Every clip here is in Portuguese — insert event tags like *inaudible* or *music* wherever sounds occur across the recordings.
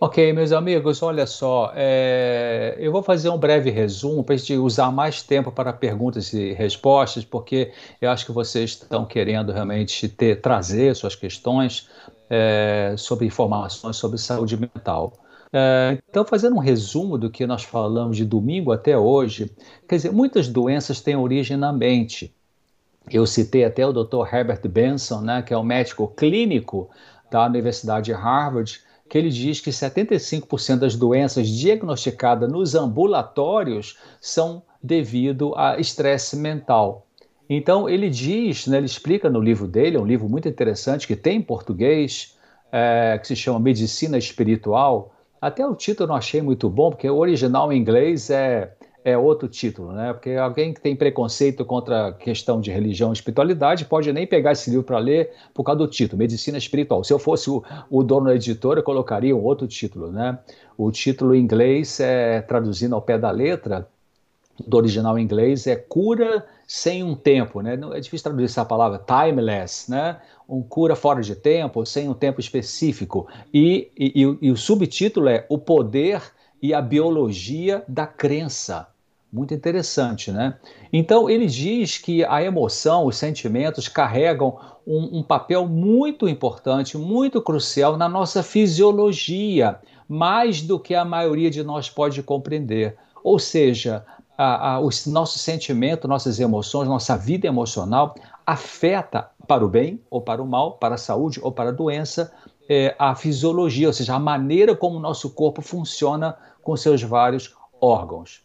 Ok, meus amigos, olha só, é, eu vou fazer um breve resumo para a gente usar mais tempo para perguntas e respostas, porque eu acho que vocês estão querendo realmente ter, trazer suas questões é, sobre informações sobre saúde mental. É, então, fazendo um resumo do que nós falamos de domingo até hoje, quer dizer, muitas doenças têm origem na mente. Eu citei até o Dr. Herbert Benson, né, que é um médico clínico da Universidade de Harvard, que ele diz que 75% das doenças diagnosticadas nos ambulatórios são devido a estresse mental. Então ele diz, né, ele explica no livro dele, é um livro muito interessante que tem em português, é, que se chama Medicina Espiritual. Até o título eu não achei muito bom, porque o original em inglês é é outro título, né? Porque alguém que tem preconceito contra a questão de religião e espiritualidade pode nem pegar esse livro para ler por causa do título, Medicina Espiritual. Se eu fosse o, o dono da editora, eu colocaria um outro título, né? O título em inglês, é, traduzindo ao pé da letra, do original em inglês, é Cura sem um tempo, né? É difícil traduzir essa palavra, timeless, né? Um cura fora de tempo, sem um tempo específico. E, e, e, e o subtítulo é O Poder e a Biologia da Crença. Muito interessante, né? Então, ele diz que a emoção, os sentimentos carregam um, um, papel muito importante, muito crucial na nossa fisiologia, mais do que a maioria de nós pode compreender. Ou seja, a, a, os nossos sentimentos, nossas emoções, nossa vida emocional afeta para o bem ou para o mal, para a saúde ou para a doença, é, a fisiologia, ou seja, a maneira como o nosso corpo funciona com seus vários órgãos.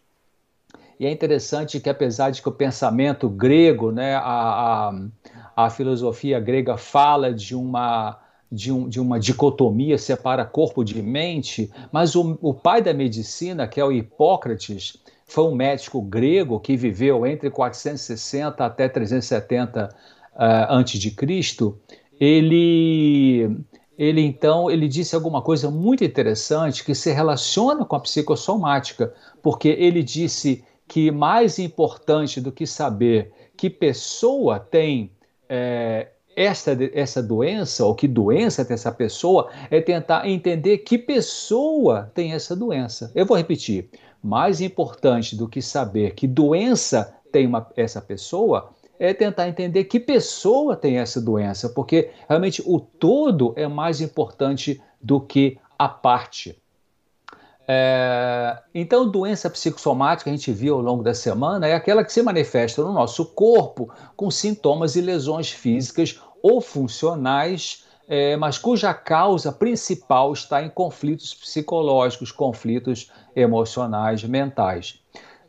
E é interessante que, apesar de que o pensamento grego, né, a, a, a filosofia grega fala de uma, de, um, de, uma dicotomia, separa corpo de mente, mas o, o pai da medicina, que é o Hipócrates, foi um médico grego que viveu entre 460 até 370 uh, a.C. Ele ele então ele disse alguma coisa muito interessante que se relaciona com a psicossomática, porque ele disse que mais importante do que saber que pessoa tem é, essa, essa doença, ou que doença tem essa pessoa, é tentar entender que pessoa tem essa doença. Eu vou repetir: mais importante do que saber que doença tem uma, essa pessoa é tentar entender que pessoa tem essa doença, porque realmente o todo é mais importante do que a parte. É, então, doença psicossomática, a gente viu ao longo da semana, é aquela que se manifesta no nosso corpo com sintomas e lesões físicas ou funcionais, é, mas cuja causa principal está em conflitos psicológicos, conflitos emocionais, mentais.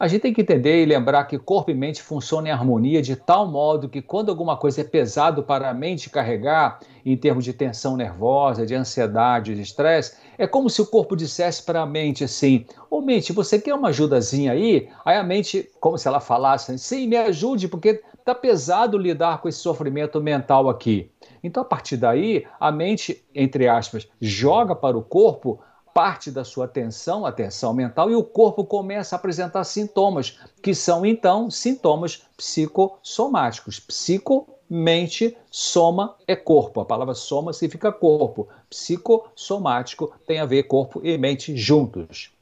A gente tem que entender e lembrar que corpo e mente funcionam em harmonia de tal modo que quando alguma coisa é pesado para a mente carregar, em termos de tensão nervosa, de ansiedade, de estresse, é como se o corpo dissesse para a mente assim: Ô mente, você quer uma ajudazinha aí? Aí a mente, como se ela falasse assim: sim, me ajude, porque tá pesado lidar com esse sofrimento mental aqui. Então, a partir daí, a mente, entre aspas, joga para o corpo parte da sua atenção, atenção mental, e o corpo começa a apresentar sintomas, que são então sintomas psicossomáticos. Psico, mente, soma é corpo. A palavra soma significa corpo. Psicossomático tem a ver corpo e mente juntos.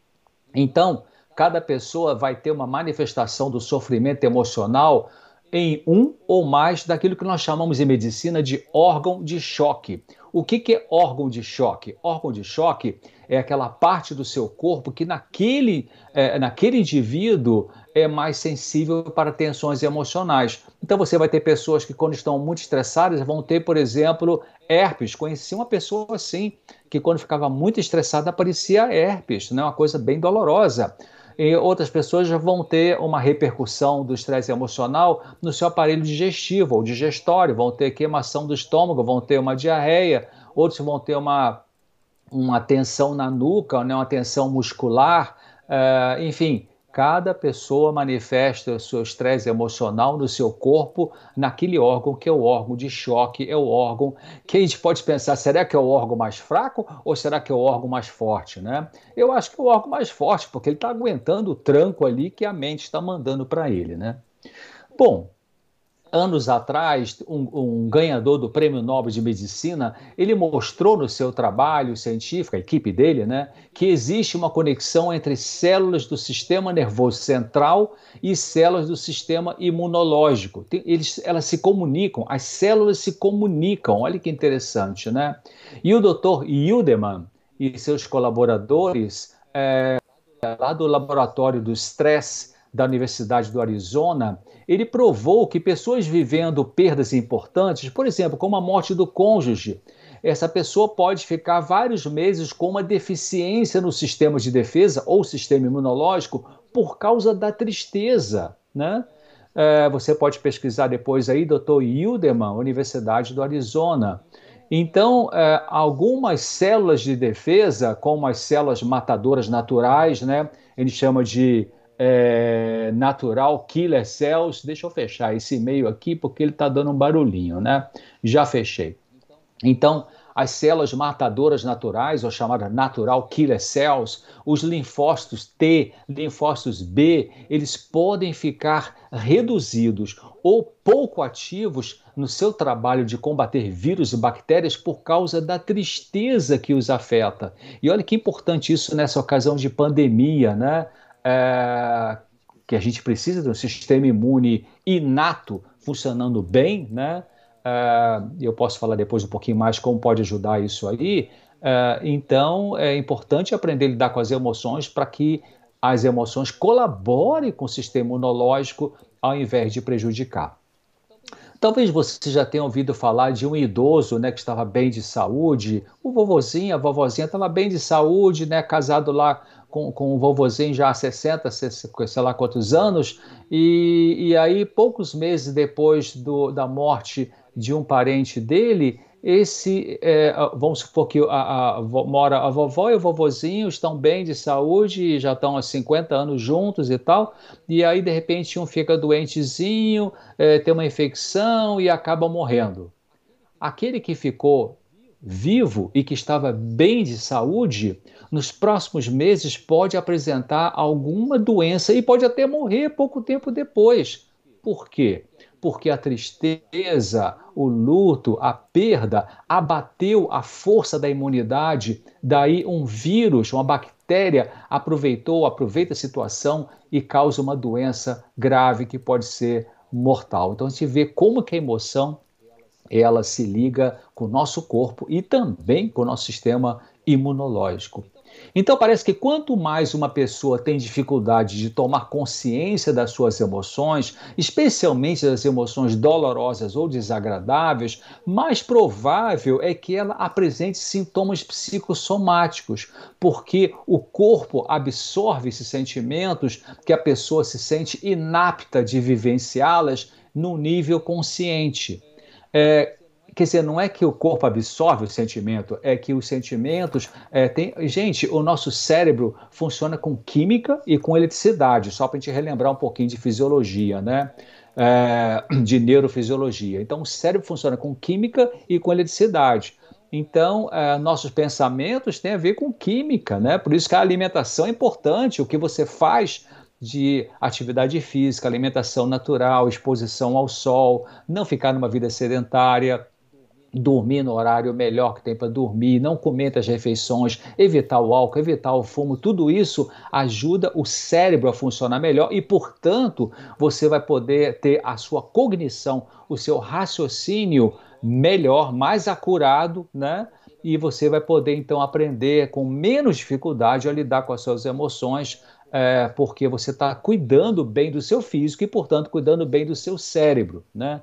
Então, cada pessoa vai ter uma manifestação do sofrimento emocional em um ou mais daquilo que nós chamamos em medicina de órgão de choque. O que, que é órgão de choque? Órgão de choque é aquela parte do seu corpo que naquele, é, naquele indivíduo é mais sensível para tensões emocionais. Então você vai ter pessoas que quando estão muito estressadas vão ter, por exemplo, herpes. Conheci uma pessoa assim, que quando ficava muito estressada aparecia herpes, né? uma coisa bem dolorosa. E outras pessoas já vão ter uma repercussão do estresse emocional no seu aparelho digestivo ou digestório, vão ter queimação do estômago, vão ter uma diarreia, outros vão ter uma, uma tensão na nuca, né, uma tensão muscular, uh, enfim, Cada pessoa manifesta o seu estresse emocional no seu corpo, naquele órgão que é o órgão de choque, é o órgão que a gente pode pensar, será que é o órgão mais fraco ou será que é o órgão mais forte, né? Eu acho que é o órgão mais forte, porque ele está aguentando o tranco ali que a mente está mandando para ele, né? Bom, anos atrás, um, um, ganhador do Prêmio Nobel de Medicina, ele mostrou no seu trabalho científico, a equipe dele, né, que existe uma conexão entre células do sistema nervoso central e células do sistema imunológico. Tem, eles, elas se comunicam, as células se comunicam. Olha que interessante, né? E o Dr. Hildeman e seus colaboradores, é, lá do laboratório do stress da Universidade do Arizona, ele provou que pessoas vivendo perdas importantes, por exemplo, como a morte do cônjuge, essa pessoa pode ficar vários meses com uma deficiência no sistema de defesa ou sistema imunológico por causa da tristeza, né? É, você pode pesquisar depois aí, Dr. Hildeman, Universidade do Arizona. Então, é, algumas células de defesa, como as células matadoras naturais, né? Ele chama de é, natural killer cells. Deixa eu fechar esse e-mail aqui porque ele está dando um barulhinho, né? Já fechei. Então, as células matadoras naturais, ou chamadas natural killer cells, os linfócitos T, linfócitos B, eles podem ficar reduzidos ou pouco ativos no seu trabalho de combater vírus e bactérias por causa da tristeza que os afeta. E olha que importante isso nessa ocasião de pandemia, né? É, que a gente precisa de um sistema imune inato funcionando bem, né? É, eu posso falar depois um pouquinho mais como pode ajudar isso aí. É, então, é importante aprender a lidar com as emoções para que as emoções colaborem com o sistema imunológico ao invés de prejudicar. Talvez você já tenha ouvido falar de um idoso né, que estava bem de saúde, o vovozinho, a vovozinha estava bem de saúde, né, casado lá com, com o vovozinho já há 60, sei lá quantos anos, e, e aí poucos meses depois do, da morte de um parente dele, esse, é, vamos supor que a, a, mora a vovó e o vovozinho estão bem de saúde, já estão há 50 anos juntos e tal, e aí de repente um fica doentezinho, é, tem uma infecção e acaba morrendo. Aquele que ficou vivo e que estava bem de saúde, nos próximos meses pode apresentar alguma doença e pode até morrer pouco tempo depois. Por quê? Porque a tristeza, o luto, a perda abateu a força da imunidade, daí um vírus, uma bactéria aproveitou, aproveita a situação e causa uma doença grave que pode ser mortal. Então a gente vê como que a emoção ela se liga com o nosso corpo e também com o nosso sistema imunológico. Então parece que quanto mais uma pessoa tem dificuldade de tomar consciência das suas emoções, especialmente das emoções dolorosas ou desagradáveis, mais provável é que ela apresente sintomas psicossomáticos, porque o corpo absorve esses sentimentos que a pessoa se sente inapta de vivenciá-las no nível consciente. É, quer dizer, não é que o corpo absorve o sentimento, é que os sentimentos é, tem. Gente, o nosso cérebro funciona com química e com eletricidade, só para a gente relembrar um pouquinho de fisiologia, né? É, *clears throat* de neurofisiologia. Então, o cérebro funciona com química e com eletricidade. Então, é, nossos pensamentos têm a ver com química, né? Por isso que a alimentação é importante, o que você faz de atividade física, alimentação natural, exposição ao sol, não ficar numa vida sedentária, dormir no horário melhor que tem para dormir, não comer as refeições, evitar o álcool, evitar o fumo, tudo isso ajuda o cérebro a funcionar melhor e, portanto, você vai poder ter a sua cognição, o seu raciocínio melhor, mais acurado, né? E você vai poder então aprender com menos dificuldade a lidar com as suas emoções, é, porque você está cuidando bem do seu físico e, portanto, cuidando bem do seu cérebro, né?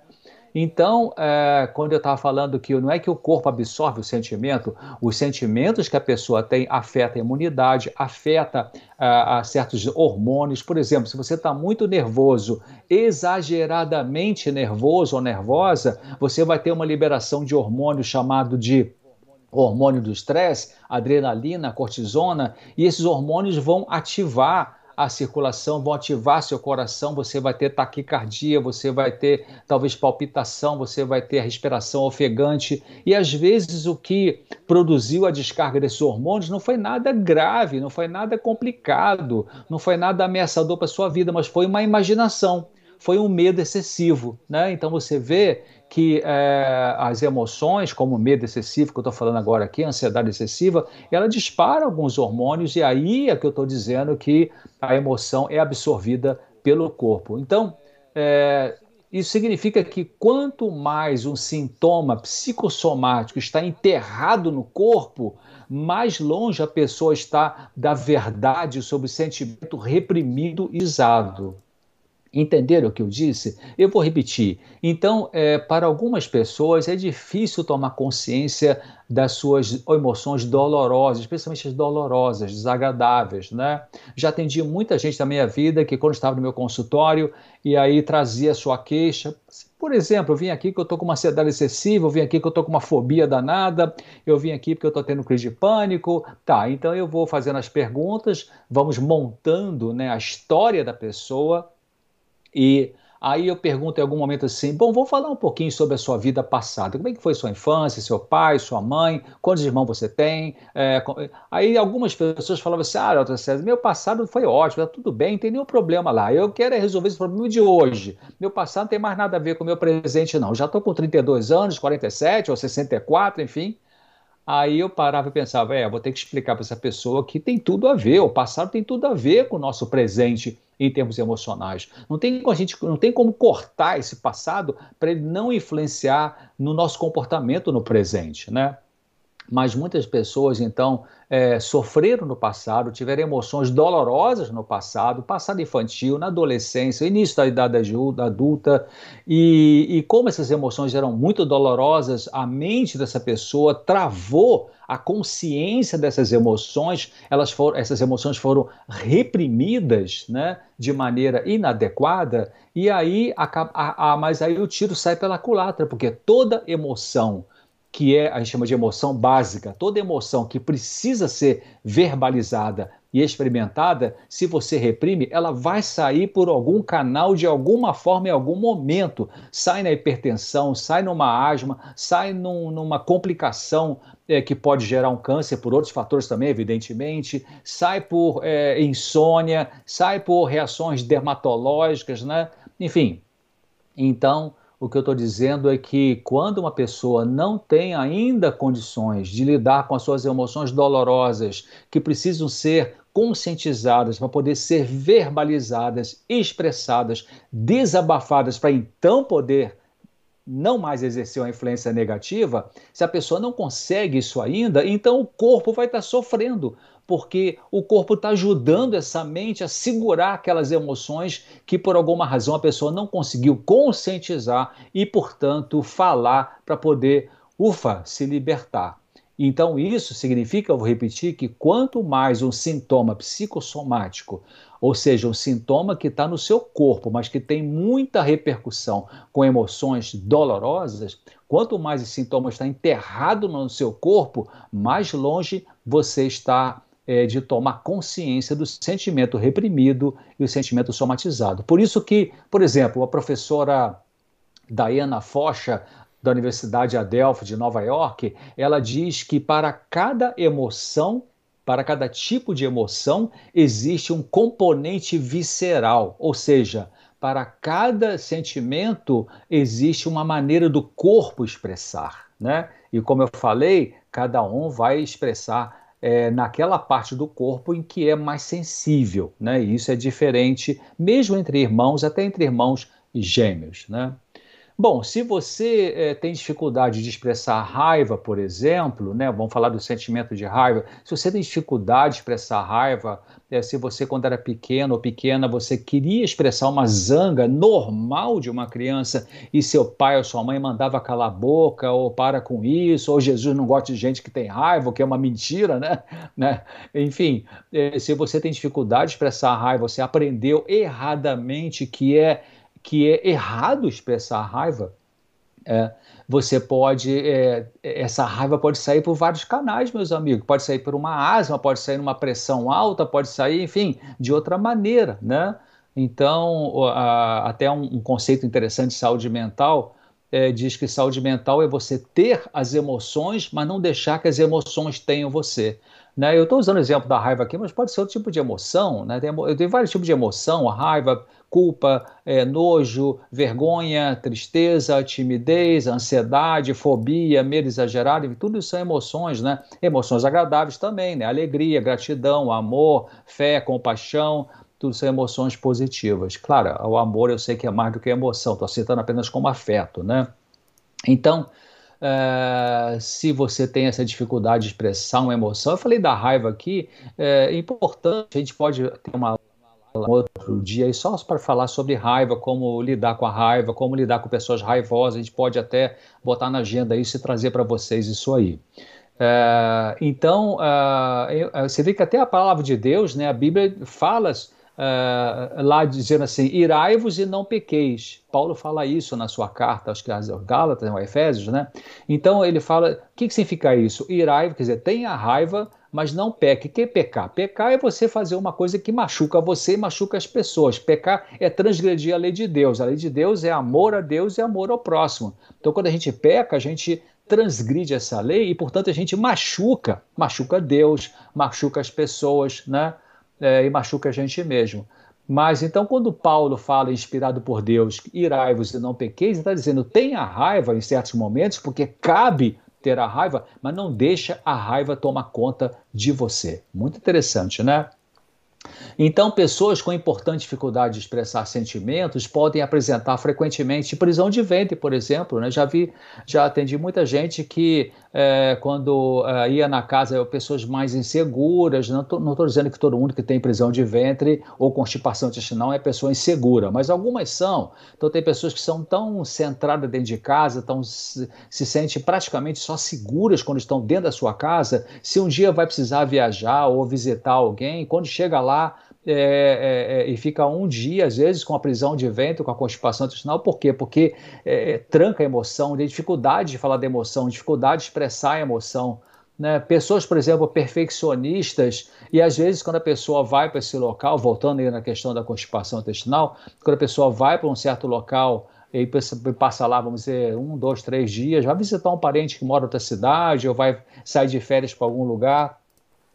Então, é, quando eu estava falando que não é que o corpo absorve o sentimento, os sentimentos que a pessoa tem afeta a imunidade, afeta a certos hormônios. Por exemplo, se você está muito nervoso, exageradamente nervoso ou nervosa, você vai ter uma liberação de hormônio chamado de hormônio do estresse, adrenalina, cortisona, e esses hormônios vão ativar a circulação, vão ativar seu coração, você vai ter taquicardia, você vai ter talvez palpitação, você vai ter respiração ofegante. E às vezes o que produziu a descarga desses hormônios não foi nada grave, não foi nada complicado, não foi nada ameaçador para sua vida, mas foi uma imaginação foi um medo excessivo, né? Então você vê que é, as emoções, como medo excessivo, que eu estou falando agora aqui, ansiedade excessiva, ela dispara alguns hormônios e aí é que eu estou dizendo que a emoção é absorvida pelo corpo. Então, é, isso significa que quanto mais um sintoma psicossomático está enterrado no corpo, mais longe a pessoa está da verdade sobre o sentimento reprimido e usado. Entenderam o que eu disse? Eu vou repetir. Então, é, para algumas pessoas é difícil tomar consciência das suas emoções dolorosas, especialmente as dolorosas, desagradáveis, né? Já atendi muita gente na minha vida que quando estava no meu consultório e aí trazia sua queixa, por exemplo, eu vim aqui que eu estou com uma ansiedade excessiva, eu vim aqui que eu estou com uma fobia danada, eu vim aqui porque eu estou tendo crise de pânico. Tá, então eu vou fazendo as perguntas, vamos montando né, a história da pessoa e aí eu pergunto em algum momento assim: bom, vou falar um pouquinho sobre a sua vida passada. Como é que foi sua infância, seu pai, sua mãe? Quantos irmãos você tem? É, aí algumas pessoas falavam assim: ah, Dr. César, meu passado foi ótimo, tá tudo bem, não tem nenhum problema lá. Eu quero é resolver esse problema de hoje. Meu passado não tem mais nada a ver com o meu presente, não. Já estou com 32 anos, 47 ou 64, enfim. Aí eu parava e pensava, é, vou ter que explicar para essa pessoa que tem tudo a ver, o passado tem tudo a ver com o nosso presente em termos emocionais. Não tem, a gente, não tem como cortar esse passado para ele não influenciar no nosso comportamento no presente, né? Mas muitas pessoas então é, sofreram no passado, tiveram emoções dolorosas no passado, passado infantil, na adolescência, início da idade adulta, e, e como essas emoções eram muito dolorosas, a mente dessa pessoa travou a consciência dessas emoções, elas foram, essas emoções foram reprimidas, né, de maneira inadequada, e aí, a, a, a, mas aí o tiro sai pela culatra, porque toda emoção que é, a gente chama de emoção básica, toda emoção que precisa ser verbalizada e experimentada, se você reprime, ela vai sair por algum canal, de alguma forma, em algum momento. Sai na hipertensão, sai numa asma, sai num, numa complicação é, que pode gerar um câncer por outros fatores também, evidentemente, sai por é, insônia, sai por reações dermatológicas, né? Enfim. Então, o que eu estou dizendo é que quando uma pessoa não tem ainda condições de lidar com as suas emoções dolorosas, que precisam ser conscientizadas para poder ser verbalizadas, expressadas, desabafadas, para então poder não mais exercer uma influência negativa, se a pessoa não consegue isso ainda, então o corpo vai estar sofrendo, porque o corpo está ajudando essa mente a segurar aquelas emoções que por alguma razão a pessoa não conseguiu conscientizar e, portanto, falar para poder, ufa, se libertar. Então, isso significa, eu vou repetir, que quanto mais um sintoma psicossomático, ou seja, um sintoma que está no seu corpo, mas que tem muita repercussão com emoções dolorosas, quanto mais esse sintoma está enterrado no seu corpo, mais longe você está é, de tomar consciência do sentimento reprimido e o sentimento somatizado. Por isso que, por exemplo, a professora Diana Focha, da Universidade Adelphi de Nova York, ela diz que para cada emoção, para cada tipo de emoção, existe um componente visceral, ou seja, para cada sentimento existe uma maneira do corpo expressar, né? E como eu falei, cada um vai expressar é, naquela parte do corpo em que é mais sensível, né? E isso é diferente, mesmo entre irmãos, até entre irmãos gêmeos, né? Bom, se você é, tem dificuldade de expressar raiva, por exemplo, né, vamos falar do sentimento de raiva. Se você tem dificuldade de expressar raiva, é, se você, quando era pequeno ou pequena, você queria expressar uma zanga normal de uma criança e seu pai ou sua mãe mandava calar a boca, ou para com isso, ou Jesus não gosta de gente que tem raiva, o que é uma mentira, né? né? Enfim, é, se você tem dificuldade de expressar raiva, você aprendeu erradamente que é que é errado expressar raiva, é, você pode, é, essa raiva pode sair por vários canais, meus amigos. Pode sair por uma asma, pode sair numa pressão alta, pode sair, enfim, de outra maneira, né? Então, a, até um, um, conceito interessante de saúde mental é, diz que saúde mental é você ter as emoções, mas não deixar que as emoções tenham você. Né? Eu estou usando o exemplo da raiva aqui, mas pode ser outro tipo de emoção. Né? Tem, eu tenho vários tipos de emoção: raiva, culpa, é, nojo, vergonha, tristeza, timidez, ansiedade, fobia, medo exagerado, tudo isso são emoções, né? Emoções agradáveis também, né? Alegria, gratidão, amor, fé, compaixão, tudo são emoções positivas. Claro, o amor eu sei que é mais do que emoção, estou citando apenas como afeto, né? Então, Uh, se você tem essa dificuldade de expressar uma emoção. Eu falei da raiva aqui, é importante, a gente pode ter uma outro dia aí só para falar sobre raiva, como lidar com a raiva, como lidar com pessoas raivosas. A gente pode até botar na agenda isso e trazer para vocês isso aí. É, então, é, você vê que até a palavra de Deus, né, a Bíblia fala uh, lá dizendo assim: irai-vos e não pequeis. Paulo fala isso na sua carta, acho que as Gálatas, ou Efésios, né? Então ele fala: o que, que significa isso? Irai, quer dizer, tenha raiva, mas não peque. O que é pecar? Pecar é você fazer uma coisa que machuca você e machuca as pessoas. Pecar é transgredir a lei de Deus. A lei de Deus é amor a Deus e amor ao próximo. Então, quando a gente peca, a gente transgride essa lei e, portanto, a gente machuca, machuca Deus, machuca as pessoas, né? é, e machuca a gente mesmo. Mas então, quando Paulo fala, inspirado por Deus, irai-vos e não pequeis, ele está dizendo, tenha raiva em certos momentos, porque cabe ter a raiva, mas não deixa a raiva tomar conta de você. Muito interessante, né? Então, pessoas com importante dificuldade de expressar sentimentos podem apresentar frequentemente prisão de ventre, por exemplo. Né? Já vi, já atendi muita gente que, é, quando é, ia na casa, pessoas mais inseguras. Não estou dizendo que todo mundo que tem prisão de ventre ou constipação intestinal é pessoa insegura, mas algumas são. Então, tem pessoas que são tão centradas dentro de casa, tão, se, se sentem praticamente só seguras quando estão dentro da sua casa. Se um dia vai precisar viajar ou visitar alguém, quando chega lá, é, é, é, e fica um dia, às vezes, com a prisão de vento, com a constipação intestinal. Por quê? Porque é, é, tranca a emoção, tem dificuldade de falar da emoção, dificuldade de expressar a emoção. Né? Pessoas, por exemplo, perfeccionistas, e às vezes, quando a pessoa vai para esse local, voltando aí na questão da constipação intestinal, quando a pessoa vai para um certo local e passa lá, vamos dizer, um, dois, três dias, vai visitar um parente que mora em outra cidade, ou vai sair de férias para algum lugar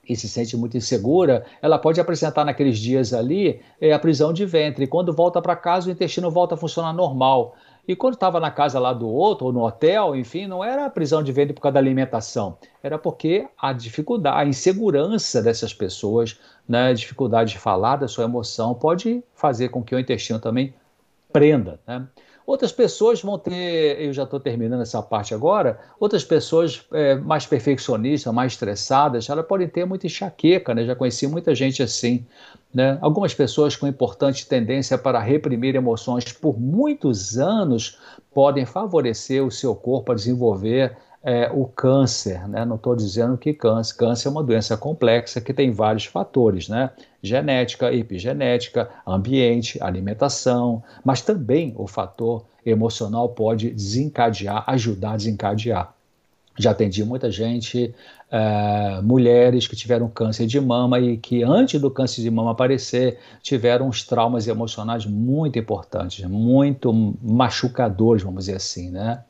e se sente muito insegura, ela pode apresentar naqueles dias ali é, a prisão de ventre. E quando volta para casa, o intestino volta a funcionar normal. E quando estava na casa lá do outro, ou no hotel, enfim, não era a prisão de ventre por causa da alimentação, era porque a dificuldade, a insegurança dessas pessoas, né, a dificuldade de falar da sua emoção, pode fazer com que o intestino também prenda. Né? Outras pessoas vão ter, eu já estou terminando essa parte agora, outras pessoas é, mais perfeccionistas, mais estressadas, elas podem ter muita enxaqueca, né? Já conheci muita gente assim. Né? Algumas pessoas com importante tendência para reprimir emoções por muitos anos podem favorecer o seu corpo a desenvolver é, o câncer, né? Não estou dizendo que câncer, câncer é uma doença complexa que tem vários fatores, né? Genética, epigenética, ambiente, alimentação, mas também o fator emocional pode desencadear, ajudar a desencadear. Já atendi muita gente, é, mulheres que tiveram câncer de mama e que antes do câncer de mama aparecer tiveram uns traumas emocionais muito importantes, muito machucadores, vamos dizer assim, né?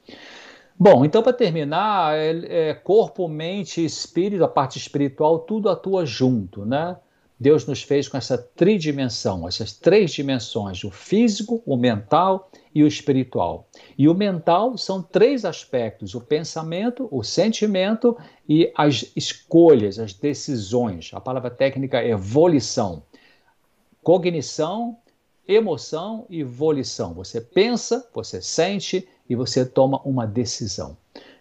Bom, então para terminar, é, é, corpo, mente, espírito, a parte espiritual, tudo atua junto, né? Deus nos fez com essa tridimensão, essas três dimensões, o físico, o mental e o espiritual. E o mental são três aspectos: o pensamento, o sentimento e as escolhas, as decisões. A palavra técnica é volição. Cognição, emoção e volição. Você pensa, você sente e você toma uma decisão.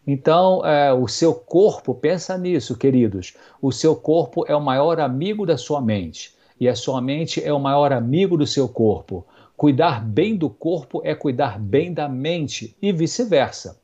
Então, é, o seu corpo, pensa nisso, queridos. O seu corpo é o maior amigo da sua mente e a sua mente é o maior amigo do seu corpo. Cuidar bem do corpo é cuidar bem da mente e vice-versa.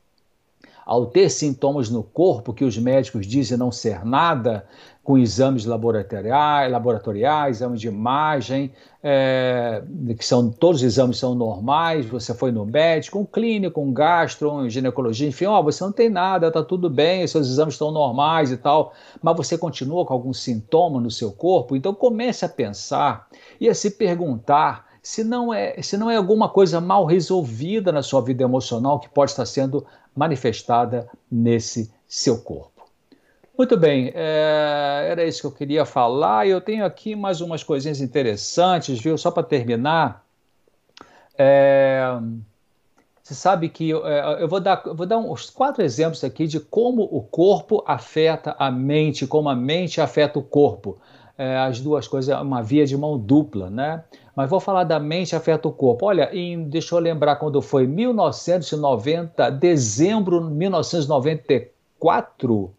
Ao ter sintomas no corpo que os médicos dizem não ser nada, com exames laboratoriais, laboratoriais exames de imagem, é, que são todos os exames são normais, você foi no médico, um clínico, um gastro, um ginecologia, enfim, ó, você não tem nada, está tudo bem, seus exames estão normais e tal, mas você continua com algum sintoma no seu corpo, então comece a pensar e a se perguntar se não é, se não é alguma coisa mal resolvida na sua vida emocional que pode estar sendo manifestada nesse seu corpo. Muito bem, é, era isso que eu queria falar. Eu tenho aqui mais umas coisinhas interessantes, viu? Só para terminar. É, você sabe que é, eu vou dar, vou dar uns quatro exemplos aqui de como o corpo afeta a mente, como a mente afeta o corpo. É, as duas coisas, uma via de mão dupla, né? Mas vou falar da mente afeta o corpo. Olha, em, deixa eu lembrar quando foi 1990, dezembro de 1994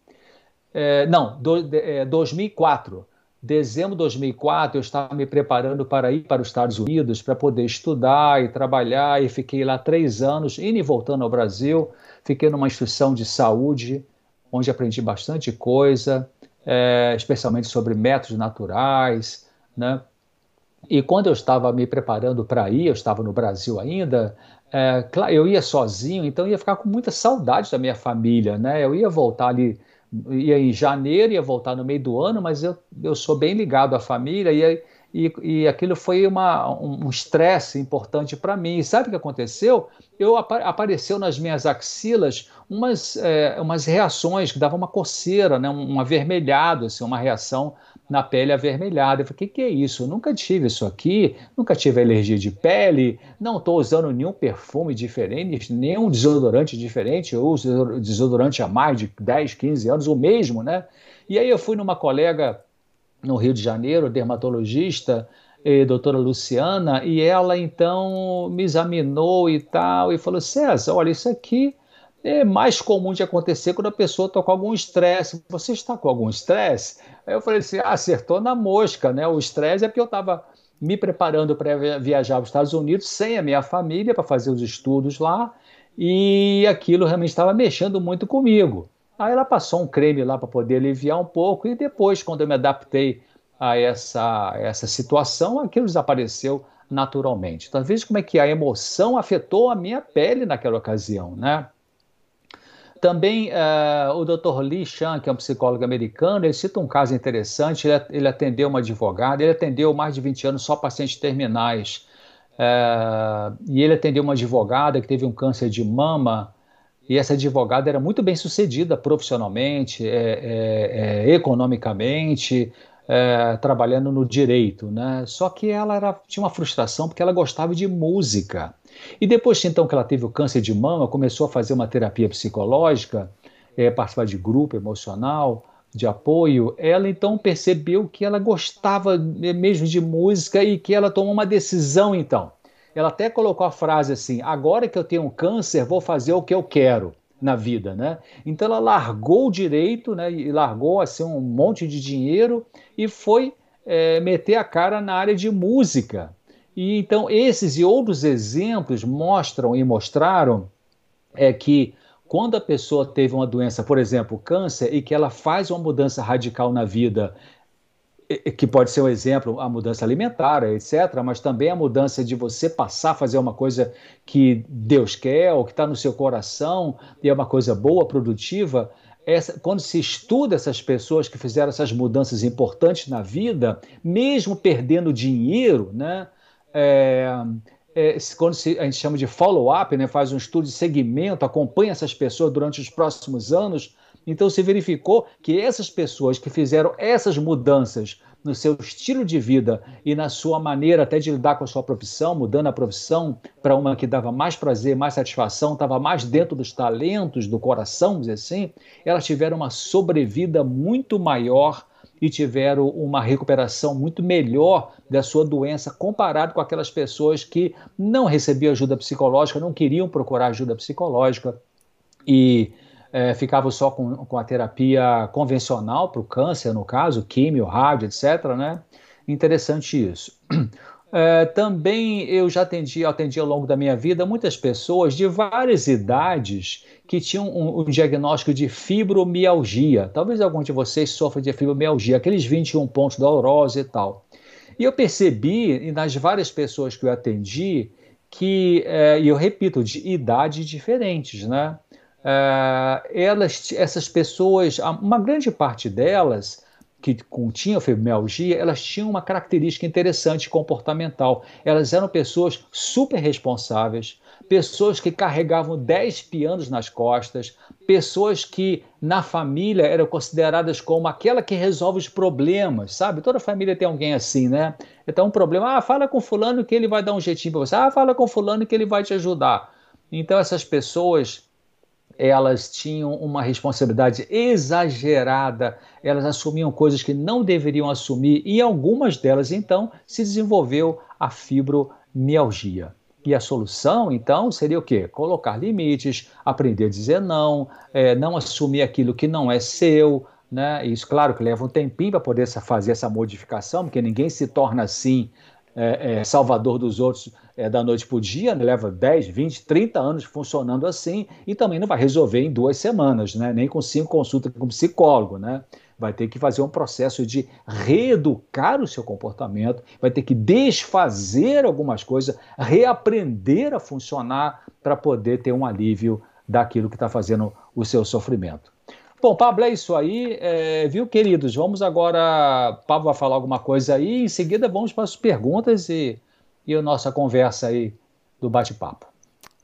é, não, do, é, 2004. Dezembro de 2004, eu estava me preparando para ir para os Estados Unidos para poder estudar e trabalhar, e fiquei lá três anos, indo e voltando ao Brasil. Fiquei numa instituição de saúde, onde aprendi bastante coisa, é, especialmente sobre métodos naturais, né? E quando eu estava me preparando para ir, eu estava no Brasil ainda, é, eu ia sozinho, então ia ficar com muita saudade da minha família, né? Eu ia voltar ali ia em janeiro, ia voltar no meio do ano, mas eu, eu sou bem ligado à família e, e, e aquilo foi uma, um estresse importante para mim. E sabe o que aconteceu? Eu apareceu nas minhas axilas umas, é, umas reações que davam uma coceira, né, um avermelhado, assim, uma reação na pele avermelhada. Eu falei, o que, que é isso? Eu nunca tive isso aqui, nunca tive alergia de pele, não estou usando nenhum perfume diferente, nenhum desodorante diferente, eu uso desodorante há mais de 10, 15 anos, o mesmo, né? E aí eu fui numa colega no Rio de Janeiro, dermatologista, e doutora Luciana, e ela então me examinou e tal, e falou: César, olha, isso aqui é mais comum de acontecer quando a pessoa está com algum estresse. Você está com algum estresse? Aí eu falei assim: ah, acertou na mosca, né? O estresse é porque eu estava me preparando para viajar para os Estados Unidos sem a minha família para fazer os estudos lá e aquilo realmente estava mexendo muito comigo. Aí ela passou um creme lá para poder aliviar um pouco e depois, quando eu me adaptei a essa, essa situação, aquilo desapareceu naturalmente. Então, veja como é que a emoção afetou a minha pele naquela ocasião, né? Também uh, o Dr. Lee Chan, que é um psicólogo americano, ele cita um caso interessante. Ele, atendeu uma advogada, ele atendeu mais de 20 anos só pacientes terminais. Uh, e ele atendeu uma advogada que teve um câncer de mama. E essa advogada era muito bem sucedida profissionalmente, é, é, é, economicamente, é, trabalhando no direito, né? Só que ela era, tinha uma frustração porque ela gostava de música. E depois então que ela teve o câncer de mama, começou a fazer uma terapia psicológica, é, participar de grupo emocional, de apoio, ela então percebeu que ela gostava mesmo de música e que ela tomou uma decisão então. Ela até colocou a frase assim: agora que eu tenho um câncer, vou fazer o que eu quero na vida, né? Então ela largou o direito, né? E largou assim um monte de dinheiro e foi é, meter a cara na área de música. E então esses e outros exemplos mostram e mostraram é que quando a pessoa teve uma doença, por exemplo, câncer, e que ela faz uma mudança radical na vida, que pode ser um exemplo, a mudança alimentar, etc., mas também a mudança de você passar a fazer uma coisa que Deus quer, ou que está no seu coração, e é uma coisa boa, produtiva, essa, quando se estuda essas pessoas que fizeram essas mudanças importantes na vida, mesmo perdendo dinheiro, né? É, é, quando se, a gente chama de follow-up, né, faz um estudo de segmento, acompanha essas pessoas durante os próximos anos, então se verificou que essas pessoas que fizeram essas mudanças no seu estilo de vida e na sua maneira até de lidar com a sua profissão, mudando a profissão para uma que dava mais prazer, mais satisfação, estava mais dentro dos talentos do coração, dizer assim, elas tiveram uma sobrevida muito maior e tiveram uma recuperação muito melhor da sua doença comparado com aquelas pessoas que não recebiam ajuda psicológica, não queriam procurar ajuda psicológica e é, ficavam só com, com a terapia convencional para o câncer, no caso, químio, rádio, etc. Né? Interessante isso. É, *clears throat* também eu já atendi, atendi ao longo da minha vida muitas pessoas de várias idades que tinham um, um, diagnóstico de fibromialgia. Talvez algum de vocês sofra de fibromialgia, aqueles 21 pontos da e tal. E eu percebi, nas várias pessoas que eu atendi, que, é, e eu repito, de idades diferentes, né? É, elas, essas pessoas, uma grande parte delas, que continham fibromialgia, elas tinham uma característica interessante comportamental. Elas eram pessoas super responsáveis, pessoas que carregavam 10 pianos nas costas, pessoas que na família eram consideradas como aquela que resolve os problemas, sabe? Toda família tem alguém assim, né? Então, um problema, ah, fala com fulano que ele vai dar um jeitinho para você. Ah, fala com fulano que ele vai te ajudar. Então, essas pessoas elas tinham uma responsabilidade exagerada, elas assumiam coisas que não deveriam assumir e algumas delas então se desenvolveu a fibromialgia. E a solução, então, seria o quê? Colocar limites, aprender a dizer não, é, não assumir aquilo que não é seu. Né? Isso, claro, que leva um tempinho para poder fazer essa modificação, porque ninguém se torna assim é, é, salvador dos outros é, da noite para o dia, né? leva 10, 20, 30 anos funcionando assim e também não vai resolver em duas semanas, né? nem com cinco consultas com psicólogo. Né? Vai ter que fazer um processo de reeducar o seu comportamento, vai ter que desfazer algumas coisas, reaprender a funcionar para poder ter um alívio daquilo que está fazendo o seu sofrimento. Bom, Pablo, é isso aí, é, viu, queridos? Vamos agora. Pablo vai falar alguma coisa aí, em seguida vamos para as perguntas e, e a nossa conversa aí do bate-papo.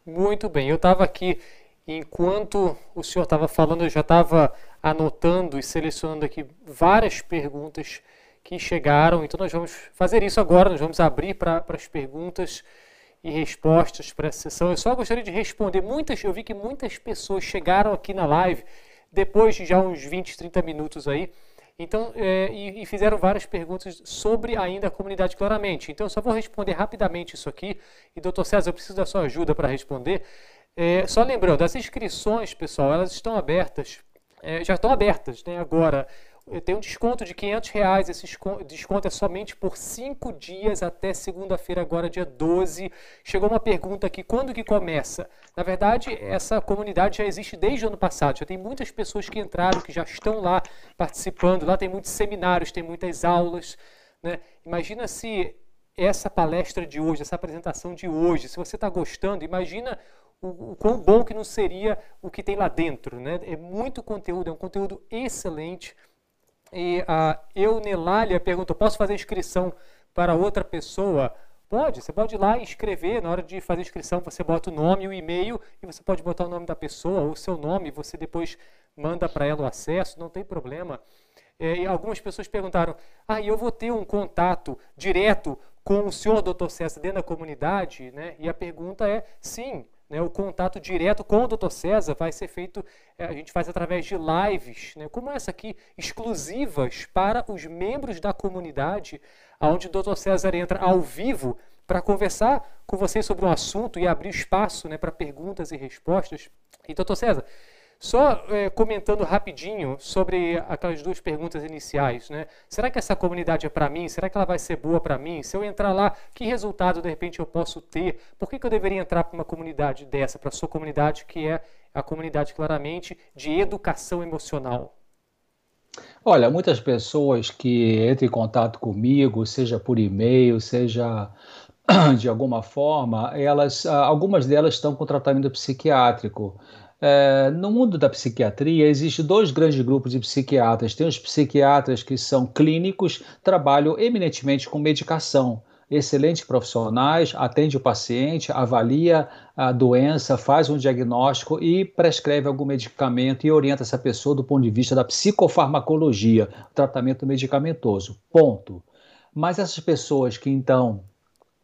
Muito bem, eu estava aqui, enquanto o senhor estava falando, eu já estava anotando e selecionando aqui várias perguntas que chegaram, então nós vamos fazer isso agora, nós vamos abrir para as perguntas e respostas para essa sessão. Eu só gostaria de responder muitas, eu vi que muitas pessoas chegaram aqui na live depois de já uns 20, 30 minutos aí. Então, é, e, e, fizeram várias perguntas sobre ainda a comunidade claramente. Então, eu só vou responder rapidamente isso aqui. E, doutor César, eu preciso da sua ajuda para responder. É, só lembrando, as inscrições, pessoal, elas estão abertas, é, já estão abertas né, agora tem um desconto de 500 reais. Esse desconto é somente por cinco dias até segunda-feira, agora dia 12. Chegou uma pergunta aqui, quando que começa? Na verdade, essa comunidade já existe desde o ano passado. Já tem muitas pessoas que entraram, que já estão lá participando. Lá tem muitos seminários, tem muitas aulas. Né? Imagina se essa palestra de hoje, essa apresentação de hoje, se você está gostando, imagina o, o quão bom que não seria o que tem lá dentro. Né? É muito conteúdo, é um conteúdo excelente. E a Eunelália perguntou: posso fazer inscrição para outra pessoa? Pode, você pode ir lá e escrever. Na hora de fazer inscrição, você bota o nome o e-mail e você pode botar o nome da pessoa ou o seu nome. Você depois manda para ela o acesso, não tem problema. É, algumas pessoas perguntaram: ah, eu vou ter um contato direto com o senhor doutor César dentro da comunidade? Né? E a pergunta é: sim, né, o contato direto com o Dr. César vai ser feito, é, a gente faz através de lives, né, como essa aqui, exclusivas para os membros da comunidade, onde o Dr. César entra ao vivo para conversar com vocês sobre um assunto e abrir espaço né, para perguntas e respostas. E, Dr. César, só é, comentando rapidinho sobre aquelas duas perguntas iniciais, né? Será que essa comunidade é para mim? Será que ela vai ser boa para mim? Se eu entrar lá, que resultado de repente eu posso ter? Por que, que eu deveria entrar para uma comunidade dessa, para sua comunidade que é a comunidade claramente de educação emocional? Olha, muitas pessoas que entram em contato comigo, seja por e-mail, seja *clears throat* de alguma forma, elas, algumas delas estão com tratamento psiquiátrico. É, no mundo da psiquiatria, existem dois grandes grupos de psiquiatras. Tem os psiquiatras que são clínicos, trabalham eminentemente com medicação. Excelentes profissionais, atende o paciente, avalia a doença, faz um diagnóstico e prescreve algum medicamento e orienta essa pessoa do ponto de vista da psicofarmacologia, tratamento medicamentoso. Ponto. Mas essas pessoas que então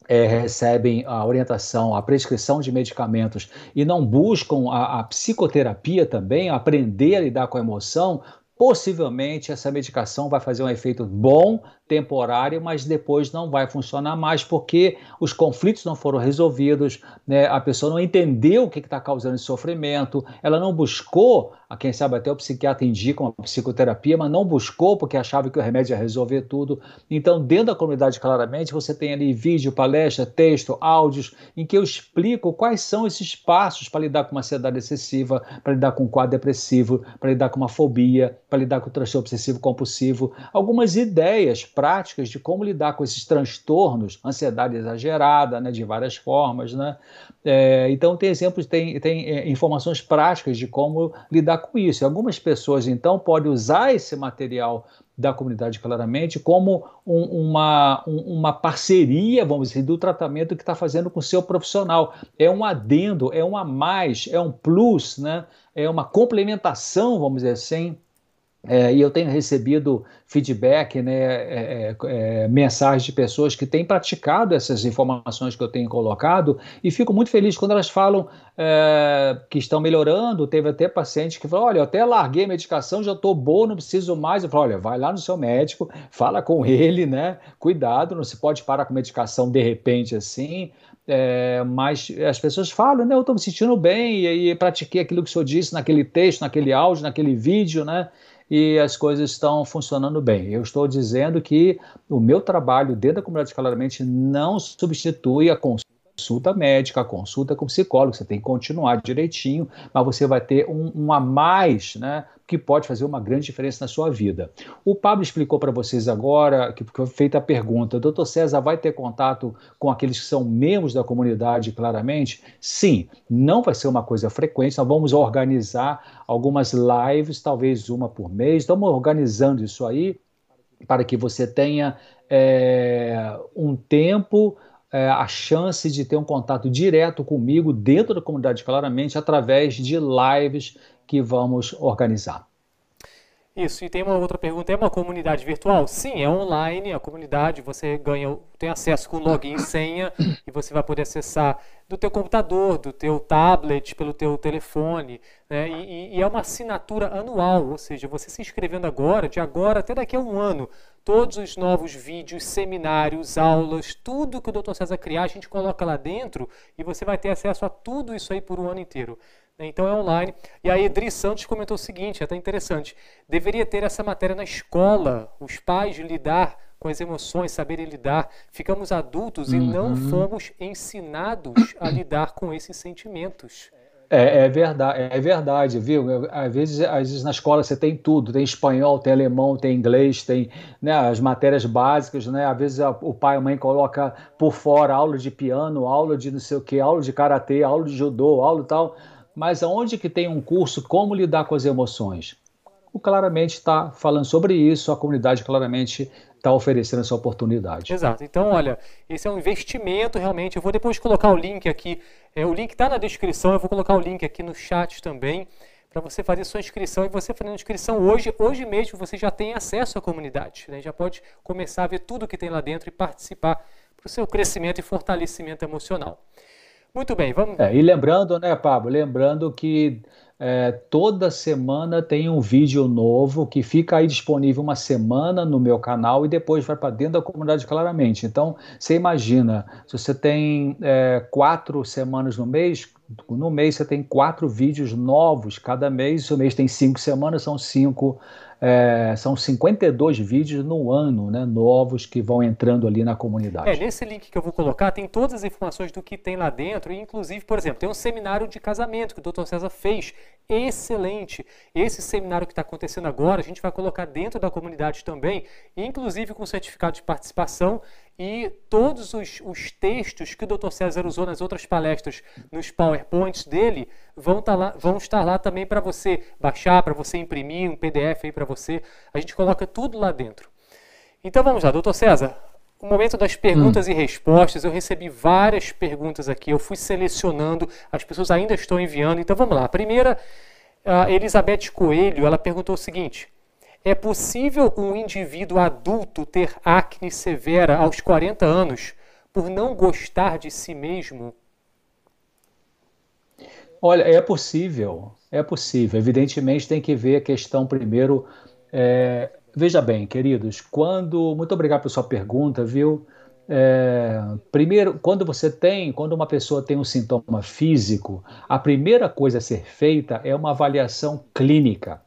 é, recebem a orientação, a prescrição de medicamentos e não buscam a, a psicoterapia também, aprender a lidar com a emoção, possivelmente essa medicação vai fazer um efeito bom temporário, mas depois não vai funcionar mais porque os conflitos não foram resolvidos, né? a pessoa não entendeu o que está causando esse sofrimento, ela não buscou, a quem sabe até o psiquiatra indica uma psicoterapia, mas não buscou porque achava que o remédio ia resolver tudo. Então, dentro da comunidade, claramente, você tem ali vídeo, palestra, texto, áudios, em que eu explico quais são esses passos para lidar com uma ansiedade excessiva, para lidar com um quadro depressivo, para lidar com uma fobia, para lidar com o transtorno obsessivo compulsivo, algumas ideias práticas de como lidar com esses transtornos, ansiedade exagerada, né, de várias formas, né? É, então tem exemplos, tem, tem é, informações práticas de como lidar com isso. E algumas pessoas então podem usar esse material da comunidade claramente como um, uma, um, uma parceria, vamos dizer, do tratamento que está fazendo com o seu profissional. É um adendo, é um a mais, é um plus, né? é uma complementação, vamos dizer assim, é, e eu tenho recebido feedback, né, é, é, é, mensagens de pessoas que têm praticado essas informações que eu tenho colocado e fico muito feliz quando elas falam é, que estão melhorando. Teve até paciente que falou: Olha, eu até larguei a medicação, já estou bom, não preciso mais. Eu falo: Olha, vai lá no seu médico, fala com ele, né? Cuidado, não se pode parar com medicação de repente assim. É, mas as pessoas falam, né, eu estou me sentindo bem e, e pratiquei aquilo que o senhor disse naquele texto, naquele áudio, naquele vídeo, né? E as coisas estão funcionando bem. Eu estou dizendo que o meu trabalho dentro da comunidade claramente não substitui a consulta médica, a consulta com psicólogo, você tem que continuar direitinho, mas você vai ter um, um a mais, né? que pode fazer uma grande diferença na sua vida. O Pablo explicou para vocês agora, que foi feita a pergunta, doutor César vai ter contato com aqueles que são membros da comunidade, claramente? Sim, não vai ser uma coisa frequente, nós vamos organizar algumas lives, talvez uma por mês, estamos organizando isso aí para que você tenha é, um tempo é, a chance de ter um contato direto comigo dentro da comunidade, claramente, através de lives que vamos organizar. Isso, e tem uma outra pergunta, é uma comunidade virtual? Sim, é online, a comunidade, você ganha, tem acesso com login e senha, e você vai poder acessar do teu computador, do teu tablet, pelo teu telefone, né? e, e, é uma assinatura anual, ou seja, você se inscrevendo agora, de agora até daqui a um ano, todos os novos vídeos, seminários, aulas, tudo que o Dr. César criar, a gente coloca lá dentro, e você vai ter acesso a tudo isso aí por um ano inteiro. Né? Então é online. E a Edri Santos comentou o seguinte, é até interessante. Deveria ter essa matéria na escola, os pais lidar com as emoções, saberem lidar. Ficamos adultos uhum. e não uhum. fomos ensinados a lidar com esses sentimentos. É, é, verdade, é verdade, viu? Às vezes, às vezes na escola você tem tudo, tem espanhol, tem alemão, tem inglês, tem né, as matérias básicas, né? Às vezes a, o pai e a mãe coloca por fora aula de piano, aula de não sei o que, aula de karatê, aula de judô, aula tal mas aonde que tem um curso como lidar com as emoções? O claramente está falando sobre isso, a comunidade claramente está oferecendo essa oportunidade. Exato. Então, olha, esse é um investimento realmente. Eu vou depois colocar o link aqui. É, o link está na descrição. Eu vou colocar o link aqui no chat também para você fazer sua inscrição. E você fazendo inscrição hoje, hoje mesmo, você já tem acesso à comunidade. Né? Já pode começar a ver tudo que tem lá dentro e participar para o seu crescimento e fortalecimento emocional. Muito bem, vamos. É, e lembrando, né, Pablo? Lembrando que é, toda semana tem um vídeo novo que fica aí disponível uma semana no meu canal e depois vai para dentro da comunidade claramente. Então, você imagina, se você tem é, quatro semanas no mês, no mês você tem quatro vídeos novos cada mês. O mês tem cinco semanas, são cinco é, são 52 vídeos no ano, né, novos que vão entrando ali na comunidade. É, nesse link que eu vou colocar tem todas as informações do que tem lá dentro, e inclusive, por exemplo, tem um seminário de casamento que o Dr. César fez, excelente. Esse seminário que está acontecendo agora, a gente vai colocar dentro da comunidade também, inclusive com certificado de participação e todos os, os, textos que o Dr. César usou nas outras palestras, nos PowerPoints dele, vão, tá lá, vão estar lá também para você baixar, para você imprimir um PDF aí para você. A gente coloca tudo lá dentro. Então vamos lá, Dr. César. O momento das perguntas hum. e respostas, eu recebi várias perguntas aqui, eu fui selecionando, as pessoas ainda estão enviando, então vamos lá. A primeira, a Elizabeth Coelho, ela perguntou o seguinte: é possível um indivíduo adulto ter acne severa aos 40 anos por não gostar de si mesmo? Olha, é possível, é possível. Evidentemente tem que ver a questão primeiro. É, veja bem, queridos, quando. Muito obrigado pela sua pergunta, viu? É, primeiro, quando você tem, quando uma pessoa tem um sintoma físico, a primeira coisa a ser feita é uma avaliação clínica.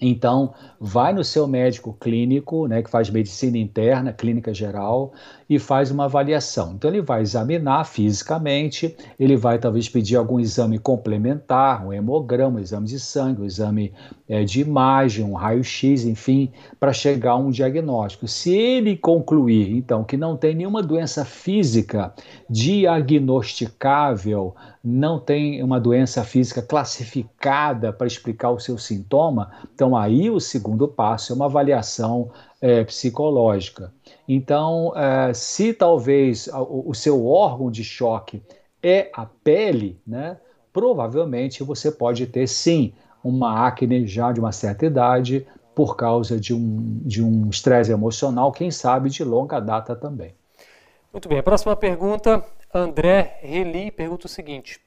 Então, vai no seu médico clínico, né, que faz medicina interna, clínica geral, e faz uma avaliação. Então, ele vai examinar fisicamente, ele vai talvez pedir algum exame complementar, um hemograma, um exame de sangue, um exame é, de imagem, um raio-x, enfim, para chegar a um diagnóstico. Se ele concluir, então, que não tem nenhuma doença física diagnosticável, não tem uma doença física classificada para explicar o seu sintoma, então Então, aí o segundo passo é uma avaliação é, psicológica. Então, é, se talvez o, o, seu órgão de choque é a pele, né, provavelmente você pode ter sim uma acne já de uma certa idade por causa de um de um estresse emocional, quem sabe de longa data também. Muito bem, a próxima pergunta, André Reli pergunta o seguinte: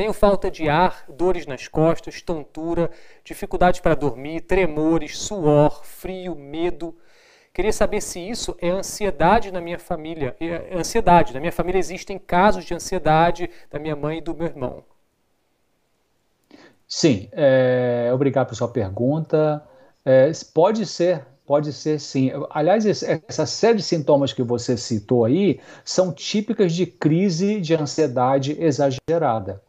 tenho falta de ar, dores nas costas, tontura, dificuldade para dormir, tremores, suor, frio, medo. Queria saber se isso é ansiedade na minha família. É ansiedade. Na minha família existem casos de ansiedade da minha mãe e do meu irmão. Sim, é, obrigado pela sua pergunta. É, pode ser, pode ser sim. Aliás, essa série de sintomas que você citou aí são típicas de crise de ansiedade exagerada.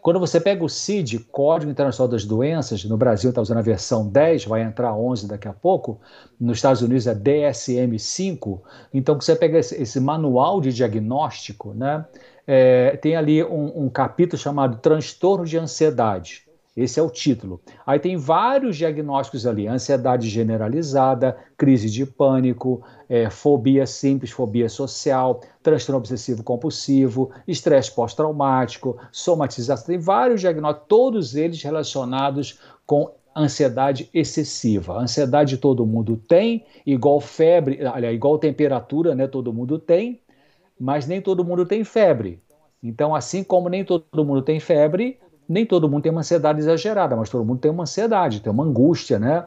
Quando você pega o CID, Código Internacional das Doenças, no Brasil está usando a versão 10, vai entrar 11 daqui a pouco, nos Estados Unidos é DSM-5, então você pega esse, esse, manual de diagnóstico, né, é, tem ali um, um capítulo chamado Transtorno de Ansiedade. Esse é o título. Aí tem vários diagnósticos ali: ansiedade generalizada, crise de pânico, é, fobia simples, fobia social, transtorno obsessivo compulsivo, estresse pós-traumático, somatização. Tem vários diagnósticos, todos eles relacionados com ansiedade excessiva. Ansiedade todo mundo tem, igual febre, aliás, igual temperatura, né? Todo mundo tem, mas nem todo mundo tem febre. Então, assim como nem todo mundo tem febre, nem todo mundo tem uma ansiedade exagerada, mas todo mundo tem uma ansiedade, tem uma angústia, né?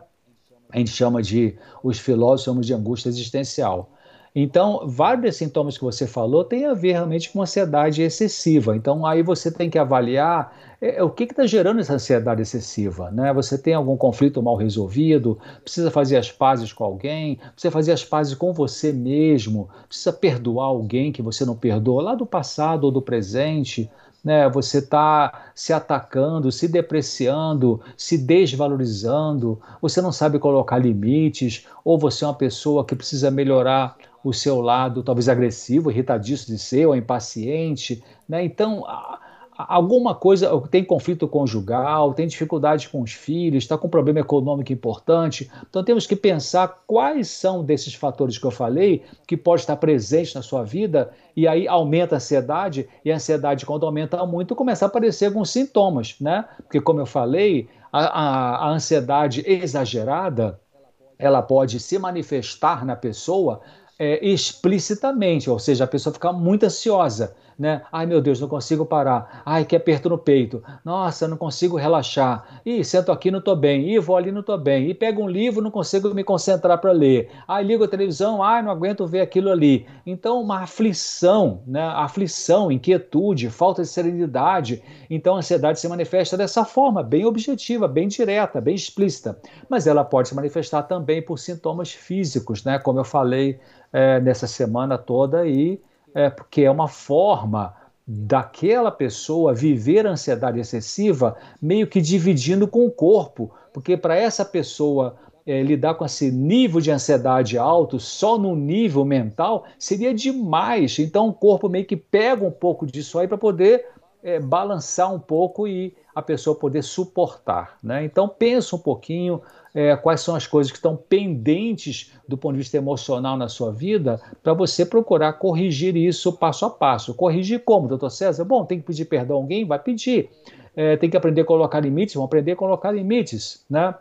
A gente chama de, os filósofos chamam de angústia existencial. Então, vários sintomas que você falou têm a ver realmente com ansiedade excessiva. Então, aí você tem que avaliar é, é o que está gerando essa ansiedade excessiva. Né? Você tem algum conflito mal resolvido, precisa fazer as pazes com alguém, precisa fazer as pazes com você mesmo, precisa perdoar alguém que você não perdoa lá do passado ou do presente né? Você está se atacando, se depreciando, se desvalorizando, você não sabe colocar limites, ou você é uma pessoa que precisa melhorar o seu lado, talvez agressivo, irritadiço de ser, ou impaciente, né? Então, alguma coisa, tem conflito conjugal, tem dificuldade com os filhos, está com um problema econômico importante. Então temos que pensar quais são desses fatores que eu falei que pode estar presente na sua vida e aí aumenta a ansiedade e a ansiedade quando aumenta muito começa a aparecer alguns sintomas, né? Porque como eu falei, a, a, a ansiedade exagerada ela pode se manifestar na pessoa é, explicitamente, ou seja, a pessoa fica muito ansiosa né? Ai meu Deus, não consigo parar. Ai, que aperto no peito. Nossa, não consigo relaxar. Ih, sento aqui, não estou bem. Ih, vou ali, não estou bem. E pego um livro, não consigo me concentrar para ler. Ai, ligo a televisão, ai, não aguento ver aquilo ali. Então, uma aflição, né? Aflição, inquietude, falta de serenidade. Então, a ansiedade se manifesta dessa forma, bem objetiva, bem direta, bem explícita. Mas ela pode se manifestar também por sintomas físicos, né? Como eu falei é, nessa semana toda e é, porque é uma forma daquela pessoa viver ansiedade excessiva meio que dividindo com o corpo, porque para essa pessoa é, lidar com esse nível de ansiedade alto só no nível mental seria demais. Então o corpo meio que pega um pouco disso aí para poder é, balançar um pouco e a pessoa poder suportar. Né? Então pensa um pouquinho, é, quais são as coisas que estão pendentes do ponto de vista emocional na sua vida, para você procurar corrigir isso passo a passo. Corrigir como, doutor César? Bom, tem que pedir perdão a alguém? Vai pedir. É, tem que aprender a colocar limites? Vão aprender a colocar limites, né?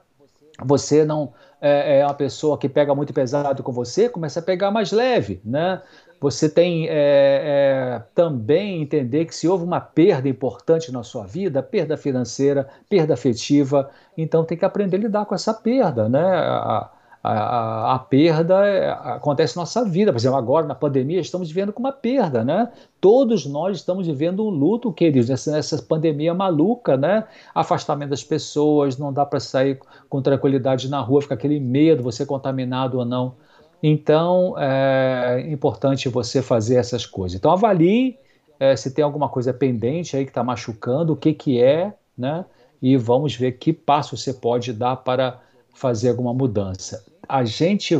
Você não é, é uma pessoa que pega muito pesado com você, começa a pegar mais leve, né? Você tem é, é, também entender que se houve uma perda importante na sua vida, perda financeira, perda afetiva, então tem que aprender a lidar com essa perda, né? A, a, a, perda é, acontece na nossa vida. Por exemplo, agora na pandemia estamos vivendo com uma perda, né? Todos nós estamos vivendo um luto, queridos, nessa, nessa pandemia maluca, né? Afastamento das pessoas, não dá para sair com tranquilidade na rua, fica aquele medo, você contaminado ou não. Então, é importante você fazer essas coisas. Então, avalie é, se tem alguma coisa pendente aí que está machucando, o que, que é, né? E vamos ver que passo você pode dar para fazer alguma mudança. A gente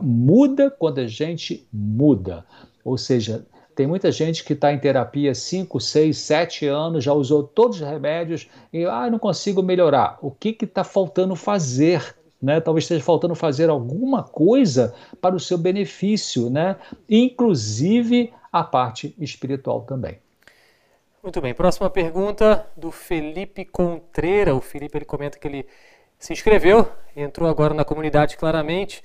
muda quando a gente muda. Ou seja, Tem muita gente que está em terapia 5, 6, 7 anos, já usou todos os remédios e ah, não consigo melhorar. O que está faltando fazer? Né? Talvez esteja faltando fazer alguma coisa para o seu benefício, né? inclusive a parte espiritual também. Muito bem, próxima pergunta do Felipe Contreira. O Felipe ele comenta que ele se inscreveu, entrou agora na comunidade claramente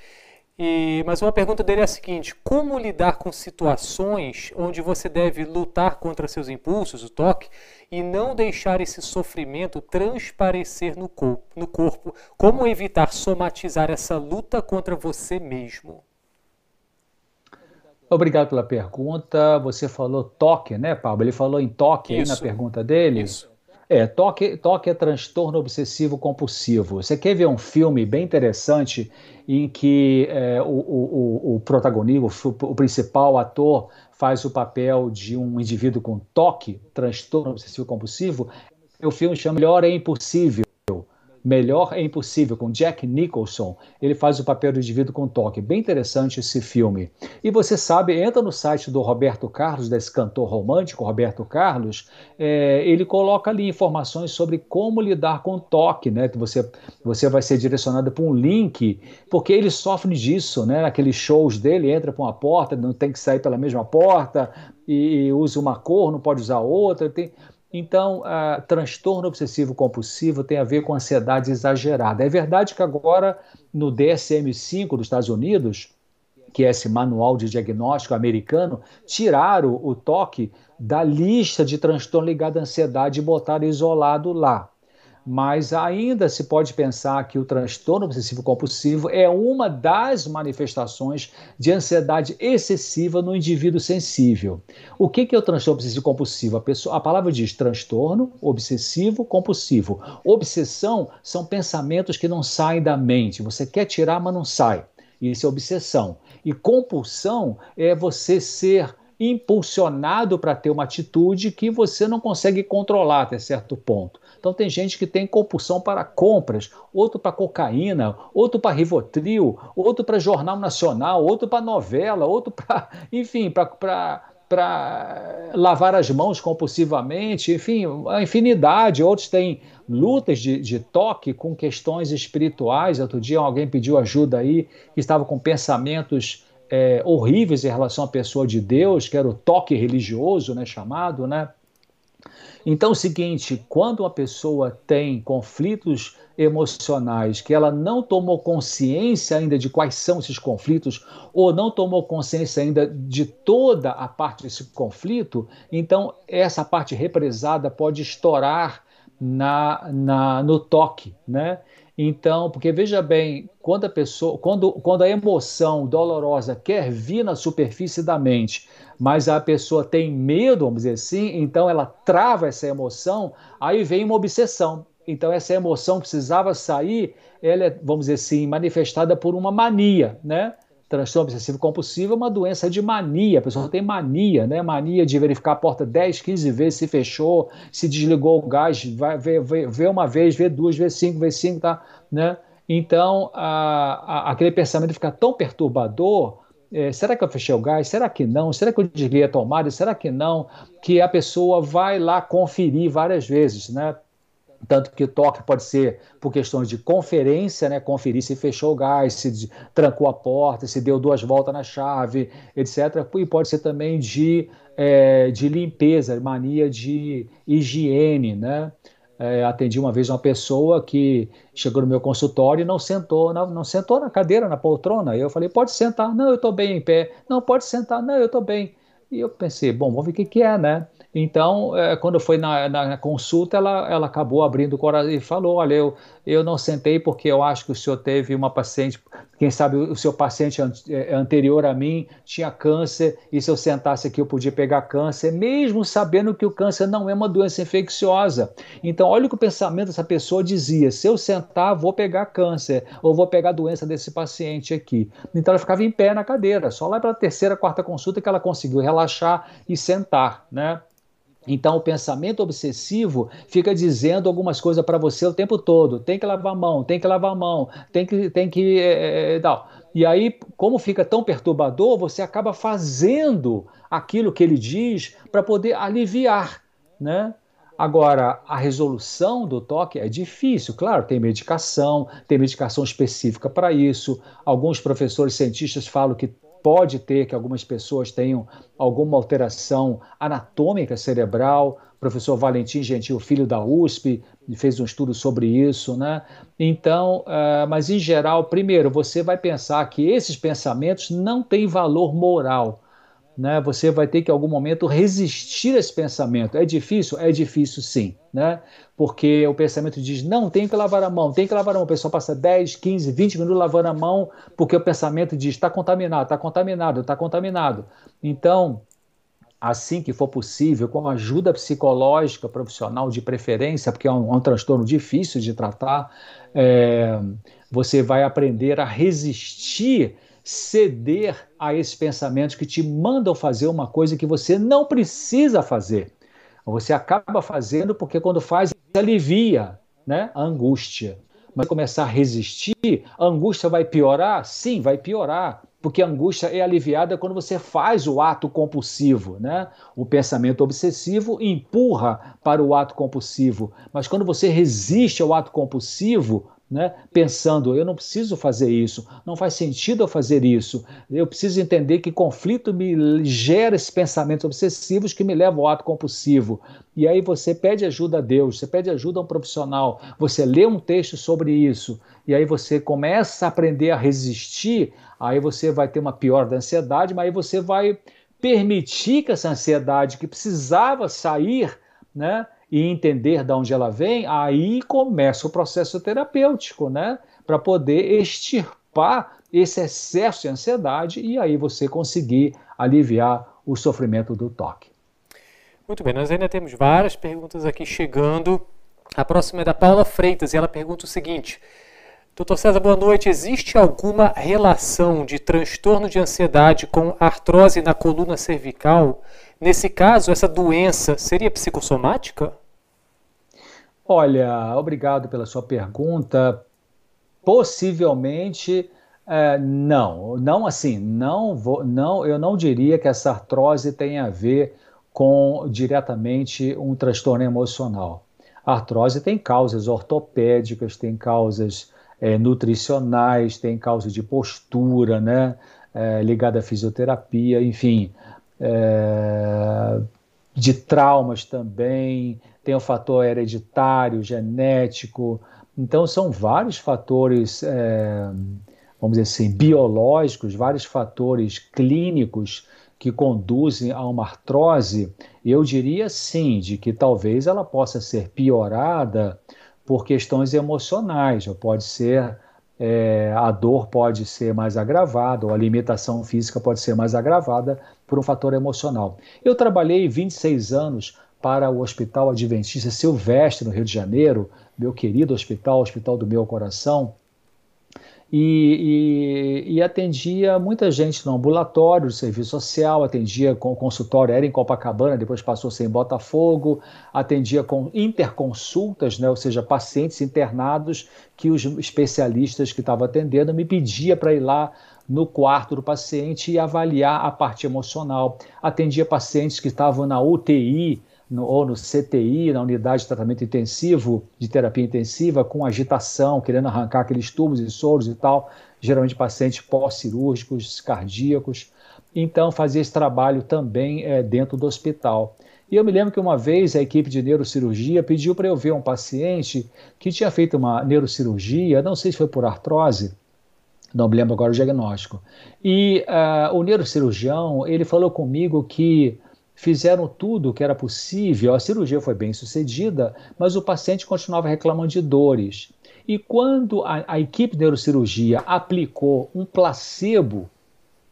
e, mas uma pergunta dele é a seguinte: como lidar com situações onde você deve lutar contra seus impulsos, o toque, e não deixar esse sofrimento transparecer no, corpo, no corpo? Como evitar somatizar essa luta contra você mesmo? Obrigado pela pergunta. Você falou toque, né, Pablo? Ele falou em toque aí na pergunta dele. Isso. É, toque, toque é transtorno obsessivo compulsivo. Você quer ver um filme bem interessante em que é, o, o, o protagonista, o, o principal ator, faz o papel de um indivíduo com toque, transtorno obsessivo compulsivo? O filme chama Melhor é Impossível. Melhor é Impossível, com Jack Nicholson. Ele faz o papel do indivíduo com toque. Bem interessante esse filme. E você sabe, entra no site do Roberto Carlos, desse cantor romântico, Roberto Carlos, é, ele coloca ali informações sobre como lidar com toque, né? Você, você vai ser direcionado para um link, porque ele sofre disso, né? Aqueles shows dele, entra por uma porta, não tem que sair pela mesma porta, e, e usa uma cor, não pode usar outra. Tem então, uh, transtorno obsessivo compulsivo tem a ver com ansiedade exagerada. É verdade que agora, no DSM-5 dos Estados Unidos, que é esse manual de diagnóstico americano, tiraram o toque da lista de transtorno ligado à ansiedade e botaram isolado lá mas ainda se pode pensar que o transtorno obsessivo compulsivo é uma das manifestações de ansiedade excessiva no indivíduo sensível. O que é o transtorno obsessivo compulsivo? A, pessoa, a palavra diz transtorno obsessivo compulsivo. Obsessão são pensamentos que não saem da mente. Você quer tirar, mas não sai. Isso é obsessão. E compulsão é você ser impulsionado para ter uma atitude que você não consegue controlar até certo ponto. Então tem gente que tem compulsão para compras, outro para cocaína, outro para Rivotril, outro para jornal nacional, outro para novela, outro *laughs* para, enfim, para para lavar as mãos compulsivamente, enfim, a infinidade. Outros têm lutas de, de, toque com questões espirituais. Outro dia alguém pediu ajuda aí, que estava com pensamentos é, horríveis em relação à pessoa de Deus, que era o toque religioso, né, chamado, né? Então, é o seguinte: quando uma pessoa tem conflitos emocionais que ela não tomou consciência ainda de quais são esses conflitos, ou não tomou consciência ainda de toda a parte desse conflito, então essa parte represada pode estourar na, na, no toque, né? Então, porque veja bem, quando a pessoa, quando, quando a emoção dolorosa quer vir na superfície da mente, mas a pessoa tem medo, vamos dizer assim, então ela trava essa emoção, aí vem uma obsessão. Então essa emoção precisava sair, ela é, vamos dizer assim, manifestada por uma mania, né? Transtorno obsessivo compulsivo é uma doença de mania. A pessoa tem mania, né? Mania de verificar a porta 10, 15 vezes se fechou, se desligou o gás, vai ver, ver uma vez, ver duas, ver cinco, ver cinco, tá? Né? Então, a, a, aquele pensamento fica tão perturbador. É, será que eu fechei o gás? Será que não? Será que eu desliguei a tomada? Será que não? Que a pessoa vai lá conferir várias vezes, né? Tanto que o toque pode ser por questões de conferência, né? conferir se fechou o gás, se trancou a porta, se deu duas voltas na chave, etc. E pode ser também de, é, de limpeza, mania de higiene. Né? É, atendi uma vez uma pessoa que chegou no meu consultório e não sentou, não, não sentou na cadeira, na poltrona. Eu falei, pode sentar. Não, eu estou bem em pé. Não, pode sentar. Não, eu estou bem. E eu pensei, bom, vamos ver o que, que é, né? Então, é, quando foi na, na, consulta, ela, ela acabou abrindo o coração e falou: Olha, eu, eu não sentei porque eu acho que o senhor teve uma paciente, quem sabe o seu paciente é, anterior a mim tinha câncer, e se eu sentasse aqui eu podia pegar câncer, mesmo sabendo que o câncer não é uma doença infecciosa. Então, olha o que o pensamento dessa pessoa dizia: se eu sentar, vou pegar câncer, ou vou pegar a doença desse paciente aqui. Então, ela ficava em pé na cadeira, só lá pela terceira, quarta consulta que ela conseguiu relaxar e sentar, né? Então, o pensamento obsessivo fica dizendo algumas coisas para você o tempo todo. Tem que lavar a mão, tem que lavar a mão, tem que. Tem que é, é, E aí, como fica tão perturbador, você acaba fazendo aquilo que ele diz para poder aliviar. Né? Agora, a resolução do toque é difícil, claro, tem medicação, tem medicação específica para isso. Alguns professores cientistas falam que pode ter que algumas pessoas tenham alguma alteração anatômica cerebral. O professor Valentim Gentil, filho da USP, fez um estudo sobre isso, né? Então, uh, mas em geral, primeiro, você vai pensar que esses pensamentos não têm valor moral né, você vai ter que em algum momento resistir a esse pensamento. É difícil? É difícil sim, né? Porque o pensamento diz, não, tem que lavar a mão, tem que lavar a mão. O pessoal passa 10, 15, 20 minutos lavando a mão, porque o pensamento diz, está contaminado, está contaminado, está contaminado. Então, assim que for possível, com ajuda psicológica profissional de preferência, porque é um, é um transtorno difícil de tratar, é, você vai aprender a resistir ceder a esses pensamentos que te mandam fazer uma coisa que você não precisa fazer. Você acaba fazendo porque quando faz, alivia né, a angústia. Mas começar a resistir, a angústia vai piorar? Sim, vai piorar, porque a angústia é aliviada quando você faz o ato compulsivo. Né? O pensamento obsessivo empurra para o ato compulsivo, mas quando você resiste ao ato compulsivo, né, pensando, eu não preciso fazer isso, não faz sentido eu fazer isso, eu preciso entender que conflito me gera esses pensamentos obsessivos que me levam ao ato compulsivo. E aí você pede ajuda a Deus, você pede ajuda a um profissional, você lê um texto sobre isso, e aí você começa a aprender a resistir, aí você vai ter uma pior da ansiedade, mas aí você vai permitir que essa ansiedade que precisava sair, né, e entender de onde ela vem, aí começa o processo terapêutico, né? Para poder extirpar esse excesso de ansiedade e aí você conseguir aliviar o sofrimento do toque. Muito bem, nós ainda temos várias perguntas aqui chegando. A próxima é da Paula Freitas e ela pergunta o seguinte: Doutor César, boa noite. Existe alguma relação de transtorno de ansiedade com artrose na coluna cervical? Nesse caso, essa doença seria psicossomática? Olha, obrigado pela sua pergunta. Possivelmente é, não, não assim, não vou, não, eu não diria que essa artrose tem a ver com diretamente um transtorno emocional. A artrose tem causas ortopédicas, tem causas é, nutricionais, tem causa de postura, né, é, ligada à fisioterapia, enfim, é, de traumas também, tem o fator hereditário, genético. Então, são vários fatores, é, vamos dizer assim, biológicos, vários fatores clínicos que conduzem a uma artrose. Eu diria sim, de que talvez ela possa ser piorada por questões emocionais, ou pode ser é, a dor pode ser mais agravada, ou a limitação física pode ser mais agravada por um fator emocional. Eu trabalhei 26 anos para o Hospital Adventista Silvestre, no Rio de Janeiro, meu querido hospital, hospital do meu coração, e, e, e, atendia muita gente no ambulatório, serviço social, atendia com o consultório, era em Copacabana, depois passou a ser em Botafogo, atendia com interconsultas, né, ou seja, pacientes internados que os especialistas que estavam atendendo me pedia para ir lá no quarto do paciente e avaliar a parte emocional. Atendia pacientes que estavam na UTI, no, ou no CTI, na unidade de tratamento intensivo, de terapia intensiva, com agitação, querendo arrancar aqueles tubos e soros e tal, geralmente pacientes pós-cirúrgicos, cardíacos. Então, fazia esse trabalho também é, dentro do hospital. E eu me lembro que uma vez a equipe de neurocirurgia pediu para eu ver um paciente que tinha feito uma neurocirurgia, não sei se foi por artrose, não me lembro agora o diagnóstico. E uh, o neurocirurgião, ele falou comigo que fizeram tudo o que era possível, a cirurgia foi bem sucedida, mas o paciente continuava reclamando de dores. E quando a, a equipe de neurocirurgia aplicou um placebo,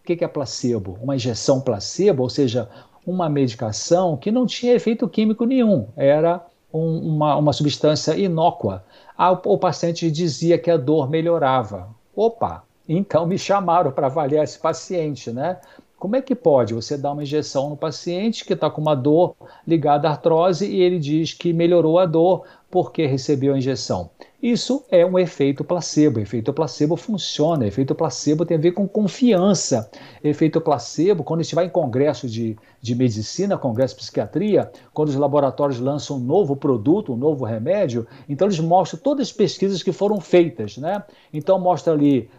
o que, que é placebo? Uma injeção placebo, ou seja, uma medicação que não tinha efeito químico nenhum, era um, uma, uma substância inócua. A, o paciente dizia que a dor melhorava. Opa! Então me chamaram para avaliar esse paciente, né? Como é que pode você dar uma injeção no paciente que está com uma dor ligada à artrose e ele diz que melhorou a dor porque recebeu a injeção? Isso é um efeito placebo. Efeito placebo funciona. Efeito placebo tem a ver com confiança. Efeito placebo, quando vai em congresso de, de medicina, congresso de psiquiatria, quando os laboratórios lançam um novo produto, um novo remédio, então eles mostram todas as pesquisas que foram feitas. Né? Então mostra ali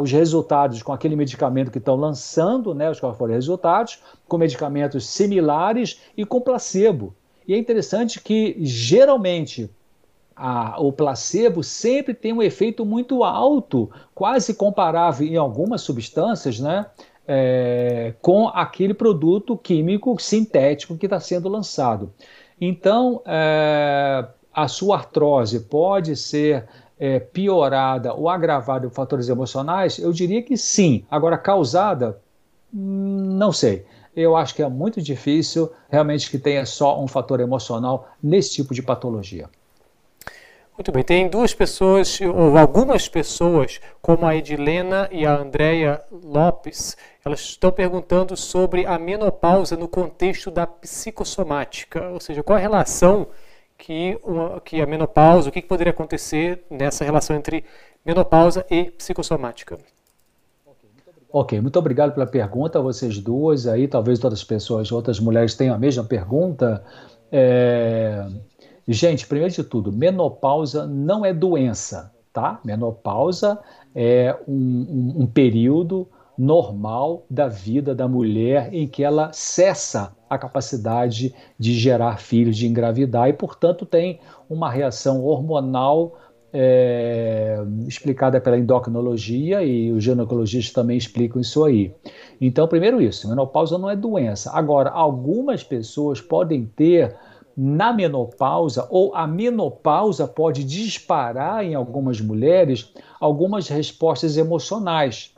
os resultados com aquele medicamento que estão lançando, né, os quais foram resultados, com medicamentos similares e com placebo. E é interessante que, geralmente, a, o placebo sempre tem um efeito muito alto, quase comparável em algumas substâncias, né? É, com aquele produto químico sintético que está sendo lançado. Então, é, a sua artrose pode ser é, piorada ou agravada por fatores emocionais? Eu diria que sim. Agora, causada, não sei. Eu acho que é muito difícil realmente que tenha só um fator emocional nesse tipo de patologia. Muito bem, tem duas pessoas, ou algumas pessoas, como a Edilena e a Andrea Lopes, elas estão perguntando sobre a menopausa no contexto da psicossomática, ou seja, qual a relação que, uma, que a menopausa, o que, poderia acontecer nessa relação entre menopausa e psicossomática. Ok, muito obrigado pela pergunta, vocês duas aí, talvez outras pessoas, outras mulheres tenham a mesma pergunta. É... Gente, primeiro de tudo, menopausa não é doença, tá? Menopausa é um, um, um período normal da vida da mulher em que ela cessa a capacidade de gerar filhos, de engravidar e, portanto, tem uma reação hormonal é, explicada pela endocrinologia e os ginecologistas também explicam isso aí. Então, primeiro isso, menopausa não é doença. Agora, algumas pessoas podem ter na menopausa, ou a menopausa pode disparar em algumas mulheres algumas respostas emocionais.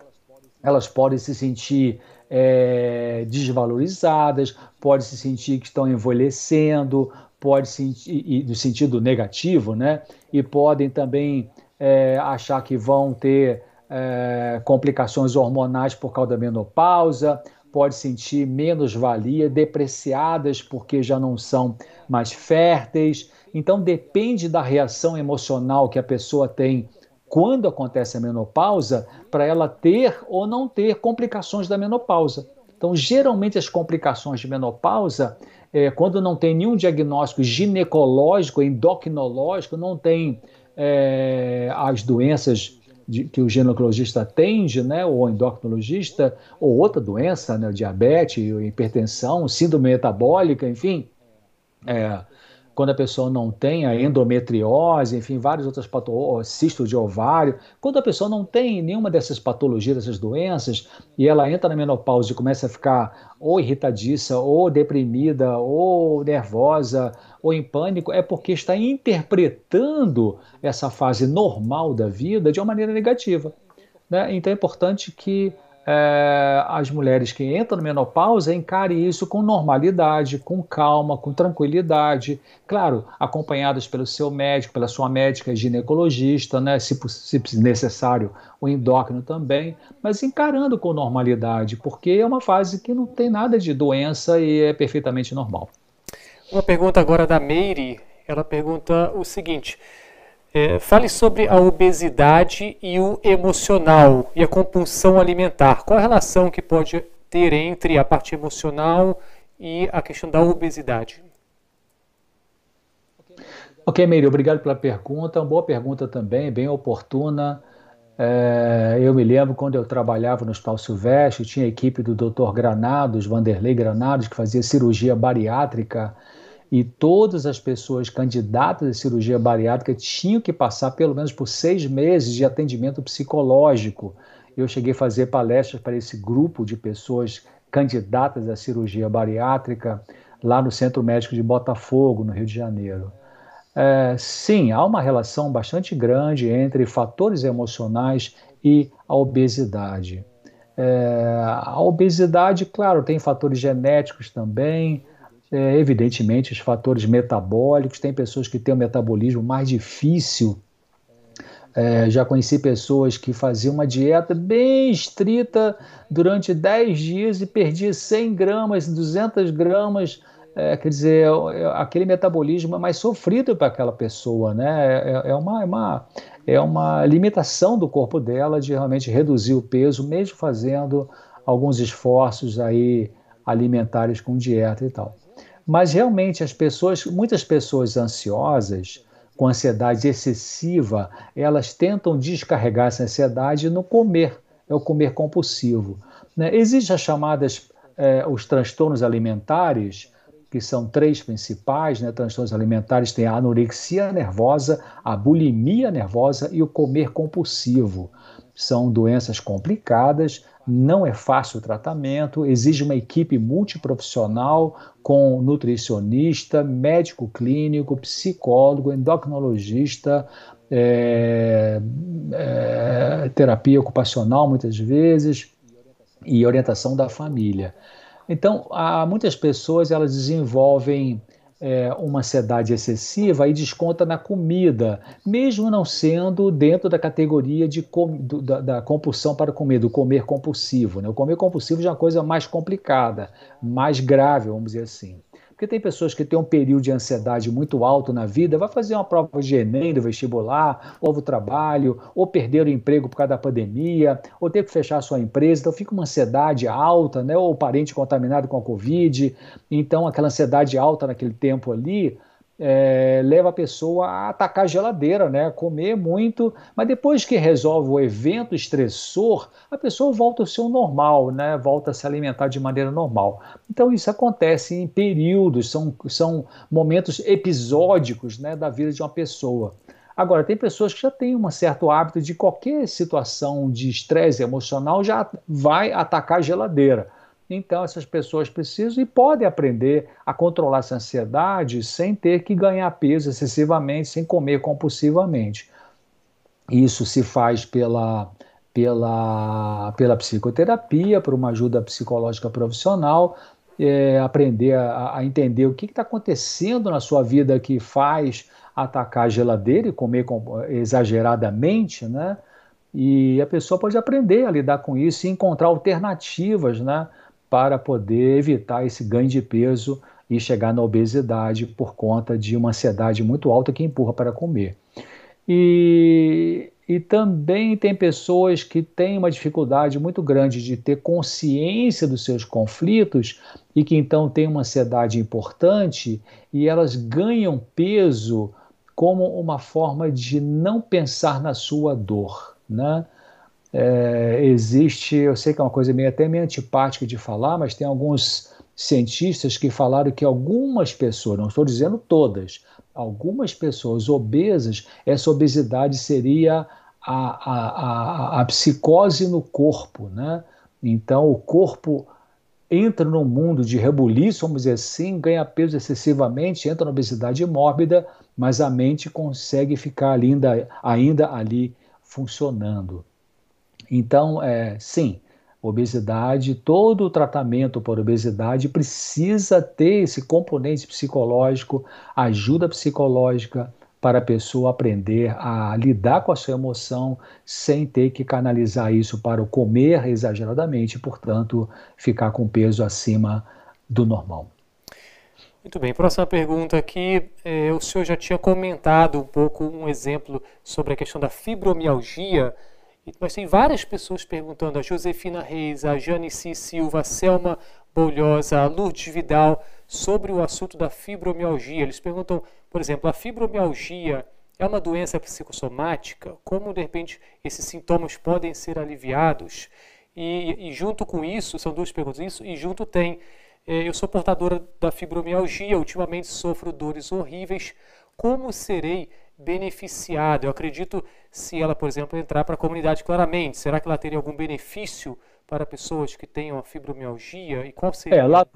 Elas podem se sentir é, desvalorizadas, podem se sentir que estão envelhecendo, pode sentir, no sentido negativo, né? E podem também é, achar que vão ter é, complicações hormonais por causa da menopausa, pode sentir menos valia, depreciadas porque já não são mais férteis. Então depende da reação emocional que a pessoa tem quando acontece a menopausa para ela ter ou não ter complicações da menopausa. Então, geralmente as complicações de menopausa, é, quando não tem nenhum diagnóstico ginecológico, endocrinológico, não tem é, as doenças de, que o ginecologista atende, né, ou endocrinologista, ou outra doença, né, diabetes, hipertensão, síndrome metabólica, enfim, é, quando a pessoa não tem a endometriose, enfim, várias outras patologias, cisto de ovário, quando a pessoa não tem nenhuma dessas patologias, dessas doenças, e ela entra na menopausa e começa a ficar ou irritadiça, ou deprimida, ou nervosa, ou em pânico, é porque está interpretando essa fase normal da vida de uma maneira negativa. Né? Então é importante que é, as mulheres que entram na menopausa encarem isso com normalidade, com calma, com tranquilidade, claro, acompanhadas pelo seu médico, pela sua médica ginecologista, né, se, se necessário, o endócrino também, mas encarando com normalidade, porque é uma fase que não tem nada de doença e é perfeitamente normal. Uma pergunta agora da Meire, ela pergunta o seguinte. É, fale sobre a obesidade e o emocional e a compulsão alimentar. Qual a relação que pode ter entre a parte emocional e a questão da obesidade? Ok, Meire, obrigado pela pergunta. Uma boa pergunta também, bem oportuna. É, eu me lembro quando eu trabalhava no Hospital Silvestre, tinha a equipe do Dr. Granados, Vanderlei Granados, que fazia cirurgia bariátrica e todas as pessoas candidatas à cirurgia bariátrica tinham que passar pelo menos por seis meses de atendimento psicológico. Eu cheguei a fazer palestras para esse grupo de pessoas candidatas à cirurgia bariátrica lá no Centro Médico de Botafogo, no Rio de Janeiro. É, sim, há uma relação bastante grande entre fatores emocionais e a obesidade. É, a obesidade, claro, tem fatores genéticos também, é, evidentemente, os fatores metabólicos. Tem pessoas que têm um metabolismo mais difícil É, já conheci pessoas que faziam uma dieta bem estrita durante 10 dias e perdia 100 gramas, 200 gramas. É, quer dizer, é, é, aquele metabolismo é mais sofrido para aquela pessoa, né? É, é, uma, é, uma, é uma limitação do corpo dela de realmente reduzir o peso, mesmo fazendo alguns esforços aí alimentares com dieta e tal. Mas realmente as pessoas, muitas pessoas ansiosas, com ansiedade excessiva, elas tentam descarregar essa ansiedade no comer, é o comer compulsivo. Né? Existem as chamadas, é, os transtornos alimentares, que são três principais, né? transtornos alimentares, tem a anorexia nervosa, a bulimia nervosa e o comer compulsivo. São doenças complicadas, não é fácil o tratamento, exige uma equipe multiprofissional com nutricionista, médico clínico, psicólogo, endocrinologista, é, é, terapia ocupacional muitas vezes e orientação da família. Então, há muitas pessoas elas desenvolvem é, uma ansiedade excessiva e desconta na comida, mesmo não sendo dentro da categoria de com, do, da, da, compulsão para comer, do comer compulsivo. Né? O comer compulsivo já é uma coisa mais complicada, mais grave, vamos dizer assim. Porque tem pessoas que têm um período de ansiedade muito alto na vida, vai fazer uma prova de Enem do vestibular, ou o trabalho, ou perder o emprego por causa da pandemia, ou ter que fechar sua empresa, então fica uma ansiedade alta, né? ou parente contaminado com a Covid, então aquela ansiedade alta naquele tempo ali, é, leva a pessoa a atacar a geladeira, né? comer muito, mas depois que resolve o evento estressor, a pessoa volta ao seu normal, né? volta a se alimentar de maneira normal. Então isso acontece em períodos, são, são momentos episódicos né, da vida de uma pessoa. Agora, tem pessoas que já têm um certo hábito de qualquer situação de estresse emocional já vai atacar a geladeira. Então, essas pessoas precisam e podem aprender a controlar essa ansiedade sem ter que ganhar peso excessivamente, sem comer compulsivamente. Isso se faz pela, pela, pela psicoterapia, por uma ajuda psicológica profissional, é, aprender a, a, entender o que está acontecendo na sua vida que faz atacar a geladeira e comer com, exageradamente, né? E a pessoa pode aprender a lidar com isso e encontrar alternativas, né? Para poder evitar esse ganho de peso e chegar na obesidade por conta de uma ansiedade muito alta que empurra para comer. E, e também tem pessoas que têm uma dificuldade muito grande de ter consciência dos seus conflitos e que então têm uma ansiedade importante e elas ganham peso como uma forma de não pensar na sua dor, né? É, existe, eu sei que é uma coisa meio, até meio antipática de falar, mas tem alguns cientistas que falaram que algumas pessoas, não estou dizendo todas, algumas pessoas obesas, essa obesidade seria a, a, a, a psicose no corpo, né? Então o corpo entra num mundo de rebuliço, vamos dizer assim, ganha peso excessivamente, entra na obesidade mórbida, mas a mente consegue ficar ainda, ainda ali funcionando. Então, é, sim, obesidade, todo o tratamento por obesidade precisa ter esse componente psicológico, ajuda psicológica para a pessoa aprender a lidar com a sua emoção sem ter que canalizar isso para o comer exageradamente, portanto, ficar com peso acima do normal. Muito bem, próxima pergunta aqui. É, o senhor já tinha comentado um pouco um exemplo sobre a questão da fibromialgia mas tem várias pessoas perguntando, a Josefina Reis, a Janice Silva, a Selma Bolhosa, a Lourdes Vidal, sobre o assunto da fibromialgia. Eles perguntam, por exemplo, a fibromialgia é uma doença psicossomática? Como, de repente, esses sintomas podem ser aliviados? E, e junto com isso, são duas perguntas, isso, e junto tem, eh, eu sou portadora da fibromialgia, ultimamente sofro dores horríveis, como serei beneficiada? Eu acredito se ela, por exemplo, entrar para a comunidade claramente, será que ela teria algum benefício para pessoas que tenham fibromialgia? E qual seria? É, lá,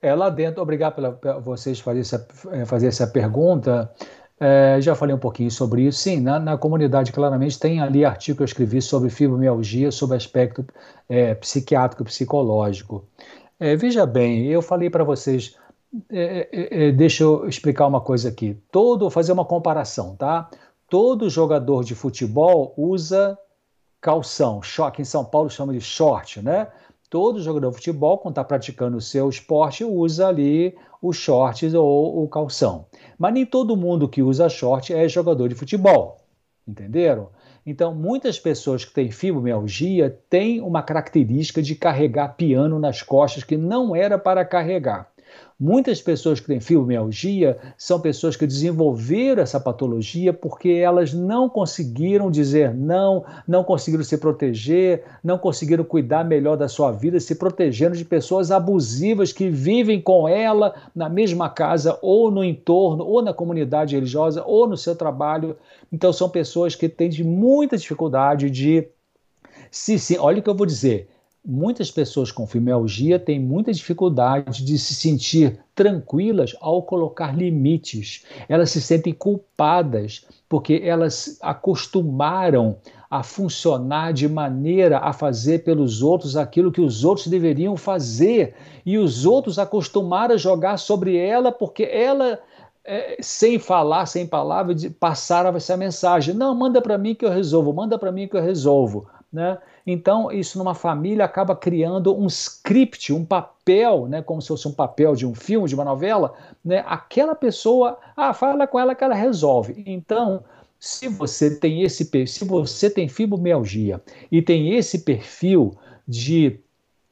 é, lá dentro, obrigado pela, por vocês fazer essa, é, fazer essa pergunta. É, já falei um pouquinho sobre isso. Sim, na, na, comunidade claramente tem ali artigo que eu escrevi sobre fibromialgia, sobre aspecto é, psiquiátrico, psicológico. É, veja bem, eu falei para vocês é, é, é, deixa eu explicar uma coisa aqui. Todo, fazer uma comparação, tá? todo jogador de futebol usa calção, short, em São Paulo chama de short, né? Todo jogador de futebol, quando está praticando o seu esporte, usa ali o shorts ou o calção. Mas nem todo mundo que usa short é jogador de futebol, entenderam? Então, muitas pessoas que têm fibromialgia têm uma característica de carregar piano nas costas que não era para carregar. Muitas pessoas que têm fibromialgia são pessoas que desenvolveram essa patologia porque elas não conseguiram dizer não, não conseguiram se proteger, não conseguiram cuidar melhor da sua vida, se protegendo de pessoas abusivas que vivem com ela na mesma casa ou no entorno, ou na comunidade religiosa, ou no seu trabalho. Então são pessoas que têm muita dificuldade de se, se olha o que eu vou dizer muitas pessoas com fibromialgia têm muita dificuldade de se sentir tranquilas ao colocar limites. Elas se sentem culpadas porque elas acostumaram a funcionar de maneira a fazer pelos outros aquilo que os outros deveriam fazer e os outros acostumaram a jogar sobre ela porque ela é, sem falar, sem palavras, passaram essa mensagem. Não, manda para mim que eu resolvo, manda para mim que eu resolvo. Né? Então, isso numa família acaba criando um script, um papel, né? como se fosse um papel de um filme, de uma novela. Né? Aquela pessoa, ah, fala com ela que ela resolve. Então, se você tem esse se você tem fibromialgia e tem esse perfil de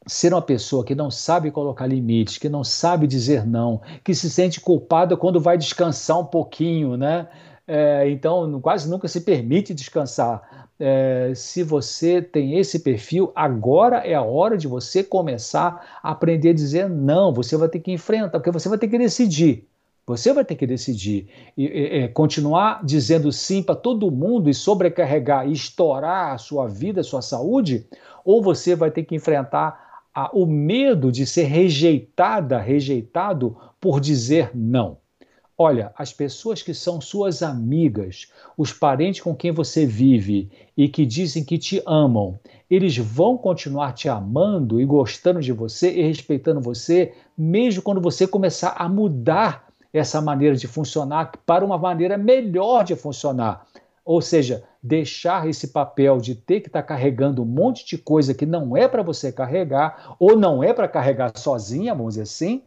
ser uma pessoa que não sabe colocar limites, que não sabe dizer não, que se sente culpada quando vai descansar um pouquinho, né? É, então quase nunca se permite descansar é, se você tem esse perfil, agora é a hora de você começar a aprender a dizer não. Você vai ter que enfrentar, porque você vai ter que decidir. Você vai ter que decidir e, e, e continuar dizendo sim para todo mundo e sobrecarregar e estourar a sua vida, a sua saúde, ou você vai ter que enfrentar a, o medo de ser rejeitada, rejeitado por dizer não. Olha, as pessoas que são suas amigas, os parentes com quem você vive e que dizem que te amam, eles vão continuar te amando e gostando de você e respeitando você, mesmo quando você começar a mudar essa maneira de funcionar para uma maneira melhor de funcionar. Ou seja, deixar esse papel de ter que estar tá carregando um monte de coisa que não é para você carregar, ou não é para carregar sozinha, vamos dizer assim,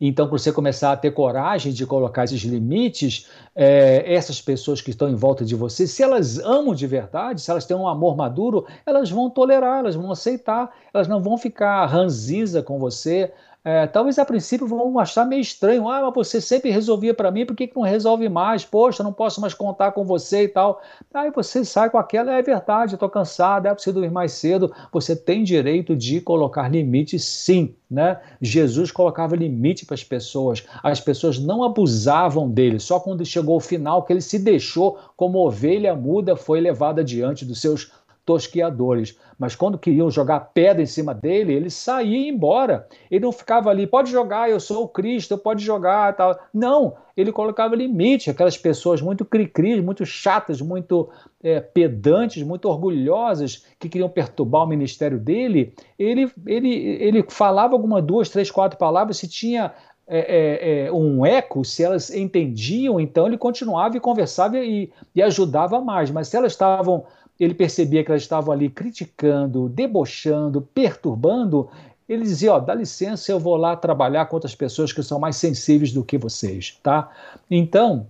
então, para você começar a ter coragem de colocar esses limites, é, essas pessoas que estão em volta de você, se elas amam de verdade, se elas têm um amor maduro, elas vão tolerar, elas vão aceitar, elas não vão ficar ranziza com você, é, talvez a princípio vão achar meio estranho. Ah, mas você sempre resolvia para mim, por que, que não resolve mais? Poxa, não posso mais contar com você e tal. Aí você sai com aquela, é verdade, eu tô cansado, é preciso dormir mais cedo. Você tem direito de colocar limites, sim. Né? Jesus colocava limite para as pessoas, as pessoas não abusavam dele, só quando chegou o final que ele se deixou como ovelha muda foi levada diante dos seus tosquiadores. Mas quando queriam jogar pedra em cima dele, ele saía e ia embora. Ele não ficava ali, pode jogar, eu sou o Cristo, pode jogar tal. Não, ele colocava limite. Aquelas pessoas muito cri-cri, muito chatas, muito é, pedantes, muito orgulhosas, que queriam perturbar o ministério dele, ele, ele, ele falava alguma, duas, três, quatro palavras, se tinha é, é, um eco, se elas entendiam, então ele continuava e conversava e, e ajudava mais. Mas se elas estavam ele percebia que elas estavam ali criticando, debochando, perturbando, ele dizia, ó, dá licença, eu vou lá trabalhar com outras pessoas que são mais sensíveis do que vocês, tá? Então,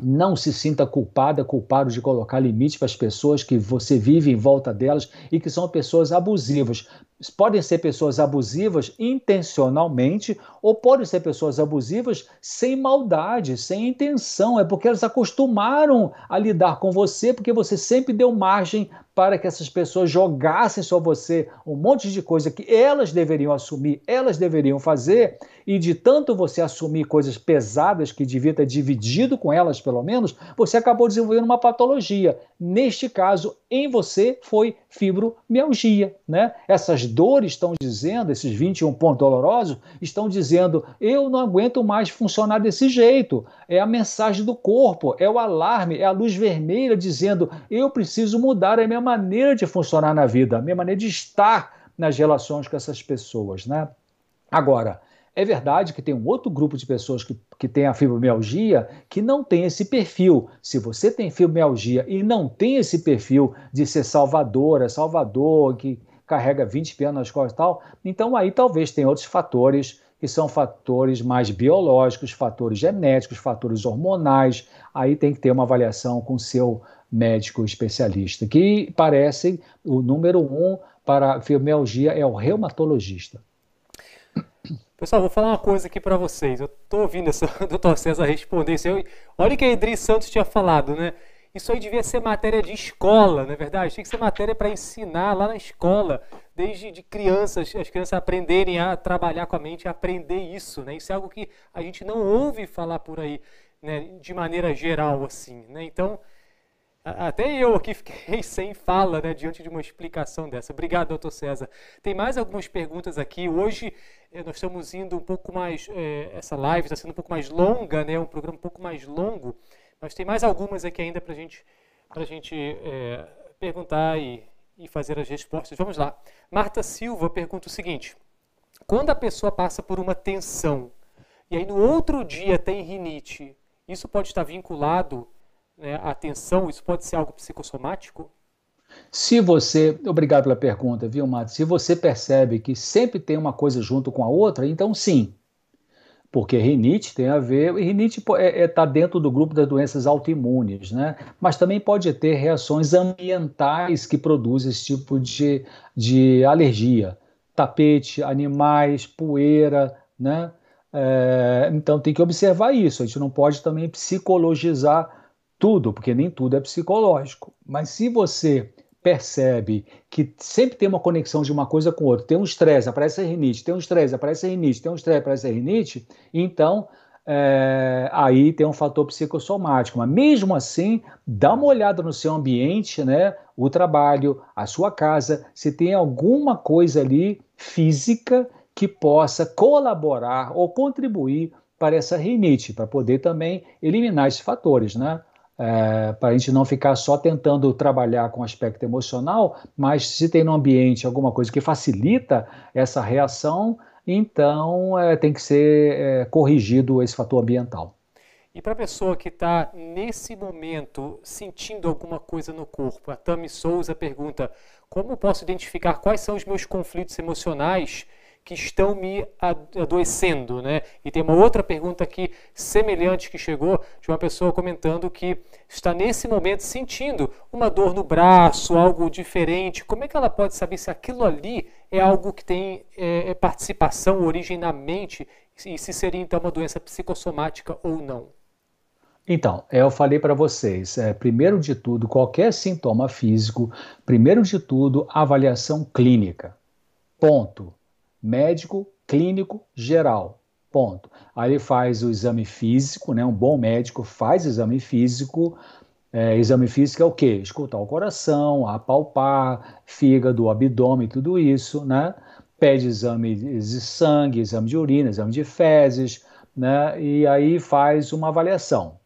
não se sinta culpada, culpado de colocar limite para as pessoas que você vive em volta delas e que são pessoas abusivas podem ser pessoas abusivas intencionalmente ou podem ser pessoas abusivas sem maldade, sem intenção. É porque elas acostumaram a lidar com você porque você sempre deu margem para que essas pessoas jogassem sobre você um monte de coisa que elas deveriam assumir, elas deveriam fazer, e de tanto você assumir coisas pesadas que devia ter dividido com elas, pelo menos, você acabou desenvolvendo uma patologia. Neste caso, em você foi fibromialgia, né? Essas dores estão dizendo, esses 21 pontos dolorosos, estão dizendo: eu não aguento mais funcionar desse jeito. É a mensagem do corpo, é o alarme, é a luz vermelha dizendo: eu preciso mudar a minha maneira de funcionar na vida, a minha maneira de estar nas relações com essas pessoas, né? Agora, É verdade que tem um outro grupo de pessoas que, que tem a fibromialgia que não tem esse perfil. Se você tem fibromialgia e não tem esse perfil de ser salvadora, salvador, que carrega 20 pianos nas costas e tal, então aí talvez tenha outros fatores que são fatores mais biológicos, fatores genéticos, fatores hormonais. Aí tem que ter uma avaliação com o seu médico especialista, que parece o número um para fibromialgia é o reumatologista. Pessoal, vou falar uma coisa aqui para vocês. Eu estou ouvindo essa *laughs* doutor César responder isso. olha o que a Idris Santos tinha falado, né? Isso aí devia ser matéria de escola, não é verdade? Tinha que ser matéria para ensinar lá na escola, desde de crianças, as crianças aprenderem a trabalhar com a mente, aprender isso, né? Isso é algo que a gente não ouve falar por aí, né? De maneira geral, assim, né? Então, até eu aqui fiquei *laughs* sem fala né, diante de uma explicação dessa. Obrigado, doutor César. Tem mais algumas perguntas aqui. Hoje eh, nós estamos indo um pouco mais. Eh, essa live está sendo um pouco mais longa, né, um programa um pouco mais longo, mas tem mais algumas aqui ainda para gente, a gente eh, perguntar e, e fazer as respostas. Vamos lá. Marta Silva pergunta o seguinte: quando a pessoa passa por uma tensão e aí no outro dia tem rinite, isso pode estar vinculado né, atenção, isso pode ser algo psicossomático? Se você, obrigado pela pergunta, viu, Mato? Se você percebe que sempre tem uma coisa junto com a outra, então sim. Porque rinite tem a ver, rinite está é, é, tá dentro do grupo das doenças autoimunes, né? Mas também pode ter reações ambientais que produzem esse tipo de, de alergia. Tapete, animais, poeira, né? É, então tem que observar isso. A gente não pode também psicologizar tudo, porque nem tudo é psicológico. Mas se você percebe que sempre tem uma conexão de uma coisa com outra, tem um estresse, aparece a rinite, tem um estresse, aparece a rinite, tem um estresse, aparece a rinite, então é, aí tem um fator psicossomático. Mas mesmo assim, dá uma olhada no seu ambiente, né? O trabalho, a sua casa, se tem alguma coisa ali física que possa colaborar ou contribuir para essa rinite, para poder também eliminar esses fatores, né? É, para a gente não ficar só tentando trabalhar com o aspecto emocional, mas se tem no ambiente alguma coisa que facilita essa reação, então é, tem que ser é, corrigido esse fator ambiental. E para a pessoa que está nesse momento sentindo alguma coisa no corpo, a Tami Souza pergunta: como posso identificar quais são os meus conflitos emocionais? Que estão me adoecendo, né? E tem uma outra pergunta aqui semelhante que chegou de uma pessoa comentando que está nesse momento sentindo uma dor no braço, algo diferente. Como é que ela pode saber se aquilo ali é algo que tem é, é participação, origem na mente e se seria então uma doença psicossomática ou não? Então, eu falei para vocês, é, primeiro de tudo, qualquer sintoma físico, primeiro de tudo, avaliação clínica. Ponto médico clínico geral. Ponto. Aí ele faz o exame físico, né? Um bom médico faz exame físico. É, exame físico é o quê? Escutar o coração, apalpar, fígado, abdômen, tudo isso, né? Pede exame de sangue, exame de urina, exame de fezes, né? E aí faz uma avaliação.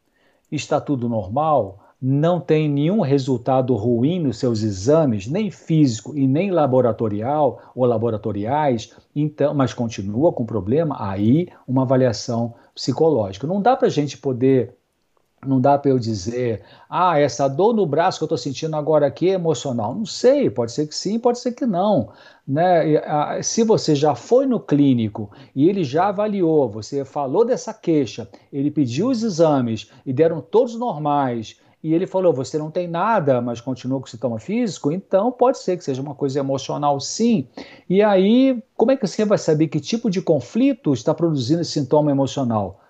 Está tudo normal? Não tem nenhum resultado ruim nos seus exames, nem físico e nem laboratorial ou laboratoriais, então, mas continua com problema, aí uma avaliação psicológica. Não dá para a gente poder não dá para eu dizer, ah, essa dor no braço que eu estou sentindo agora aqui é emocional. Não sei, pode ser que sim, pode ser que não. Né? Se você já foi no clínico e ele já avaliou, você falou dessa queixa, ele pediu os exames e deram todos normais, e ele falou: você não tem nada, mas continua com sintoma físico, então pode ser que seja uma coisa emocional, sim. E aí, como é que você vai saber que tipo de conflito está produzindo esse sintoma emocional?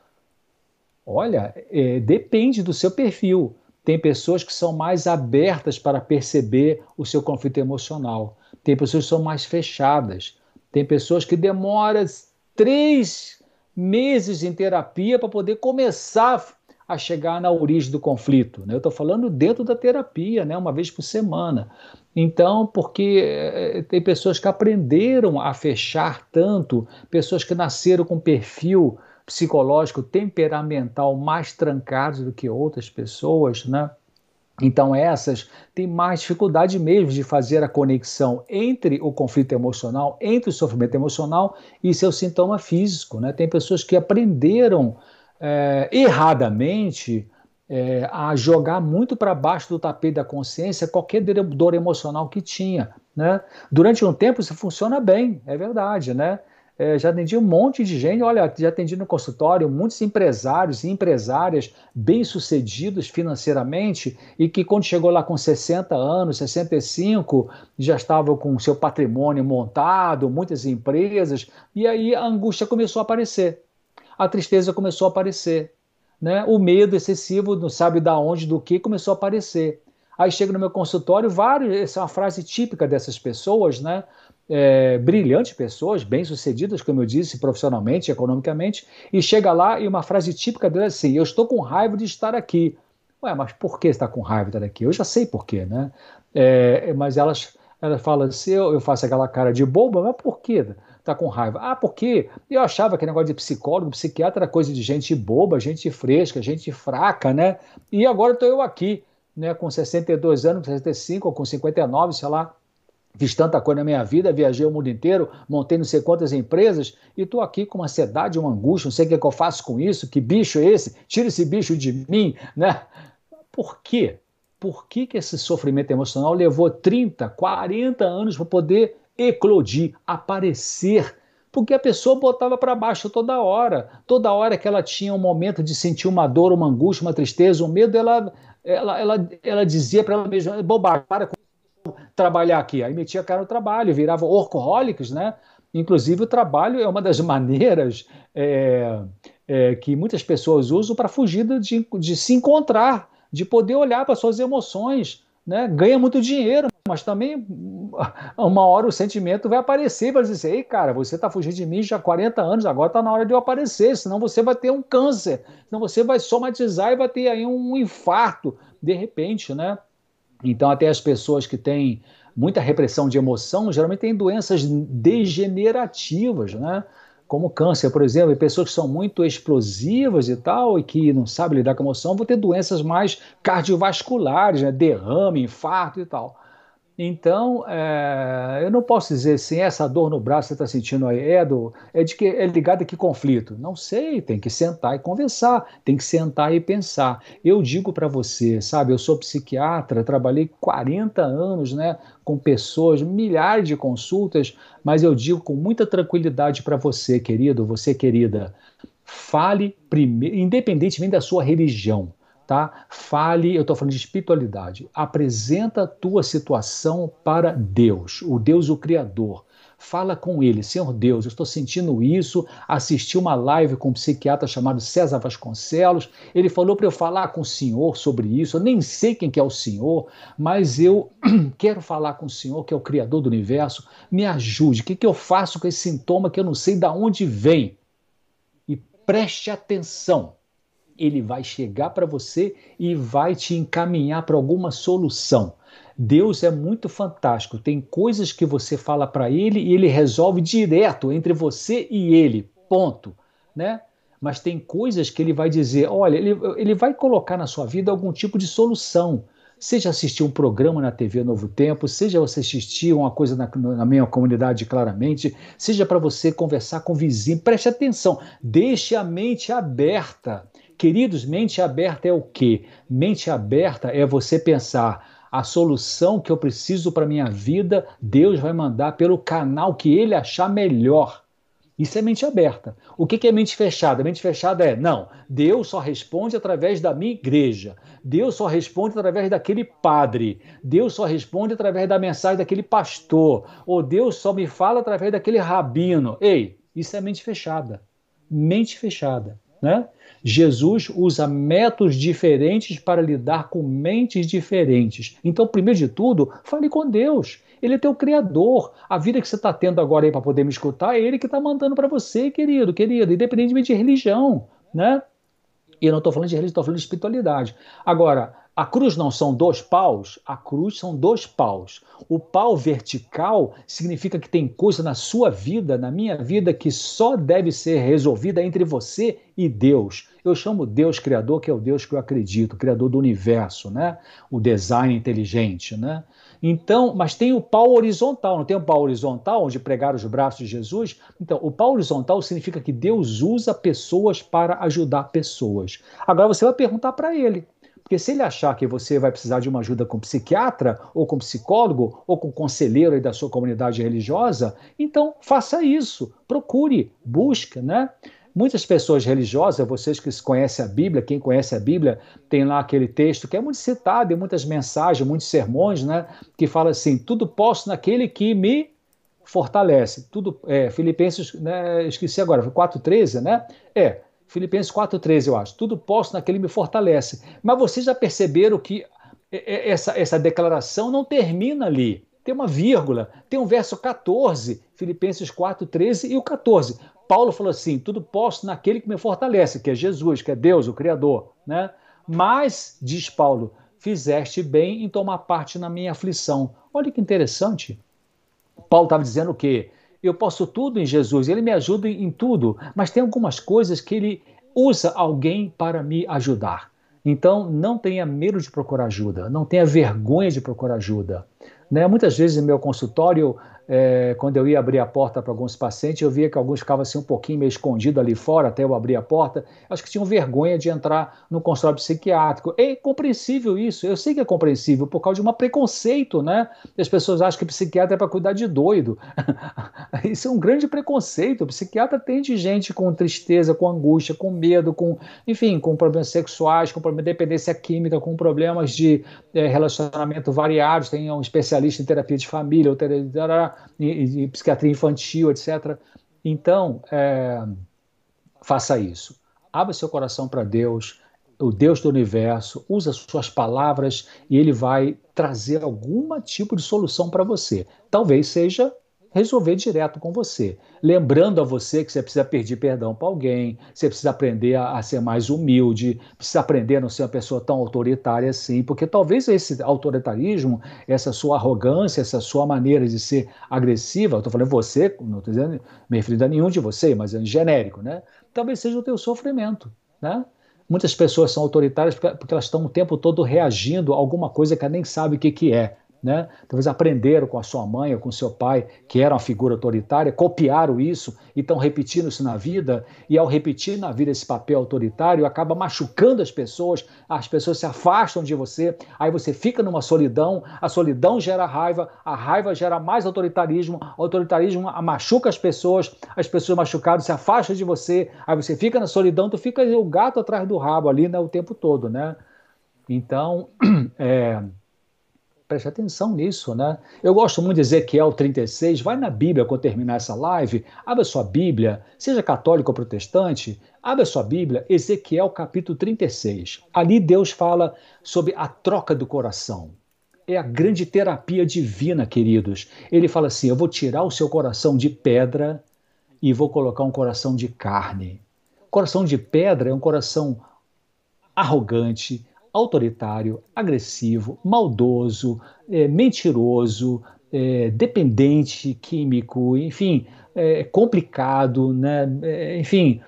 Olha, é, depende do seu perfil. Tem pessoas que são mais abertas para perceber o seu conflito emocional. Tem pessoas que são mais fechadas. Tem pessoas que demoram três meses em terapia para poder começar a chegar na origem do conflito. Né? Eu estou falando dentro da terapia, né? uma vez por semana. Então, porque é, tem pessoas que aprenderam a fechar tanto, pessoas que nasceram com perfil psicológico, temperamental mais trancado do que outras pessoas, né? Então, essas têm mais dificuldade mesmo de fazer a conexão entre o conflito emocional, entre o sofrimento emocional e seu sintoma físico. Né? Tem pessoas que aprenderam é, erradamente é, a jogar muito para baixo do tapete da consciência qualquer dor emocional que tinha. Né? Durante um tempo isso funciona bem, é verdade, né? É, já atendi um monte de gente, olha, já atendi no consultório muitos empresários e empresárias bem-sucedidos financeiramente e que quando chegou lá com 60 anos, 65, já estavam com seu patrimônio montado, muitas empresas, e aí a angústia começou a aparecer, a tristeza começou a aparecer, né? o medo excessivo, não sabe da onde, do que, começou a aparecer. Aí chega no meu consultório, vários, essa é uma frase típica dessas pessoas, né? É, brilhantes pessoas, bem-sucedidas, como eu disse, profissionalmente, economicamente, e chega lá e uma frase típica dela é assim: Eu estou com raiva de estar aqui. Ué, mas por que está com raiva de estar aqui? Eu já sei por quê, né? É, mas elas, elas falam assim: eu, eu faço aquela cara de boba, mas por quê? Tá com raiva. Ah, porque eu achava que negócio de psicólogo, psiquiatra era coisa de gente boba, gente fresca, gente fraca, né? E agora estou eu aqui né, com 62 anos, com 65 ou com 59, sei lá, fiz tanta coisa na minha vida, viajei o mundo inteiro, montei não sei quantas empresas e estou aqui com uma ansiedade, uma angústia, não sei o que, é que eu faço com isso, que bicho é esse? Tira esse bicho de mim, né? Por quê? Por que, que esse sofrimento emocional levou 30, 40 anos para poder eclodir, aparecer? Porque a pessoa botava para baixo toda hora. Toda hora que ela tinha um momento de sentir uma dor, uma angústia, uma tristeza, um medo, ela ela, ela, ela dizia para ela mesma, bobagem, para com trabalhar aqui. Aí metia a cara no trabalho, virava orcoholics, né? Inclusive o trabalho é uma das *laughs* maneiras é, é, que muitas pessoas usam para fugir de, de se encontrar, de poder olhar para suas emoções, né? Ganha muito dinheiro, mas também *laughs* uma hora o sentimento vai aparecer, vai dizer, ei cara, você está fugindo de mim já há 40 anos, agora está na hora de eu aparecer, senão você vai ter um câncer, senão você vai somatizar e vai ter aí um infarto, de repente, né? Então até as pessoas que têm muita repressão de emoção, geralmente têm doenças degenerativas, né? Como câncer, por exemplo, e pessoas que são muito explosivas e tal, e que não sabem lidar com emoção, vão ter doenças mais cardiovasculares, né? derrame, infarto e tal. Então, é, eu não posso dizer assim, essa dor no braço que você está sentindo aí é, do, é de que é ligada a que conflito? Não sei, tem que sentar e conversar, tem que sentar e pensar. Eu digo para você, sabe, eu sou psiquiatra, trabalhei 40 anos né, com pessoas, milhares de consultas, mas eu digo com muita tranquilidade para você, querido, você querida, fale primeiro, independentemente da sua religião tá? Fale, eu estou falando de espiritualidade. Apresenta a tua situação para Deus, o Deus o Criador. Fala com ele, Senhor Deus, eu estou sentindo isso. Assisti uma live com um psiquiatra chamado César Vasconcelos. Ele falou para eu falar com o Senhor sobre isso. Eu nem sei quem que é o Senhor, mas eu *clears throat* quero falar com o Senhor, que é o Criador do universo. Me ajude. O que, que eu faço com esse sintoma que eu não sei de onde vem? E preste atenção ele vai chegar para você e vai te encaminhar para alguma solução. Deus é muito fantástico. Tem coisas que você fala para ele e ele resolve direto entre você e ele. Ponto, né? Mas tem coisas que ele vai dizer, olha, ele, ele vai colocar na sua vida algum tipo de solução. Seja assistir um programa na TV Novo Tempo, seja você assistir uma coisa na, na minha comunidade claramente, seja para você conversar com o vizinho, preste atenção, deixe a mente aberta. Queridos, mente aberta é o quê? Mente aberta é você pensar a solução que eu preciso para minha vida, Deus vai mandar pelo canal que ele achar melhor. Isso é mente aberta. O que é mente fechada? Mente fechada é, não, Deus só responde através da minha igreja. Deus só responde através daquele padre. Deus só responde através da mensagem daquele pastor. Ou Deus só me fala através daquele rabino. Ei, isso é mente fechada. Mente fechada. Né? Jesus usa métodos diferentes para lidar com mentes diferentes. Então, primeiro de tudo, fale com Deus. Ele é teu criador. A vida que você está tendo agora aí para poder me escutar é ele que está mandando para você, querido, querido, independentemente de religião, né? E eu não estou falando de religião, estou falando de espiritualidade. Agora, A cruz não são dois paus? A cruz são dois paus. O pau vertical significa que tem coisa na sua vida, na minha vida, que só deve ser resolvida entre você e Deus. Eu chamo Deus Criador, que é o Deus que eu acredito, Criador do universo, né? O design inteligente, né? Então, mas tem o pau horizontal, não tem o pau horizontal, onde pregaram os braços de Jesus? Então, o pau horizontal significa que Deus usa pessoas para ajudar pessoas. Agora você vai perguntar para ele, porque se ele achar que você vai precisar de uma ajuda com psiquiatra, ou com psicólogo, ou com conselheiro da sua comunidade religiosa, então faça isso, procure, busque, né? Muitas pessoas religiosas, vocês que conhecem a Bíblia, quem conhece a Bíblia, tem lá aquele texto que é muito citado em muitas mensagens, muitos sermões, né? Que fala assim: tudo posso naquele que me fortalece. Tudo, é, Filipenses, né, esqueci agora, 4,13, né? É, Filipenses 4,13, eu acho. Tudo posso naquele que me fortalece. Mas vocês já perceberam que essa, essa declaração não termina ali. Tem uma vírgula, tem um verso 14, Filipenses 4,13 e o 14. Paulo falou assim: tudo posso naquele que me fortalece, que é Jesus, que é Deus, o Criador. Né? Mas, diz Paulo, fizeste bem em tomar parte na minha aflição. Olha que interessante. Paulo estava dizendo o quê? Eu posso tudo em Jesus, ele me ajuda em tudo, mas tem algumas coisas que ele usa alguém para me ajudar. Então, não tenha medo de procurar ajuda, não tenha vergonha de procurar ajuda. Né? Muitas vezes no meu consultório é, quando eu ia abrir a porta para alguns pacientes, eu via que alguns ficavam assim um pouquinho meio escondidos ali fora até eu abrir a porta. Acho que tinham vergonha de entrar no consultório psiquiátrico. É compreensível isso, eu sei que é compreensível por causa de um preconceito, né? As pessoas acham que psiquiatra é para cuidar de doido. *laughs* isso é um grande preconceito. O psiquiatra atende gente com tristeza, com angústia, com medo, com, enfim, com problemas sexuais, com problemas de dependência química, com problemas de é, relacionamento variados. Tem um especialista em terapia de família, ou terapia, e, e psiquiatria infantil, etc. Então, é, faça isso. Abra seu coração para Deus, o Deus do universo, usa suas palavras e ele vai trazer algum tipo de solução para você. Talvez seja resolver direto com você. Lembrando a você que você precisa pedir perdão para alguém, você precisa aprender a, a, ser mais humilde, precisa aprender a não ser uma pessoa tão autoritária assim, porque talvez esse autoritarismo, essa sua arrogância, essa sua maneira de ser agressiva, eu estou falando você, não estou dizendo, me referindo a nenhum de você, mas em genérico, né? Talvez seja o teu sofrimento, né? Muitas pessoas são autoritárias porque, elas estão o tempo todo reagindo a alguma coisa que ela nem sabe o que, que é né? Talvez aprenderam com a sua mãe ou com seu pai, que era uma figura autoritária, copiaram isso e estão repetindo isso na vida, e ao repetir na vida esse papel autoritário, acaba machucando as pessoas, as pessoas se afastam de você, aí você fica numa solidão, a solidão gera raiva, a raiva gera mais autoritarismo, o autoritarismo machuca as pessoas, as pessoas machucadas se afastam de você, aí você fica na solidão, tu fica o gato atrás do rabo ali né, o tempo todo, né? Então, *clears throat* é, Preste atenção nisso, né? Eu gosto muito de Ezequiel 36. Vai na Bíblia quando terminar essa live, abre a sua Bíblia, seja católico ou protestante, abre a sua Bíblia, Ezequiel capítulo 36. Ali Deus fala sobre a troca do coração. É a grande terapia divina, queridos. Ele fala assim: eu vou tirar o seu coração de pedra e vou colocar um coração de carne. Coração de pedra é um coração arrogante, autoritário, agressivo, maldoso, é, mentiroso, é, dependente químico, enfim, é, complicado, né? É, enfim,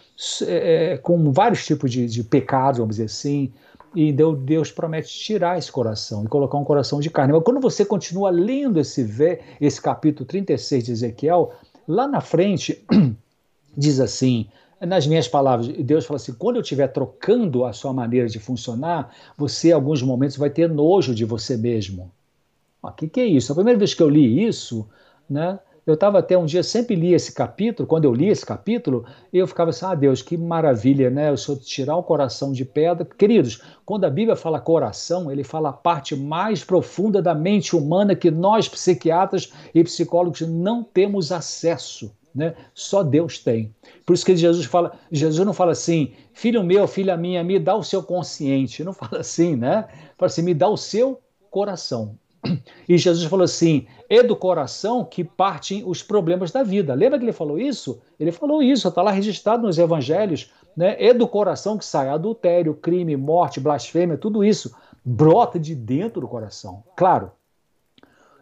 é, é, com vários tipos de, de pecados, vamos dizer assim. E Deus promete tirar esse coração e colocar um coração de carne. Mas quando você continua lendo esse, esse capítulo 36 de Ezequiel, lá na frente *clears throat* diz assim: nas minhas palavras, Deus fala assim: quando eu estiver trocando a sua maneira de funcionar, você, em alguns momentos, vai ter nojo de você mesmo. O que, que é isso? A primeira vez que eu li isso, né, eu estava até um dia, sempre li esse capítulo, quando eu li esse capítulo, eu ficava assim: ah, Deus, que maravilha, né? O Senhor tirar o coração de pedra. Queridos, quando a Bíblia fala coração, ele fala a parte mais profunda da mente humana que nós, psiquiatras e psicólogos, não temos acesso. Né? Só Deus tem. Por isso que Jesus fala, Jesus não fala assim, filho meu, filha minha, me dá o seu consciente. Não fala assim, né? Fala assim, me dá o seu coração. E Jesus falou assim: é do coração que partem os problemas da vida. Lembra que ele falou isso? Ele falou isso, está lá registrado nos evangelhos. Né? É do coração que sai adultério, crime, morte, blasfêmia, tudo isso. brota de dentro do coração. Claro,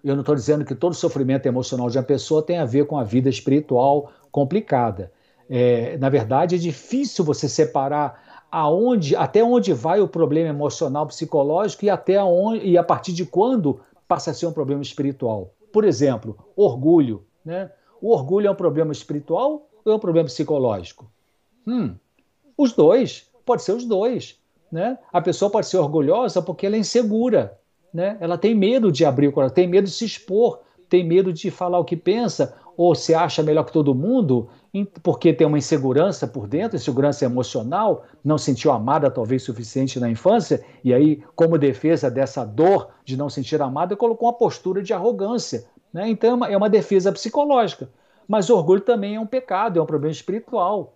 eu não estou dizendo que todo sofrimento emocional de uma pessoa tem a ver com a vida espiritual complicada. É, na verdade, é difícil você separar aonde, até onde vai o problema emocional, psicológico e até onde, e a partir de quando passa a ser um problema espiritual. Por exemplo, orgulho. Né? O orgulho é um problema espiritual ou é um problema psicológico? Hum, os dois. Pode ser os dois. Né? A pessoa pode ser orgulhosa porque ela é insegura. Né? Ela tem medo de abrir o coração, tem medo de se expor, tem medo de falar o que pensa, ou se acha melhor que todo mundo, porque tem uma insegurança por dentro, insegurança emocional, não sentiu amada talvez suficiente na infância, e aí, como defesa dessa dor de não sentir amada, colocou uma postura de arrogância. Né? Então é é uma defesa psicológica. Mas orgulho também é um pecado, é um problema espiritual.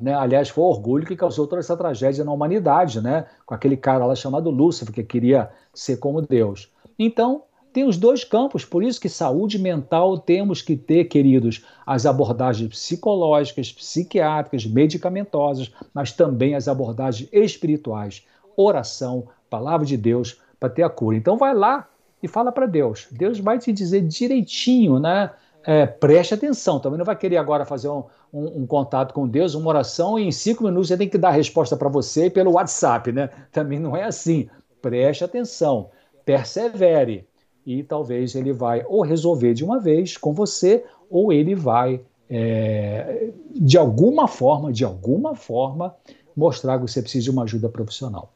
Né? Aliás, foi o orgulho que causou toda essa tragédia na humanidade, né? com aquele cara lá chamado Lúcifer, que queria ser como Deus. Então, tem os dois campos, por isso que saúde mental temos que ter, queridos, as abordagens psicológicas, psiquiátricas, medicamentosas, mas também as abordagens espirituais, oração, palavra de Deus para ter a cura. Então vai lá e fala para Deus. Deus vai te dizer direitinho, né? É, preste atenção, também não vai querer agora fazer um, um, um, contato com Deus, uma oração, e em cinco minutos você tem que dar a resposta para você pelo WhatsApp, né? *laughs* Também não é assim. Preste atenção, persevere e talvez ele vai ou resolver de uma vez com você, ou ele vai, é, de alguma forma, de alguma forma, mostrar que você precisa de uma ajuda profissional.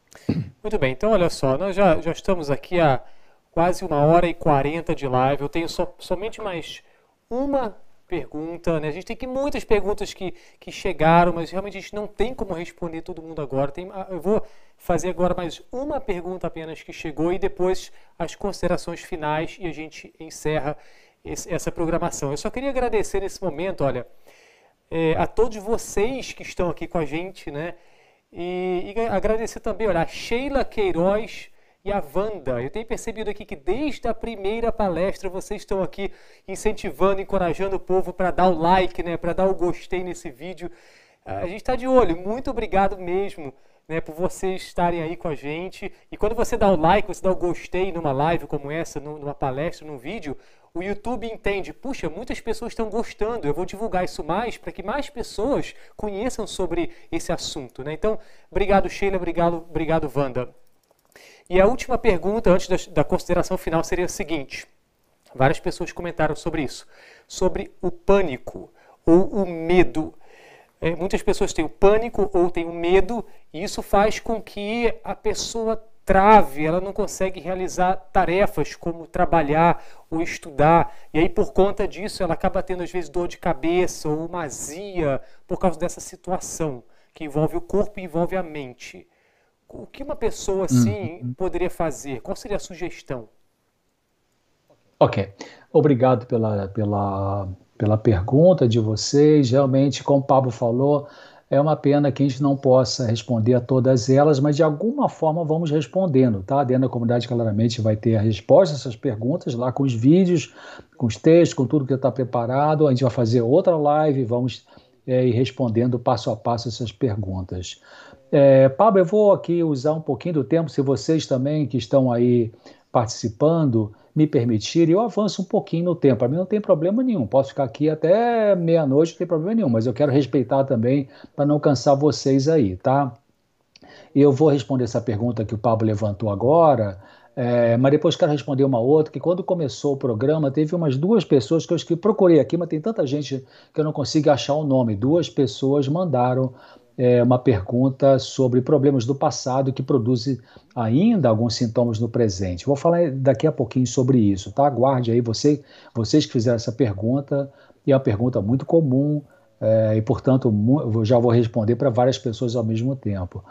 Muito bem, então olha só, nós já, já estamos aqui há quase uma hora e quarenta de live, eu tenho so, somente mais uma pergunta, né? A gente tem que muitas perguntas que, que chegaram, mas realmente a gente não tem como responder todo mundo agora. Tem, ah, eu vou fazer agora mais uma pergunta apenas que chegou e depois as considerações finais e a gente encerra esse, essa programação. Eu só queria agradecer nesse momento, olha, é, a todos vocês que estão aqui com a gente, né? E, e agradecer também, olha, a Sheila Queiroz e a Wanda. Eu tenho percebido aqui que desde a primeira palestra vocês estão aqui incentivando, encorajando o povo para dar o like, né, para dar o gostei nesse vídeo. A gente está de olho. Muito obrigado mesmo. Né, por vocês estarem aí com a gente. E quando você dá o like, você dá o gostei numa live como essa, numa palestra, num vídeo, o YouTube entende, puxa, muitas pessoas estão gostando, eu vou divulgar isso mais para que mais pessoas conheçam sobre esse assunto. Né? Então, obrigado Sheila, obrigado, obrigado Wanda. E a última pergunta, antes da, consideração final, seria a seguinte: várias pessoas comentaram sobre isso, sobre o pânico ou o medo. É, muitas pessoas têm o pânico ou têm o medo, e isso faz com que a pessoa trave, ela não consegue realizar tarefas como trabalhar ou estudar, e aí por conta disso ela acaba tendo às vezes dor de cabeça ou uma azia por causa dessa situação que envolve o corpo e envolve a mente. O que uma pessoa assim uhum. poderia fazer? Qual seria a sugestão? Ok. Obrigado pela, pela, pela pergunta de vocês. Realmente, como o Pablo falou, é uma pena que a gente não possa responder a todas elas, mas de alguma forma vamos respondendo, tá? Dentro da comunidade, claramente, vai ter a resposta a essas perguntas lá com os vídeos, com os textos, com tudo que está preparado. A gente vai fazer outra live, vamos é, ir respondendo passo a passo essas perguntas. É, Pablo, eu vou aqui usar um pouquinho do tempo, se vocês também que estão aí participando me permitirem, eu avanço um pouquinho no tempo. Para mim não tem problema nenhum, posso ficar aqui até meia-noite, não tem problema nenhum, mas eu quero respeitar também para não cansar vocês aí, tá? Eu vou responder essa pergunta que o Pablo levantou agora, é, mas depois quero responder uma outra, que quando começou o programa, teve umas duas pessoas que eu procurei aqui, mas tem tanta gente que eu não consigo achar o nome. Duas pessoas mandaram é, uma pergunta sobre problemas do passado que produzem ainda alguns sintomas no presente. Vou falar daqui a pouquinho sobre isso, tá? Aguarde aí, você, vocês que fizeram essa pergunta, e é uma pergunta muito comum, é, e portanto já vou responder para várias pessoas ao mesmo tempo.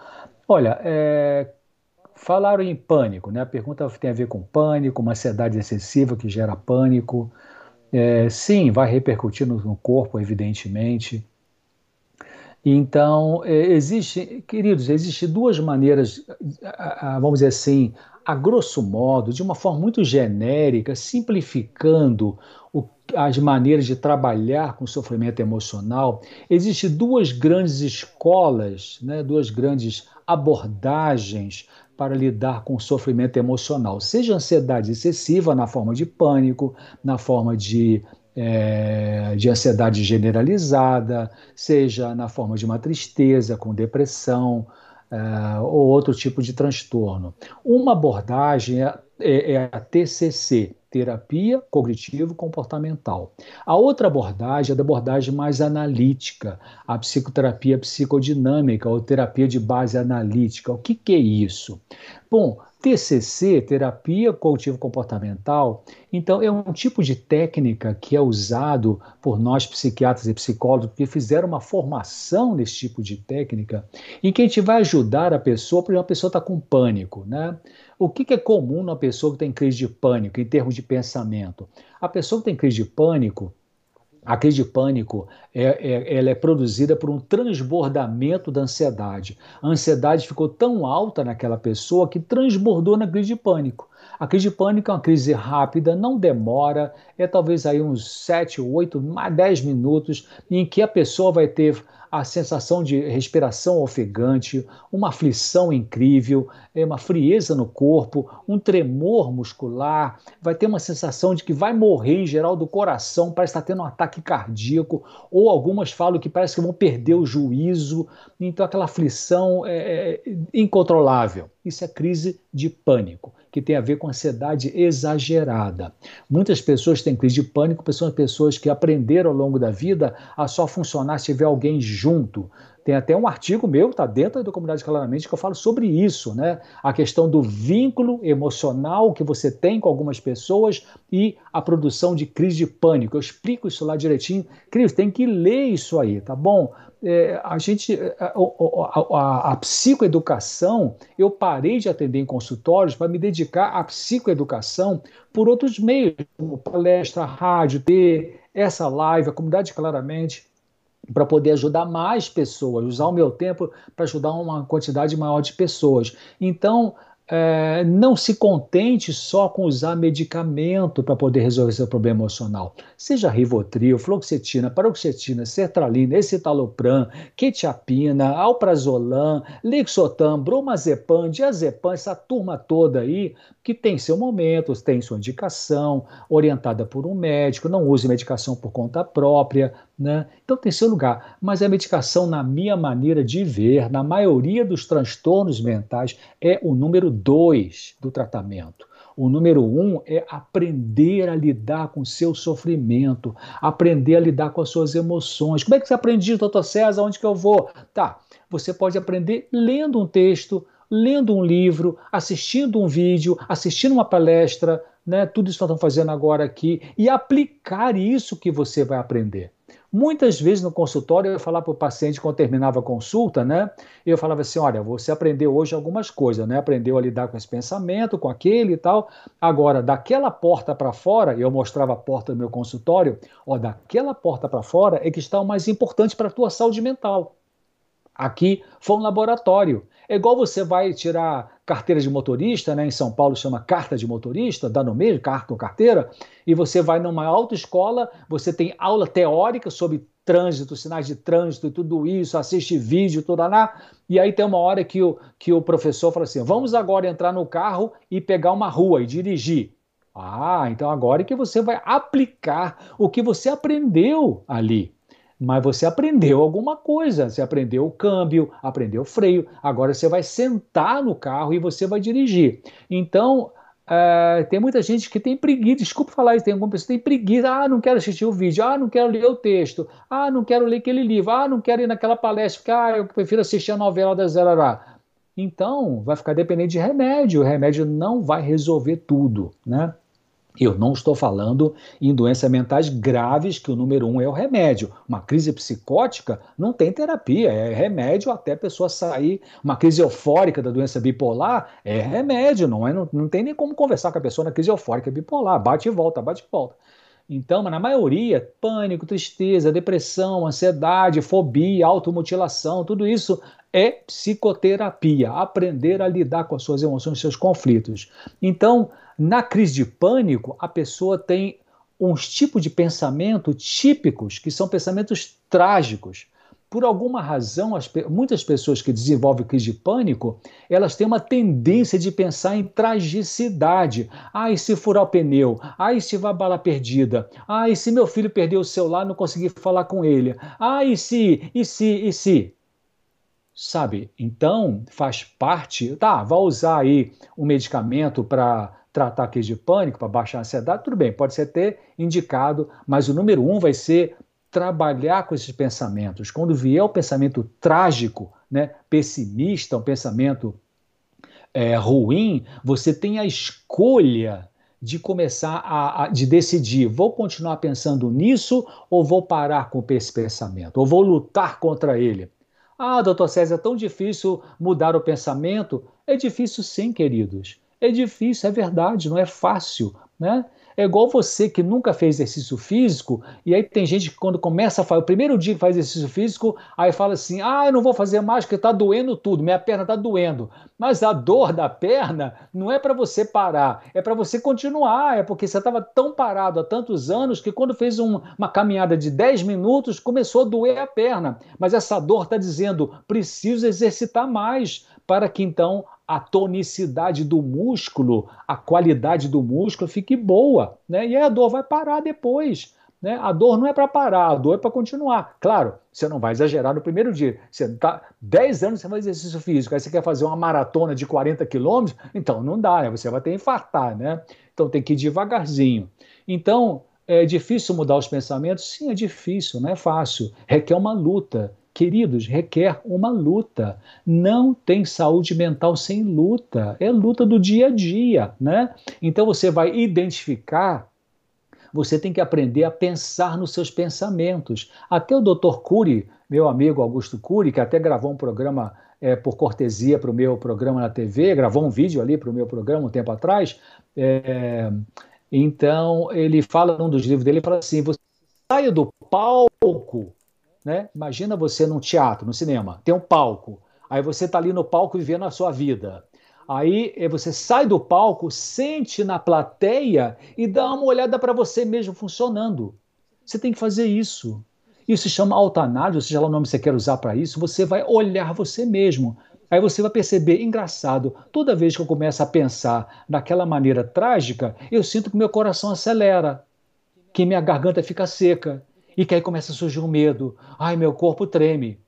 Olha, é, falaram em pânico, né? A pergunta tem a ver com pânico, uma ansiedade excessiva que gera pânico. É, sim, vai repercutir no corpo, evidentemente. Então, é, existe, queridos, existem duas maneiras, vamos dizer assim, a grosso modo, de uma forma muito genérica, simplificando o as maneiras de trabalhar com sofrimento emocional, existem duas grandes escolas, né, duas grandes abordagens para lidar com o sofrimento emocional, seja ansiedade excessiva na forma de pânico, na forma de, é, de ansiedade generalizada, seja na forma de uma tristeza com depressão, é, ou outro tipo de transtorno. Uma abordagem é, é, é a TCC, terapia cognitivo-comportamental. A outra abordagem é a abordagem mais analítica, a psicoterapia psicodinâmica ou terapia de base analítica. O que, que é isso? Bom, TCC, terapia cognitivo-comportamental, então é um tipo de técnica que é usado por nós psiquiatras e psicólogos que fizeram uma formação nesse tipo de técnica, em que a gente vai ajudar a pessoa, por exemplo, a pessoa está com pânico, né? O que, que é comum numa pessoa que tem crise de pânico, em termos de pensamento? A pessoa que tem crise de pânico, a crise de pânico é, é, ela é produzida por um transbordamento da ansiedade. A ansiedade ficou tão alta naquela pessoa que transbordou na crise de pânico. A crise de pânico é uma crise rápida, não demora, é talvez aí uns 7, 8, 10 minutos, em que a pessoa vai ter a sensação de respiração ofegante, uma aflição incrível, é uma frieza no corpo, um tremor muscular, vai ter uma sensação de que vai morrer em geral do coração, parece estar tendo um ataque cardíaco, ou algumas falam que parece que vão perder o juízo, então aquela aflição é, é incontrolável. Isso é crise de pânico que tem a ver com ansiedade exagerada. Muitas pessoas têm crise de pânico, são pessoas que aprenderam ao longo da vida a só funcionar se tiver alguém junto. Tem até um artigo meu, está dentro da comunidade claramente, que eu falo sobre isso, né? A questão do vínculo emocional que você tem com algumas pessoas e a produção de crise de pânico. Eu explico isso lá direitinho. Cris, tem que ler isso aí, tá bom? É, a gente, é, a, a, a, a, psicoeducação, eu parei de atender em consultórios para me dedicar à psicoeducação por outros meios, como palestra, rádio, ter essa live, a comunidade claramente, para poder ajudar mais pessoas, usar o meu tempo para ajudar uma quantidade maior de pessoas. Então, é, não se contente só com usar medicamento para poder resolver seu problema emocional. Seja Rivotril, Fluoxetina, Paroxetina, Sertralina, Escitalopram, Quetiapina, Alprazolam, Lexotan, Bromazepam, Diazepam, essa turma toda aí que tem seu momento, tem sua indicação, orientada por um médico, não use medicação por conta própria, né? Então tem seu lugar. Mas a medicação, na minha maneira de ver, na maioria dos transtornos mentais, é o número dois do tratamento. O número um é aprender a lidar com o seu sofrimento, aprender a lidar com as suas emoções. Como é que você aprende, doutor César? Onde que eu vou? Tá, você pode aprender lendo um texto, lendo um livro, assistindo um vídeo, assistindo uma palestra, né, tudo isso que nós estamos fazendo agora aqui, e aplicar isso que você vai aprender. Muitas vezes no consultório eu falar para o paciente quando terminava a consulta, né? Eu falava assim: olha, você aprendeu hoje algumas coisas, né? Aprendeu a lidar com esse pensamento, com aquele e tal. Agora, daquela porta para fora, eu mostrava a porta do meu consultório, ó, daquela porta para fora é que está o mais importante para a tua saúde mental. Aqui foi um laboratório. É igual você vai tirar carteira de motorista, né? Em São Paulo chama carta de motorista, dá no meio, carta ou carteira, e você vai numa autoescola, você tem aula teórica sobre trânsito, sinais de trânsito e tudo isso, assiste vídeo, tudo lá, e aí tem uma hora que o, que o professor fala assim: vamos agora entrar no carro e pegar uma rua e dirigir. Ah, então agora é que você vai aplicar o que você aprendeu ali mas você aprendeu alguma coisa. Você aprendeu o câmbio, aprendeu o freio. Agora você vai sentar no carro e você vai dirigir. Então, é, tem muita gente que tem preguiça, desculpa falar isso, tem alguma pessoa que tem preguiça, ah, não quero assistir o vídeo, ah, não quero ler o texto, ah, não quero ler aquele livro, ah, não quero ir naquela palestra, porque, ah, eu prefiro assistir a novela da Zerará. Então, vai ficar dependente de remédio, o remédio não vai resolver tudo, né? Eu não estou falando em doenças mentais graves, que o número um é o remédio. Uma crise psicótica não tem terapia, é remédio até a pessoa sair. Uma crise eufórica da doença bipolar é remédio, não, é, não, não tem nem como conversar com a pessoa na crise eufórica bipolar. Bate e volta, bate e volta. Então, na maioria, pânico, tristeza, depressão, ansiedade, fobia, automutilação, tudo isso é psicoterapia, aprender a lidar com as suas emoções, seus conflitos. Então, na crise de pânico, a pessoa tem uns tipos de pensamento típicos, que são pensamentos trágicos. Por alguma razão, as, muitas pessoas que desenvolvem crise de pânico, elas têm uma tendência de pensar em tragicidade. Ah, e se furar o pneu? Ah, e se vai bala perdida? Ah, e se meu filho perdeu o celular não conseguir falar com ele? Ah, e se, e se, e se? Sabe? Então, faz parte. Tá, vai usar aí um medicamento para tratar crise de pânico, para baixar a ansiedade, tudo bem, pode ser até indicado, mas o número um vai ser trabalhar com esses pensamentos. Quando vier o pensamento trágico, né, pessimista, um pensamento é, ruim, você tem a escolha de começar a, a, de decidir, vou continuar pensando nisso ou vou parar com esse pensamento, ou vou lutar contra ele. Ah, doutor César, é tão difícil mudar o pensamento. É difícil sim, queridos. É difícil, é verdade, não é fácil, né? É igual você que nunca fez exercício físico, e aí tem gente que quando começa a fazer, o primeiro dia que faz exercício físico, aí fala assim: ah, eu não vou fazer mais porque está doendo tudo, minha perna está doendo. Mas a dor da perna não é para você parar, é para você continuar, é porque você estava tão parado há tantos anos que quando fez um, uma caminhada de 10 minutos começou a doer a perna. Mas essa dor está dizendo: preciso exercitar mais para que então a tonicidade do músculo, a qualidade do músculo fique boa, né? E a dor vai parar depois. Né? A dor não é para parar, a dor é para continuar. Claro, você não vai exagerar no primeiro dia. Você está 10 anos sem fazer exercício físico, aí você quer fazer uma maratona de 40 quilômetros, então não dá, né? você vai ter que infartar, né? Então tem que ir devagarzinho. Então, é difícil mudar os pensamentos? Sim, é difícil, não é fácil. Requer uma luta. Queridos, requer uma luta. Não tem saúde mental sem luta. É luta do dia a dia, né? Então você vai identificar você tem que aprender a pensar nos seus pensamentos. Até o Dr. Cury, meu amigo Augusto Cury, que até gravou um programa é, por cortesia para o meu programa na TV, gravou um vídeo ali para o meu programa um tempo atrás. É, então, ele fala num dos livros dele, ele fala assim: você saia do palco né? Imagina você num teatro, no cinema, tem um palco. Aí você está ali no palco vivendo a sua vida. Aí eh, você sai do palco, sente na plateia e dá uma olhada para você mesmo funcionando. Você tem que fazer isso. Isso se chama autoanálise, seja lá o nome que você quer usar para isso. Você vai olhar você mesmo. Aí você vai perceber, engraçado, toda vez que eu começo a pensar daquela maneira trágica, eu sinto que meu coração acelera, que minha garganta fica seca, e que aí começa a surgir um medo. Ai, meu corpo treme.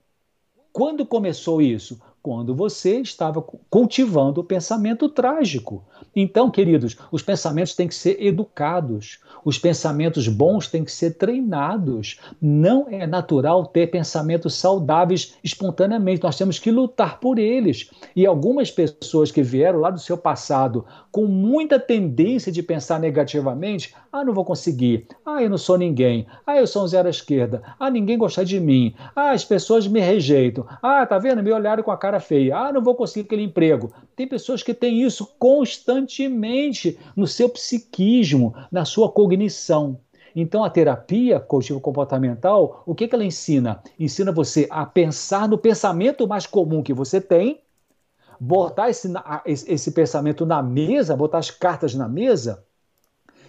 Quando começou isso? Quando você estava cultivando o pensamento trágico. Então, queridos, os pensamentos têm que ser educados, os pensamentos bons têm que ser treinados. Não é natural ter pensamentos saudáveis espontaneamente, nós temos que lutar por eles. E algumas pessoas que vieram lá do seu passado com muita tendência de pensar negativamente, ah, não vou conseguir, ah, eu não sou ninguém, ah, eu sou um zero à esquerda, ah, ninguém gosta de mim, ah, as pessoas me rejeitam, ah, tá vendo? Me olharam com a cara feia, ah, não vou conseguir aquele emprego. Tem pessoas que têm isso constantemente no seu psiquismo, na sua cognição. Então, a terapia cognitivo-comportamental, o que, que ela ensina? Ensina você a pensar no pensamento mais comum que você tem, botar esse, esse pensamento na mesa, botar as cartas na mesa,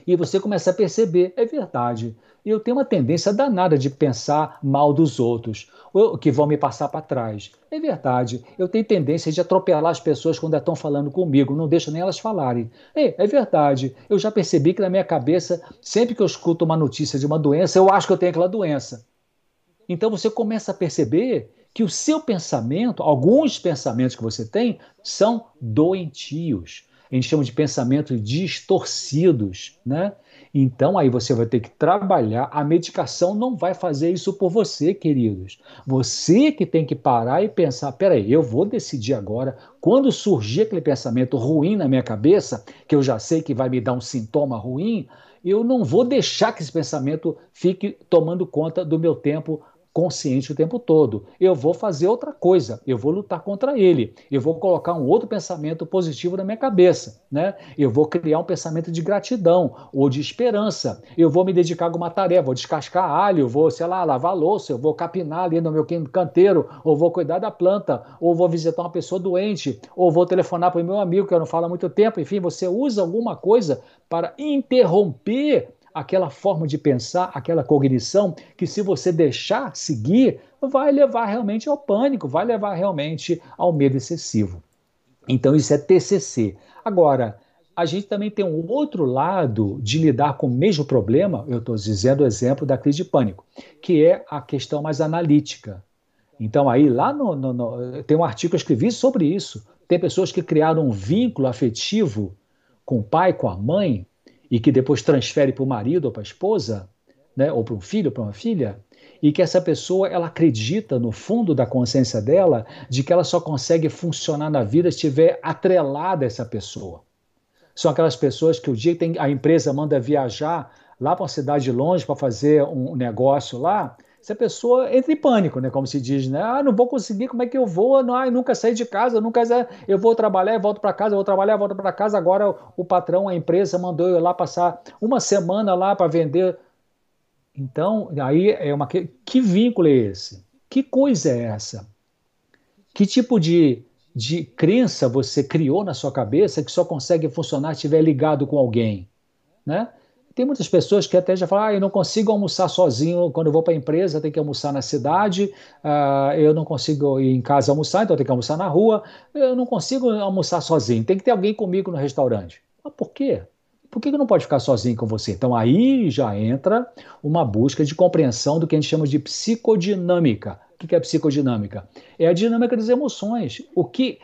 e você começa a perceber, é verdade, eu tenho uma tendência danada de pensar mal dos outros, que vão me passar para trás. É verdade, eu tenho tendência de atropelar as pessoas quando estão falando comigo, não deixo nem elas falarem. É, é verdade, eu já percebi que na minha cabeça, sempre que eu escuto uma notícia de uma doença, eu acho que eu tenho aquela doença. Então você começa a perceber que o seu pensamento, alguns pensamentos que você tem, são doentios. A gente chama de pensamentos distorcidos, né? Então aí você vai ter que trabalhar. A medicação não vai fazer isso por você, queridos. Você que tem que parar e pensar: peraí, eu vou decidir agora. Quando surgir aquele pensamento ruim na minha cabeça, que eu já sei que vai me dar um sintoma ruim, eu não vou deixar que esse pensamento fique tomando conta do meu tempo consciente o tempo todo. Eu vou fazer outra coisa, eu vou lutar contra ele, eu vou colocar um outro pensamento positivo na minha cabeça, né? Eu vou criar um pensamento de gratidão ou de esperança. Eu vou me dedicar a alguma tarefa, vou descascar alho, vou, sei lá, lavar louça, eu vou capinar ali no meu canteiro, ou vou cuidar da planta, ou vou visitar uma pessoa doente, ou vou telefonar para o meu amigo que eu não falo há muito tempo. Enfim, você usa alguma coisa para interromper aquela forma de pensar, aquela cognição que, se você deixar seguir, vai levar realmente ao pânico, vai levar realmente ao medo excessivo. Então, isso é TCC. Agora, a gente também tem um outro lado de lidar com o mesmo problema, eu estou dizendo o exemplo da crise de pânico, que é a questão mais analítica. Então, aí, lá no, no, no, tem um artigo que eu escrevi sobre isso. Tem pessoas que criaram um vínculo afetivo com o pai, com a mãe, e que depois transfere para o marido ou para a esposa, né, ou para um filho, ou para uma filha, e que essa pessoa ela acredita no fundo da consciência dela de que ela só consegue funcionar na vida se estiver atrelada a essa pessoa. São aquelas pessoas que o dia que tem, a empresa manda viajar lá para uma cidade longe para fazer um negócio lá, se a pessoa entra em pânico, né? Como se diz, né? Ah, não vou conseguir, como é que eu vou? Ah, nunca saí de casa, nunca eu vou trabalhar volto para casa, eu vou trabalhar, volto para casa. Agora o patrão, a empresa mandou eu lá passar uma semana lá para vender. Então, aí é uma que vínculo é esse? Que coisa é essa? Que tipo de, de crença você criou na sua cabeça que só consegue funcionar se estiver ligado com alguém, né? Tem muitas pessoas que até já falam, ah, eu não consigo almoçar sozinho quando eu vou para a empresa, tem que almoçar na cidade, uh, eu não consigo ir em casa almoçar, então tem que almoçar na rua, eu não consigo almoçar sozinho, tem que ter alguém comigo no restaurante. Mas por quê? Por que não pode ficar sozinho com você? Então aí já entra uma busca de compreensão do que a gente chama de psicodinâmica. O que é psicodinâmica? É a dinâmica das emoções. O que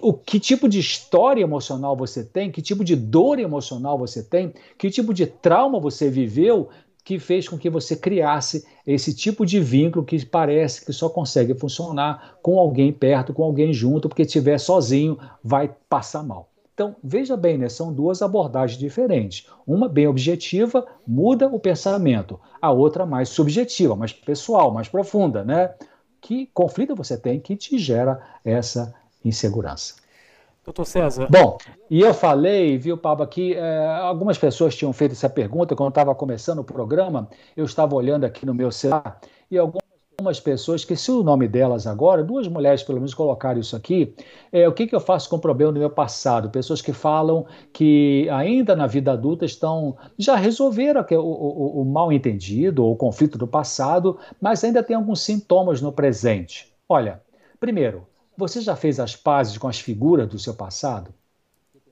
o que tipo de história emocional você tem, que tipo de dor emocional você tem, que tipo de trauma você viveu que fez com que você criasse esse tipo de vínculo que parece que só consegue funcionar com alguém perto, com alguém junto, porque estiver sozinho vai passar mal. Então, veja bem, né, são duas abordagens diferentes. Uma bem objetiva, muda o pensamento. A outra mais subjetiva, mais pessoal, mais profunda, né? Que conflito você tem que te gera essa insegurança. Doutor César. Bom, e eu falei, viu, Pablo, que é, algumas pessoas tinham feito essa pergunta quando estava começando o programa. Eu estava olhando aqui no meu celular e algumas pessoas, esqueci o nome delas agora, duas mulheres pelo menos colocaram isso aqui. É, o que, que eu faço com o problema do meu passado? Pessoas que falam que ainda na vida adulta estão já resolveram o, o, o mal entendido ou o conflito do passado, mas ainda tem alguns sintomas no presente. Olha, primeiro, você já fez as pazes com as figuras do seu passado?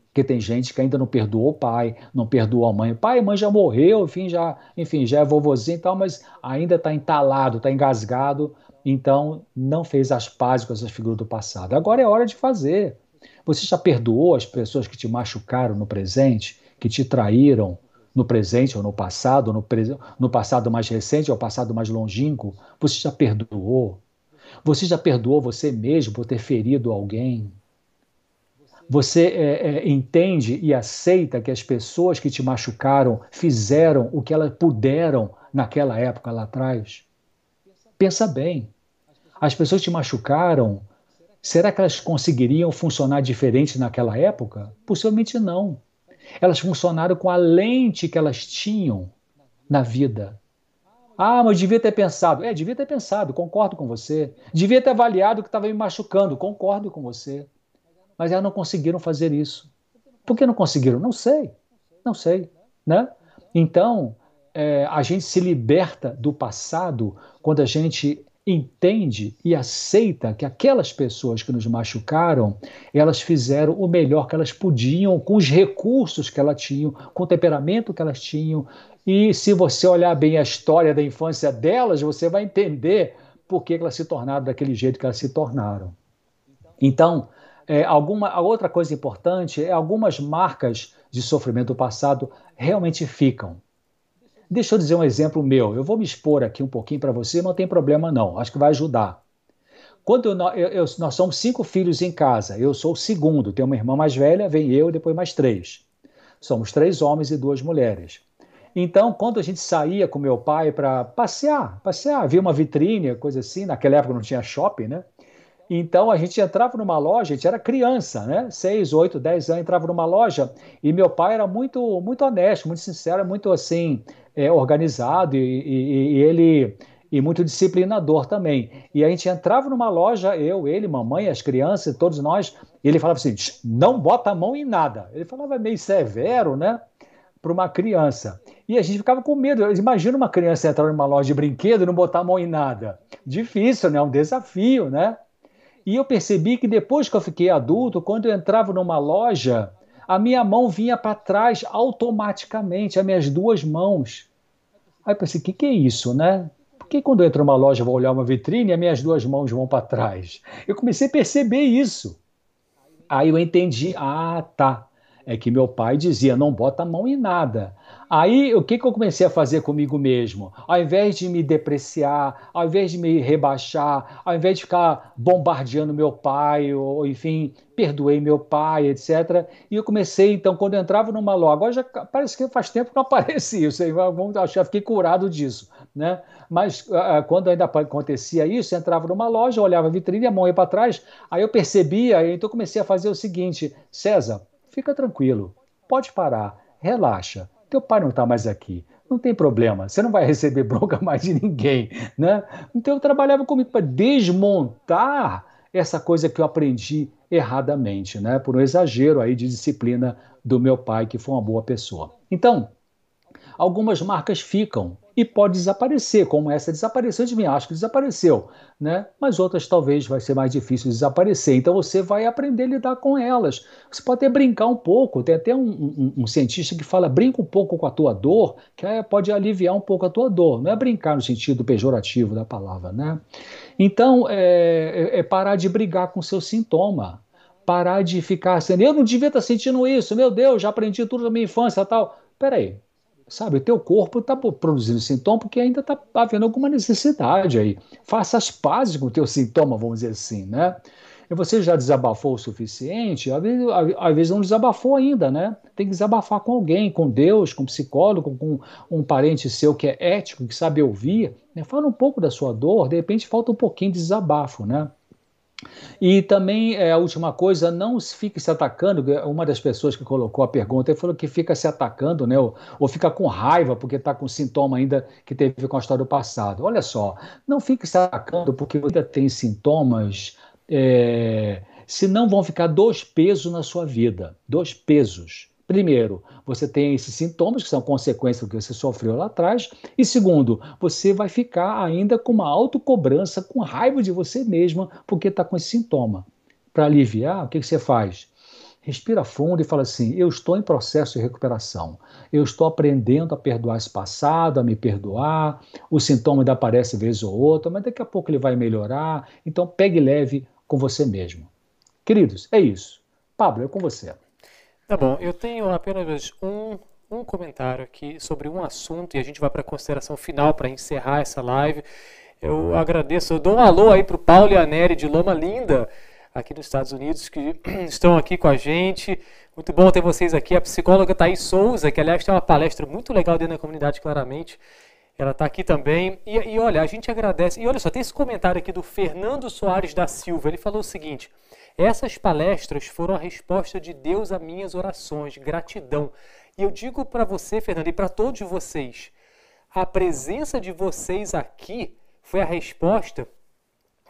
Porque tem gente que ainda não perdoou o pai, não perdoou a mãe. O pai e mãe já morreu, enfim, já, enfim, já é vovozinho e tal, mas ainda está entalado, está engasgado, então não fez as pazes com essas figuras do passado. Agora é hora de fazer. Você já perdoou as pessoas que te machucaram no presente, que te traíram no presente ou no passado, no, no passado mais recente ou passado mais longínquo? Você já perdoou? Você já perdoou você mesmo por ter ferido alguém? Você é, é, entende e aceita que as pessoas que te machucaram fizeram o que elas puderam naquela época lá atrás? Pensa bem. As pessoas te machucaram, será que elas conseguiriam funcionar diferente naquela época? Possivelmente não. Elas funcionaram com a lente que elas tinham na vida. Ah, mas devia ter pensado. É, devia ter pensado, concordo com você. Devia ter avaliado o que estava me machucando, concordo com você. Mas elas não conseguiram fazer isso. Por que não conseguiram? Não sei. Não sei. Né? Então, é, a gente se liberta do passado quando a gente entende e aceita que aquelas pessoas que nos machucaram, elas fizeram o melhor que elas podiam com os recursos que elas tinham, com o temperamento que elas tinham. E se você olhar bem a história da infância delas, você vai entender por que elas se tornaram daquele jeito que elas se tornaram. Então, é, alguma, a outra coisa importante é algumas marcas de sofrimento do passado realmente ficam. Deixa eu dizer um exemplo meu. Eu vou me expor aqui um pouquinho para você, não tem problema não. Acho que vai ajudar. Quando eu, eu, nós somos cinco filhos em casa, eu sou o segundo, tenho uma irmã mais velha, vem eu e depois mais três. Somos três homens e duas mulheres. Então, quando a gente saía com meu pai para passear, passear, via uma vitrine, coisa assim, naquela época não tinha shopping, né? Então a gente entrava numa loja, a gente era criança, né? Seis, oito, dez anos, entrava numa loja e meu pai era muito, muito honesto, muito sincero, muito assim, é, organizado e, e, e, ele e muito disciplinador também. E a gente entrava numa loja, eu, ele, mamãe, as crianças, todos nós, e ele falava assim: não bota a mão em nada. Ele falava meio severo, né? para uma criança. E a gente ficava com medo. Imagina uma criança entrar numa loja de brinquedo e não botar a mão em nada. Difícil, né? Um desafio, né? E eu percebi que depois que eu fiquei adulto, quando eu entrava numa loja, a minha mão vinha para trás automaticamente, as minhas duas mãos. Aí eu pensei, o que, que é isso, né? Por que quando eu entro numa loja vou olhar uma vitrine e as minhas duas mãos vão para trás? Eu comecei a perceber isso. Aí eu entendi, ah, tá. É que meu pai dizia, não bota a mão em nada. Aí, o que, que eu comecei a fazer comigo mesmo? Ao invés de me depreciar, ao invés de me rebaixar, ao invés de ficar bombardeando meu pai, ou enfim, perdoei meu pai, etc. E eu comecei, então, quando eu entrava numa loja, agora já parece que faz tempo que não *laughs* aparece isso, vamos achar, fiquei curado disso, né? Mas uh, quando ainda acontecia isso, eu entrava numa loja, olhava a vitrine, a mão ia para trás, aí eu percebia, então eu comecei a fazer o seguinte: César, fica tranquilo, pode parar, relaxa teu pai não está mais aqui. Não tem problema, você não vai receber *laughs* bronca mais de ninguém, né? Então eu trabalhava comigo para desmontar essa coisa que eu aprendi erradamente, né? Por um exagero aí de disciplina do meu pai, que foi uma boa pessoa. Então, algumas marcas ficam e pode desaparecer, como essa desapareceu de mim, acho que desapareceu, né? Mas outras talvez vai ser mais difícil desaparecer. Então você vai aprender a lidar com elas. Você pode até brincar um pouco. Tem até um, um, um cientista que fala brinca um pouco com a tua dor, que pode aliviar um pouco a tua dor. Não é brincar no sentido pejorativo da palavra, né? Então é, é, é parar de brigar com o seu sintoma parar de ficar assim, eu não devia estar sentindo isso, meu Deus, já aprendi tudo da minha infância tal. Peraí, Sabe, o teu corpo está produzindo sintoma porque ainda está havendo alguma necessidade aí. Faça as pazes com o teu sintoma, vamos dizer assim, né? E você já desabafou o suficiente? Às vezes, às vezes não desabafou ainda, né? Tem que desabafar com alguém, com Deus, com um psicólogo, com um parente seu que é ético, que sabe ouvir. Né? Fala um pouco da sua dor, de repente falta um pouquinho de desabafo, né? E também é, a última coisa, não fique se atacando. Uma das pessoas que colocou a pergunta falou que fica se atacando, né? Ou, ou fica com raiva porque está com sintoma ainda que teve com a história do passado. Olha só, não fique se atacando porque ainda tem sintomas. É, senão vão ficar dois pesos na sua vida, dois pesos. Primeiro, você tem esses sintomas que são consequência do que você sofreu lá atrás. E segundo, você vai ficar ainda com uma autocobrança, com raiva de você mesma, porque está com esse sintoma. Para aliviar, o que, que você faz? Respira fundo e fala assim: Eu estou em processo de recuperação. Eu estou aprendendo a perdoar esse passado, a me perdoar. O sintoma ainda aparece vez ou outra, mas daqui a pouco ele vai melhorar. Então, pegue leve com você mesmo. Queridos, é isso. Pablo, é com você. Tá bom, eu tenho apenas um, um comentário aqui sobre um assunto e a gente vai para a consideração final para encerrar essa live. Eu agradeço, eu dou um alô aí para o Paulo e a Nery de Loma Linda, aqui nos Estados Unidos, que *clears throat* estão aqui com a gente. Muito bom ter vocês aqui. A psicóloga Thaís Souza, que aliás tem uma palestra muito legal dentro da comunidade, claramente. Ela está aqui também. E, e olha, a gente agradece. E olha só, tem esse comentário aqui do Fernando Soares da Silva. Ele falou o seguinte. Essas palestras foram a resposta de Deus a minhas orações, gratidão. E eu digo para você, Fernando, e para todos vocês, a presença de vocês aqui foi a resposta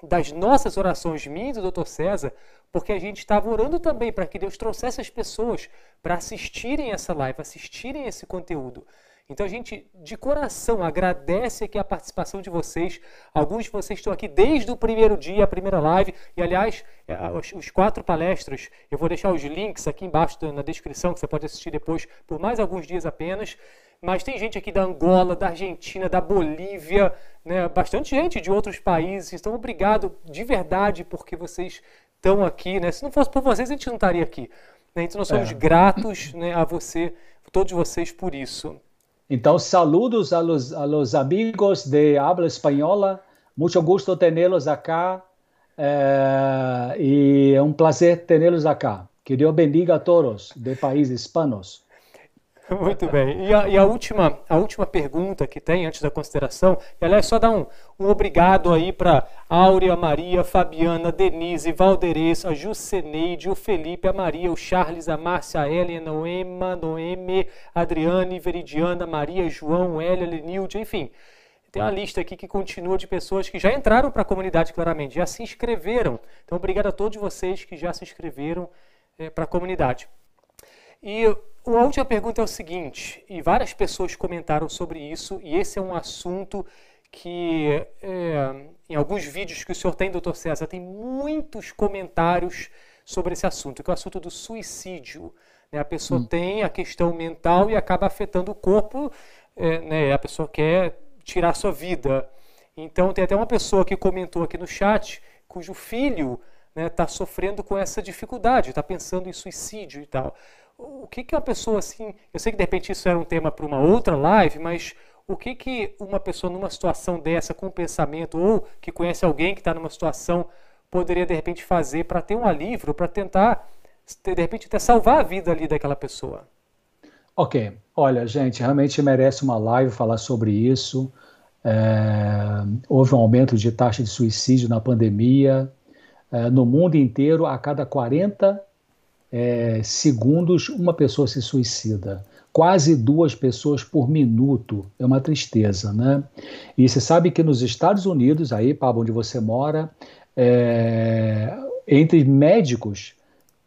das nossas orações, minhas e do Dr. César, porque a gente estava orando também para que Deus trouxesse as pessoas para assistirem essa live, assistirem esse conteúdo. Então a gente, de coração, agradece aqui a participação de vocês. Alguns de vocês estão aqui desde o primeiro dia, a primeira live. E, aliás, é, os, os quatro palestras, eu vou deixar os links aqui embaixo na descrição, que você pode assistir depois por mais alguns dias apenas. Mas tem gente aqui da Angola, da Argentina, da Bolívia, né? bastante gente de outros países. Então, obrigado de verdade porque vocês estão aqui. Né? Se não fosse por vocês, a gente não estaria aqui. Né? Então, nós somos é. gratos né, a você, todos vocês, por isso. Então, saludos a los, a los amigos de habla española. Mucho gusto tê-los acá. Eh, y es un placer tenerlos acá. Que Deus bendiga a todos de países hispanos. *laughs* Muito bem. E, a, e a, última, a última pergunta que tem antes da consideração, ela é só dar um, um obrigado aí para Áurea, Maria, Fabiana, Denise, Valderez, a Juceneide, o Felipe, a Maria, o Charles, a Márcia, a Helena, o Emma, Noemi, Adriane, Veridiana, Maria, João, Hélia, Lenilde, enfim. Tem uma lista aqui que continua de pessoas que já entraram para a comunidade claramente, já se inscreveram. Então, obrigado a todos vocês que já se inscreveram é, para a comunidade. E a última pergunta é o seguinte, e várias pessoas comentaram sobre isso, e esse é um assunto que é, em alguns vídeos que o senhor tem, doutor César, tem muitos comentários sobre esse assunto, que é o assunto do suicídio. Né? A pessoa hum. tem a questão mental e acaba afetando o corpo, é, né? a pessoa quer tirar sua vida. Então, tem até uma pessoa que comentou aqui no chat, cujo filho está né, tá sofrendo com essa dificuldade, está pensando em suicídio e tal. O que, que uma pessoa assim. Eu sei que de repente isso era um tema para uma outra live, mas o que, que uma pessoa numa situação dessa, com pensamento, ou que conhece alguém que está numa situação, poderia de repente fazer para ter um alívio, para tentar, de repente, até salvar a vida ali daquela pessoa? Ok. Olha, gente, realmente merece uma live falar sobre isso. É, houve um aumento de taxa de suicídio na pandemia. É, no mundo inteiro, a cada 40 é, segundos, uma pessoa se suicida. Quase duas pessoas por minuto. É uma tristeza, né? E você sabe que nos Estados Unidos, aí, para onde você mora, é, entre médicos,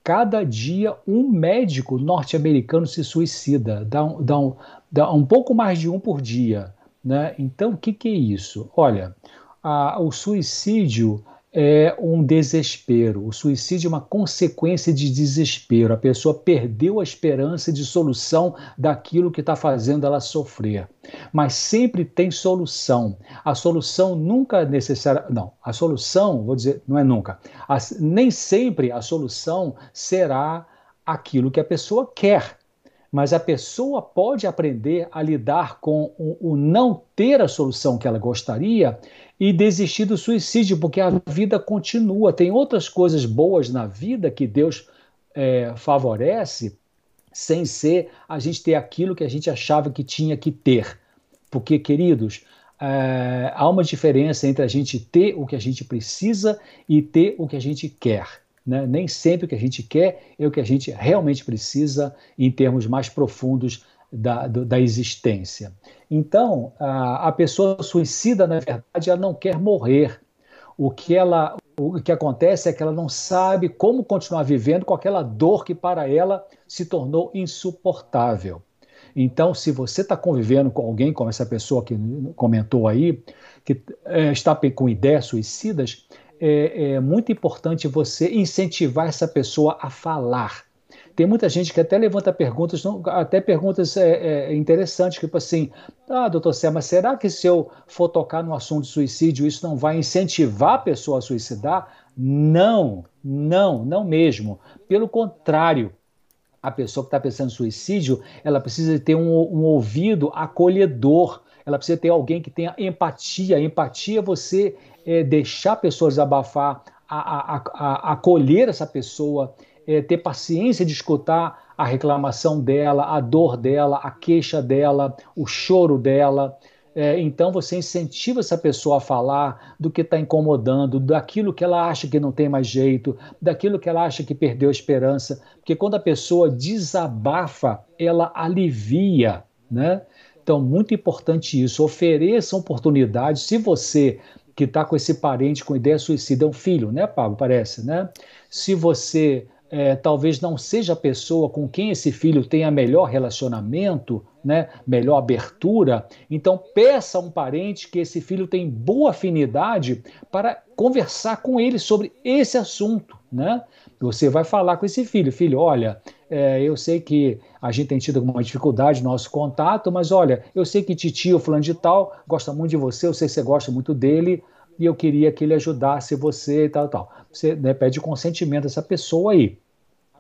cada dia um médico norte-americano se suicida. Dá um, dá, um, dá um pouco mais de um por dia. Né? Então, o que, que é isso? Olha, a, o suicídio é um desespero. O suicídio é uma consequência de desespero. A pessoa perdeu a esperança de solução daquilo que está fazendo ela sofrer. Mas sempre tem solução. A solução nunca é necessária. Não, a solução, vou dizer, não é nunca. A, nem sempre a solução será aquilo que a pessoa quer mas a pessoa pode aprender a lidar com o, o, não ter a solução que ela gostaria e desistir do suicídio, porque a vida continua. Tem outras coisas boas na vida que Deus é, favorece, sem ser a gente ter aquilo que a gente achava que tinha que ter. Porque, queridos, é, há uma diferença entre a gente ter o que a gente precisa e ter o que a gente quer. Né? Nem sempre o que a gente quer é o que a gente realmente precisa em termos mais profundos da, do, da existência. Então, a, a pessoa suicida, na verdade, ela não quer morrer. O que, ela, o que acontece é que ela não sabe como continuar vivendo com aquela dor que para ela se tornou insuportável. Então, se você está convivendo com alguém, como essa pessoa que comentou aí, que é, está com ideias suicidas, é, é muito importante você incentivar essa pessoa a falar. Tem muita gente que até levanta perguntas, até perguntas é, é, interessantes, tipo assim, ah, doutor Sé, mas será que se eu for tocar no assunto de suicídio, isso não vai incentivar a pessoa a suicidar? Não, não, não mesmo. Pelo contrário, a pessoa que está pensando em suicídio, ela precisa ter um, um ouvido acolhedor, ela precisa ter alguém que tenha empatia. Empatia é você é, deixar pessoas abafar, a, a, a, acolher essa pessoa, é, ter paciência de escutar a reclamação dela, a dor dela, a queixa dela, o choro dela. É, então você incentiva essa pessoa a falar do que está incomodando, daquilo que ela acha que não tem mais jeito, daquilo que ela acha que perdeu a esperança. Porque quando a pessoa desabafa, ela alivia, né? Então, muito importante isso. Ofereça oportunidades. Se você que está com esse parente com ideia suicida, é um filho, né, Pablo? Parece, né? Se você é, talvez não seja a pessoa com quem esse filho tenha melhor relacionamento, né, melhor abertura, então peça a um parente que esse filho tem boa afinidade para conversar com ele sobre esse assunto. Né? Você vai falar com esse filho, filho, olha, é, eu sei que a gente tem tido alguma dificuldade no nosso contato, mas olha, eu sei que titio fulano de tal gosta muito de você, eu sei que você gosta muito dele, e eu queria que ele ajudasse você e tal, tal. Você né, pede consentimento dessa pessoa aí.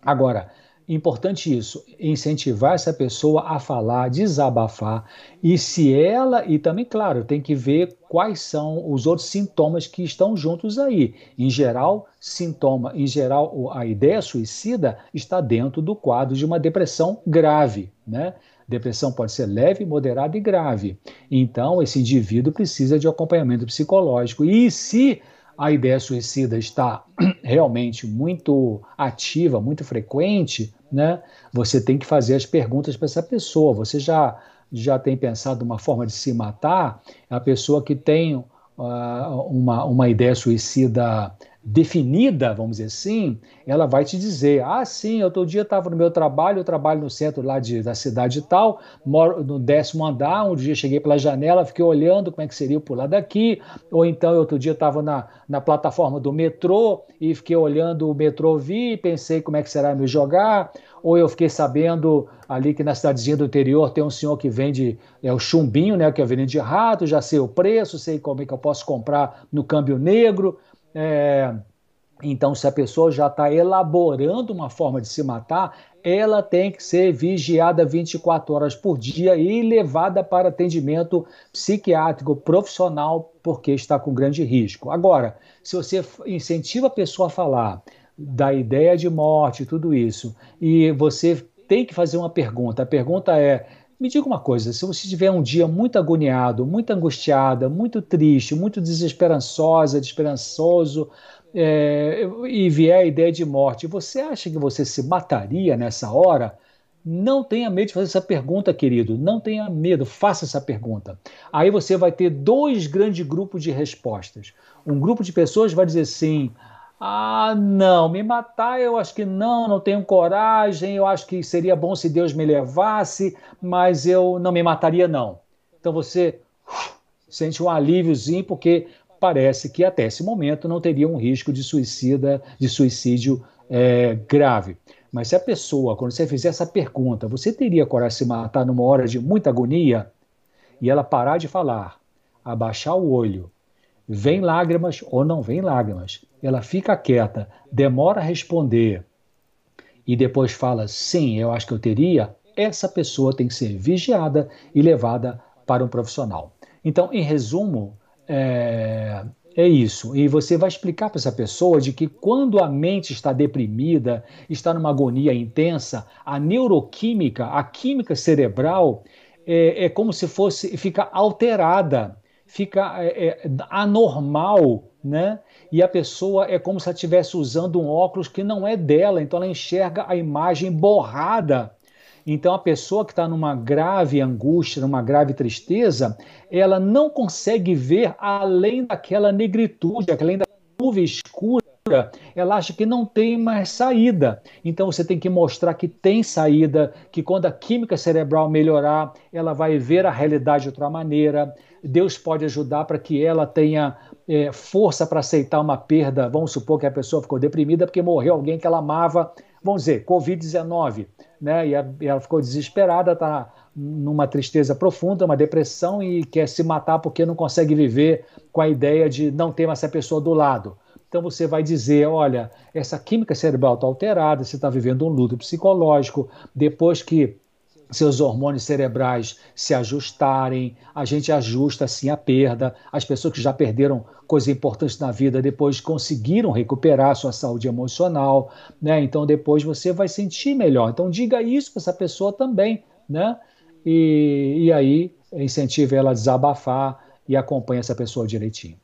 Agora, importante isso, incentivar essa pessoa a falar, desabafar, e se ela, e também, claro, tem que ver quais são os outros sintomas que estão juntos aí. Em geral, sintoma, em geral, a ideia suicida está dentro do quadro de uma depressão grave, né? Depressão pode ser leve, moderada e grave. Então, esse indivíduo precisa de acompanhamento psicológico. E se a ideia suicida está *clears throat* realmente muito ativa, muito frequente, né, você tem que fazer as perguntas para essa pessoa. Você já, já tem pensado uma forma de se matar? A pessoa que tem uh, uma, uma ideia suicida definida, vamos dizer assim, ela vai te dizer: ah, sim, outro dia estava no meu trabalho, eu trabalho no centro lá de, da cidade e tal, moro no décimo andar, um dia cheguei pela janela, fiquei olhando como é que seria pular daqui, ou então outro dia estava na, na plataforma do metrô e fiquei olhando o metrô vir pensei como é que será me jogar, ou eu fiquei sabendo ali que na cidadezinha do interior tem um senhor que vende é o chumbinho, né, que é o veneno de rato, já sei o preço, sei como é que eu posso comprar no câmbio negro, é, então, se a pessoa já está elaborando uma forma de se matar, ela tem que ser vigiada 24 horas por dia e levada para atendimento psiquiátrico profissional, porque está com grande risco. Agora, se você incentiva a pessoa a falar da ideia de morte, tudo isso, e você tem que fazer uma pergunta, a pergunta é: me diga uma coisa, se você tiver um dia muito agoniado, muito angustiada, muito triste, muito desesperançosa, desesperançoso, é, e vier a ideia de morte, você acha que você se mataria nessa hora? Não tenha medo de fazer essa pergunta, querido. Não tenha medo, faça essa pergunta. Aí você vai ter dois grandes grupos de respostas. Um grupo de pessoas vai dizer sim. Ah, não, me matar eu acho que não, não tenho coragem, eu acho que seria bom se Deus me levasse, mas eu não me mataria, não. Então você sente um alíviozinho, porque parece que até esse momento não teria um risco de suicida, de suicídio é, grave. Mas se a pessoa, quando você fizer essa pergunta, você teria coragem de se matar numa hora de muita agonia? E ela parar de falar, abaixar o olho, vem lágrimas ou não vem lágrimas, ela fica quieta, demora a responder e depois fala, sim, eu acho que eu teria, essa pessoa tem que ser vigiada e levada para um profissional. Então, em resumo, é, é isso. E você vai explicar para essa pessoa de que quando a mente está deprimida, está numa agonia intensa, a neuroquímica, a química cerebral, é, é como se fosse, fica alterada, fica é, é, anormal, né? E a pessoa é como se ela estivesse usando um óculos que não é dela, então ela enxerga a imagem borrada então, a pessoa que está numa grave angústia, numa grave tristeza, ela não consegue ver além daquela negritude, além da nuvem escura. Ela acha que não tem mais saída. Então você tem que mostrar que tem saída, que quando a química cerebral melhorar, ela vai ver a realidade de outra maneira. Deus pode ajudar para que ela tenha é, força para aceitar uma perda. Vamos supor que a pessoa ficou deprimida porque morreu alguém que ela amava vamos dizer, Covid-19, né? E, e ela ficou desesperada, está numa tristeza profunda, uma depressão e quer se matar porque não consegue viver com a ideia de não ter mais essa pessoa do lado. Então você vai dizer, olha, essa química cerebral está alterada, você está vivendo um luto psicológico, depois que seus hormônios cerebrais se ajustarem, a gente ajusta assim a perda. As pessoas que já perderam coisas importantes na vida depois conseguiram recuperar sua saúde emocional, né? Então depois você vai sentir melhor. Então diga isso para essa pessoa também, né? E, e aí incentive ela a desabafar e acompanhe essa pessoa direitinho.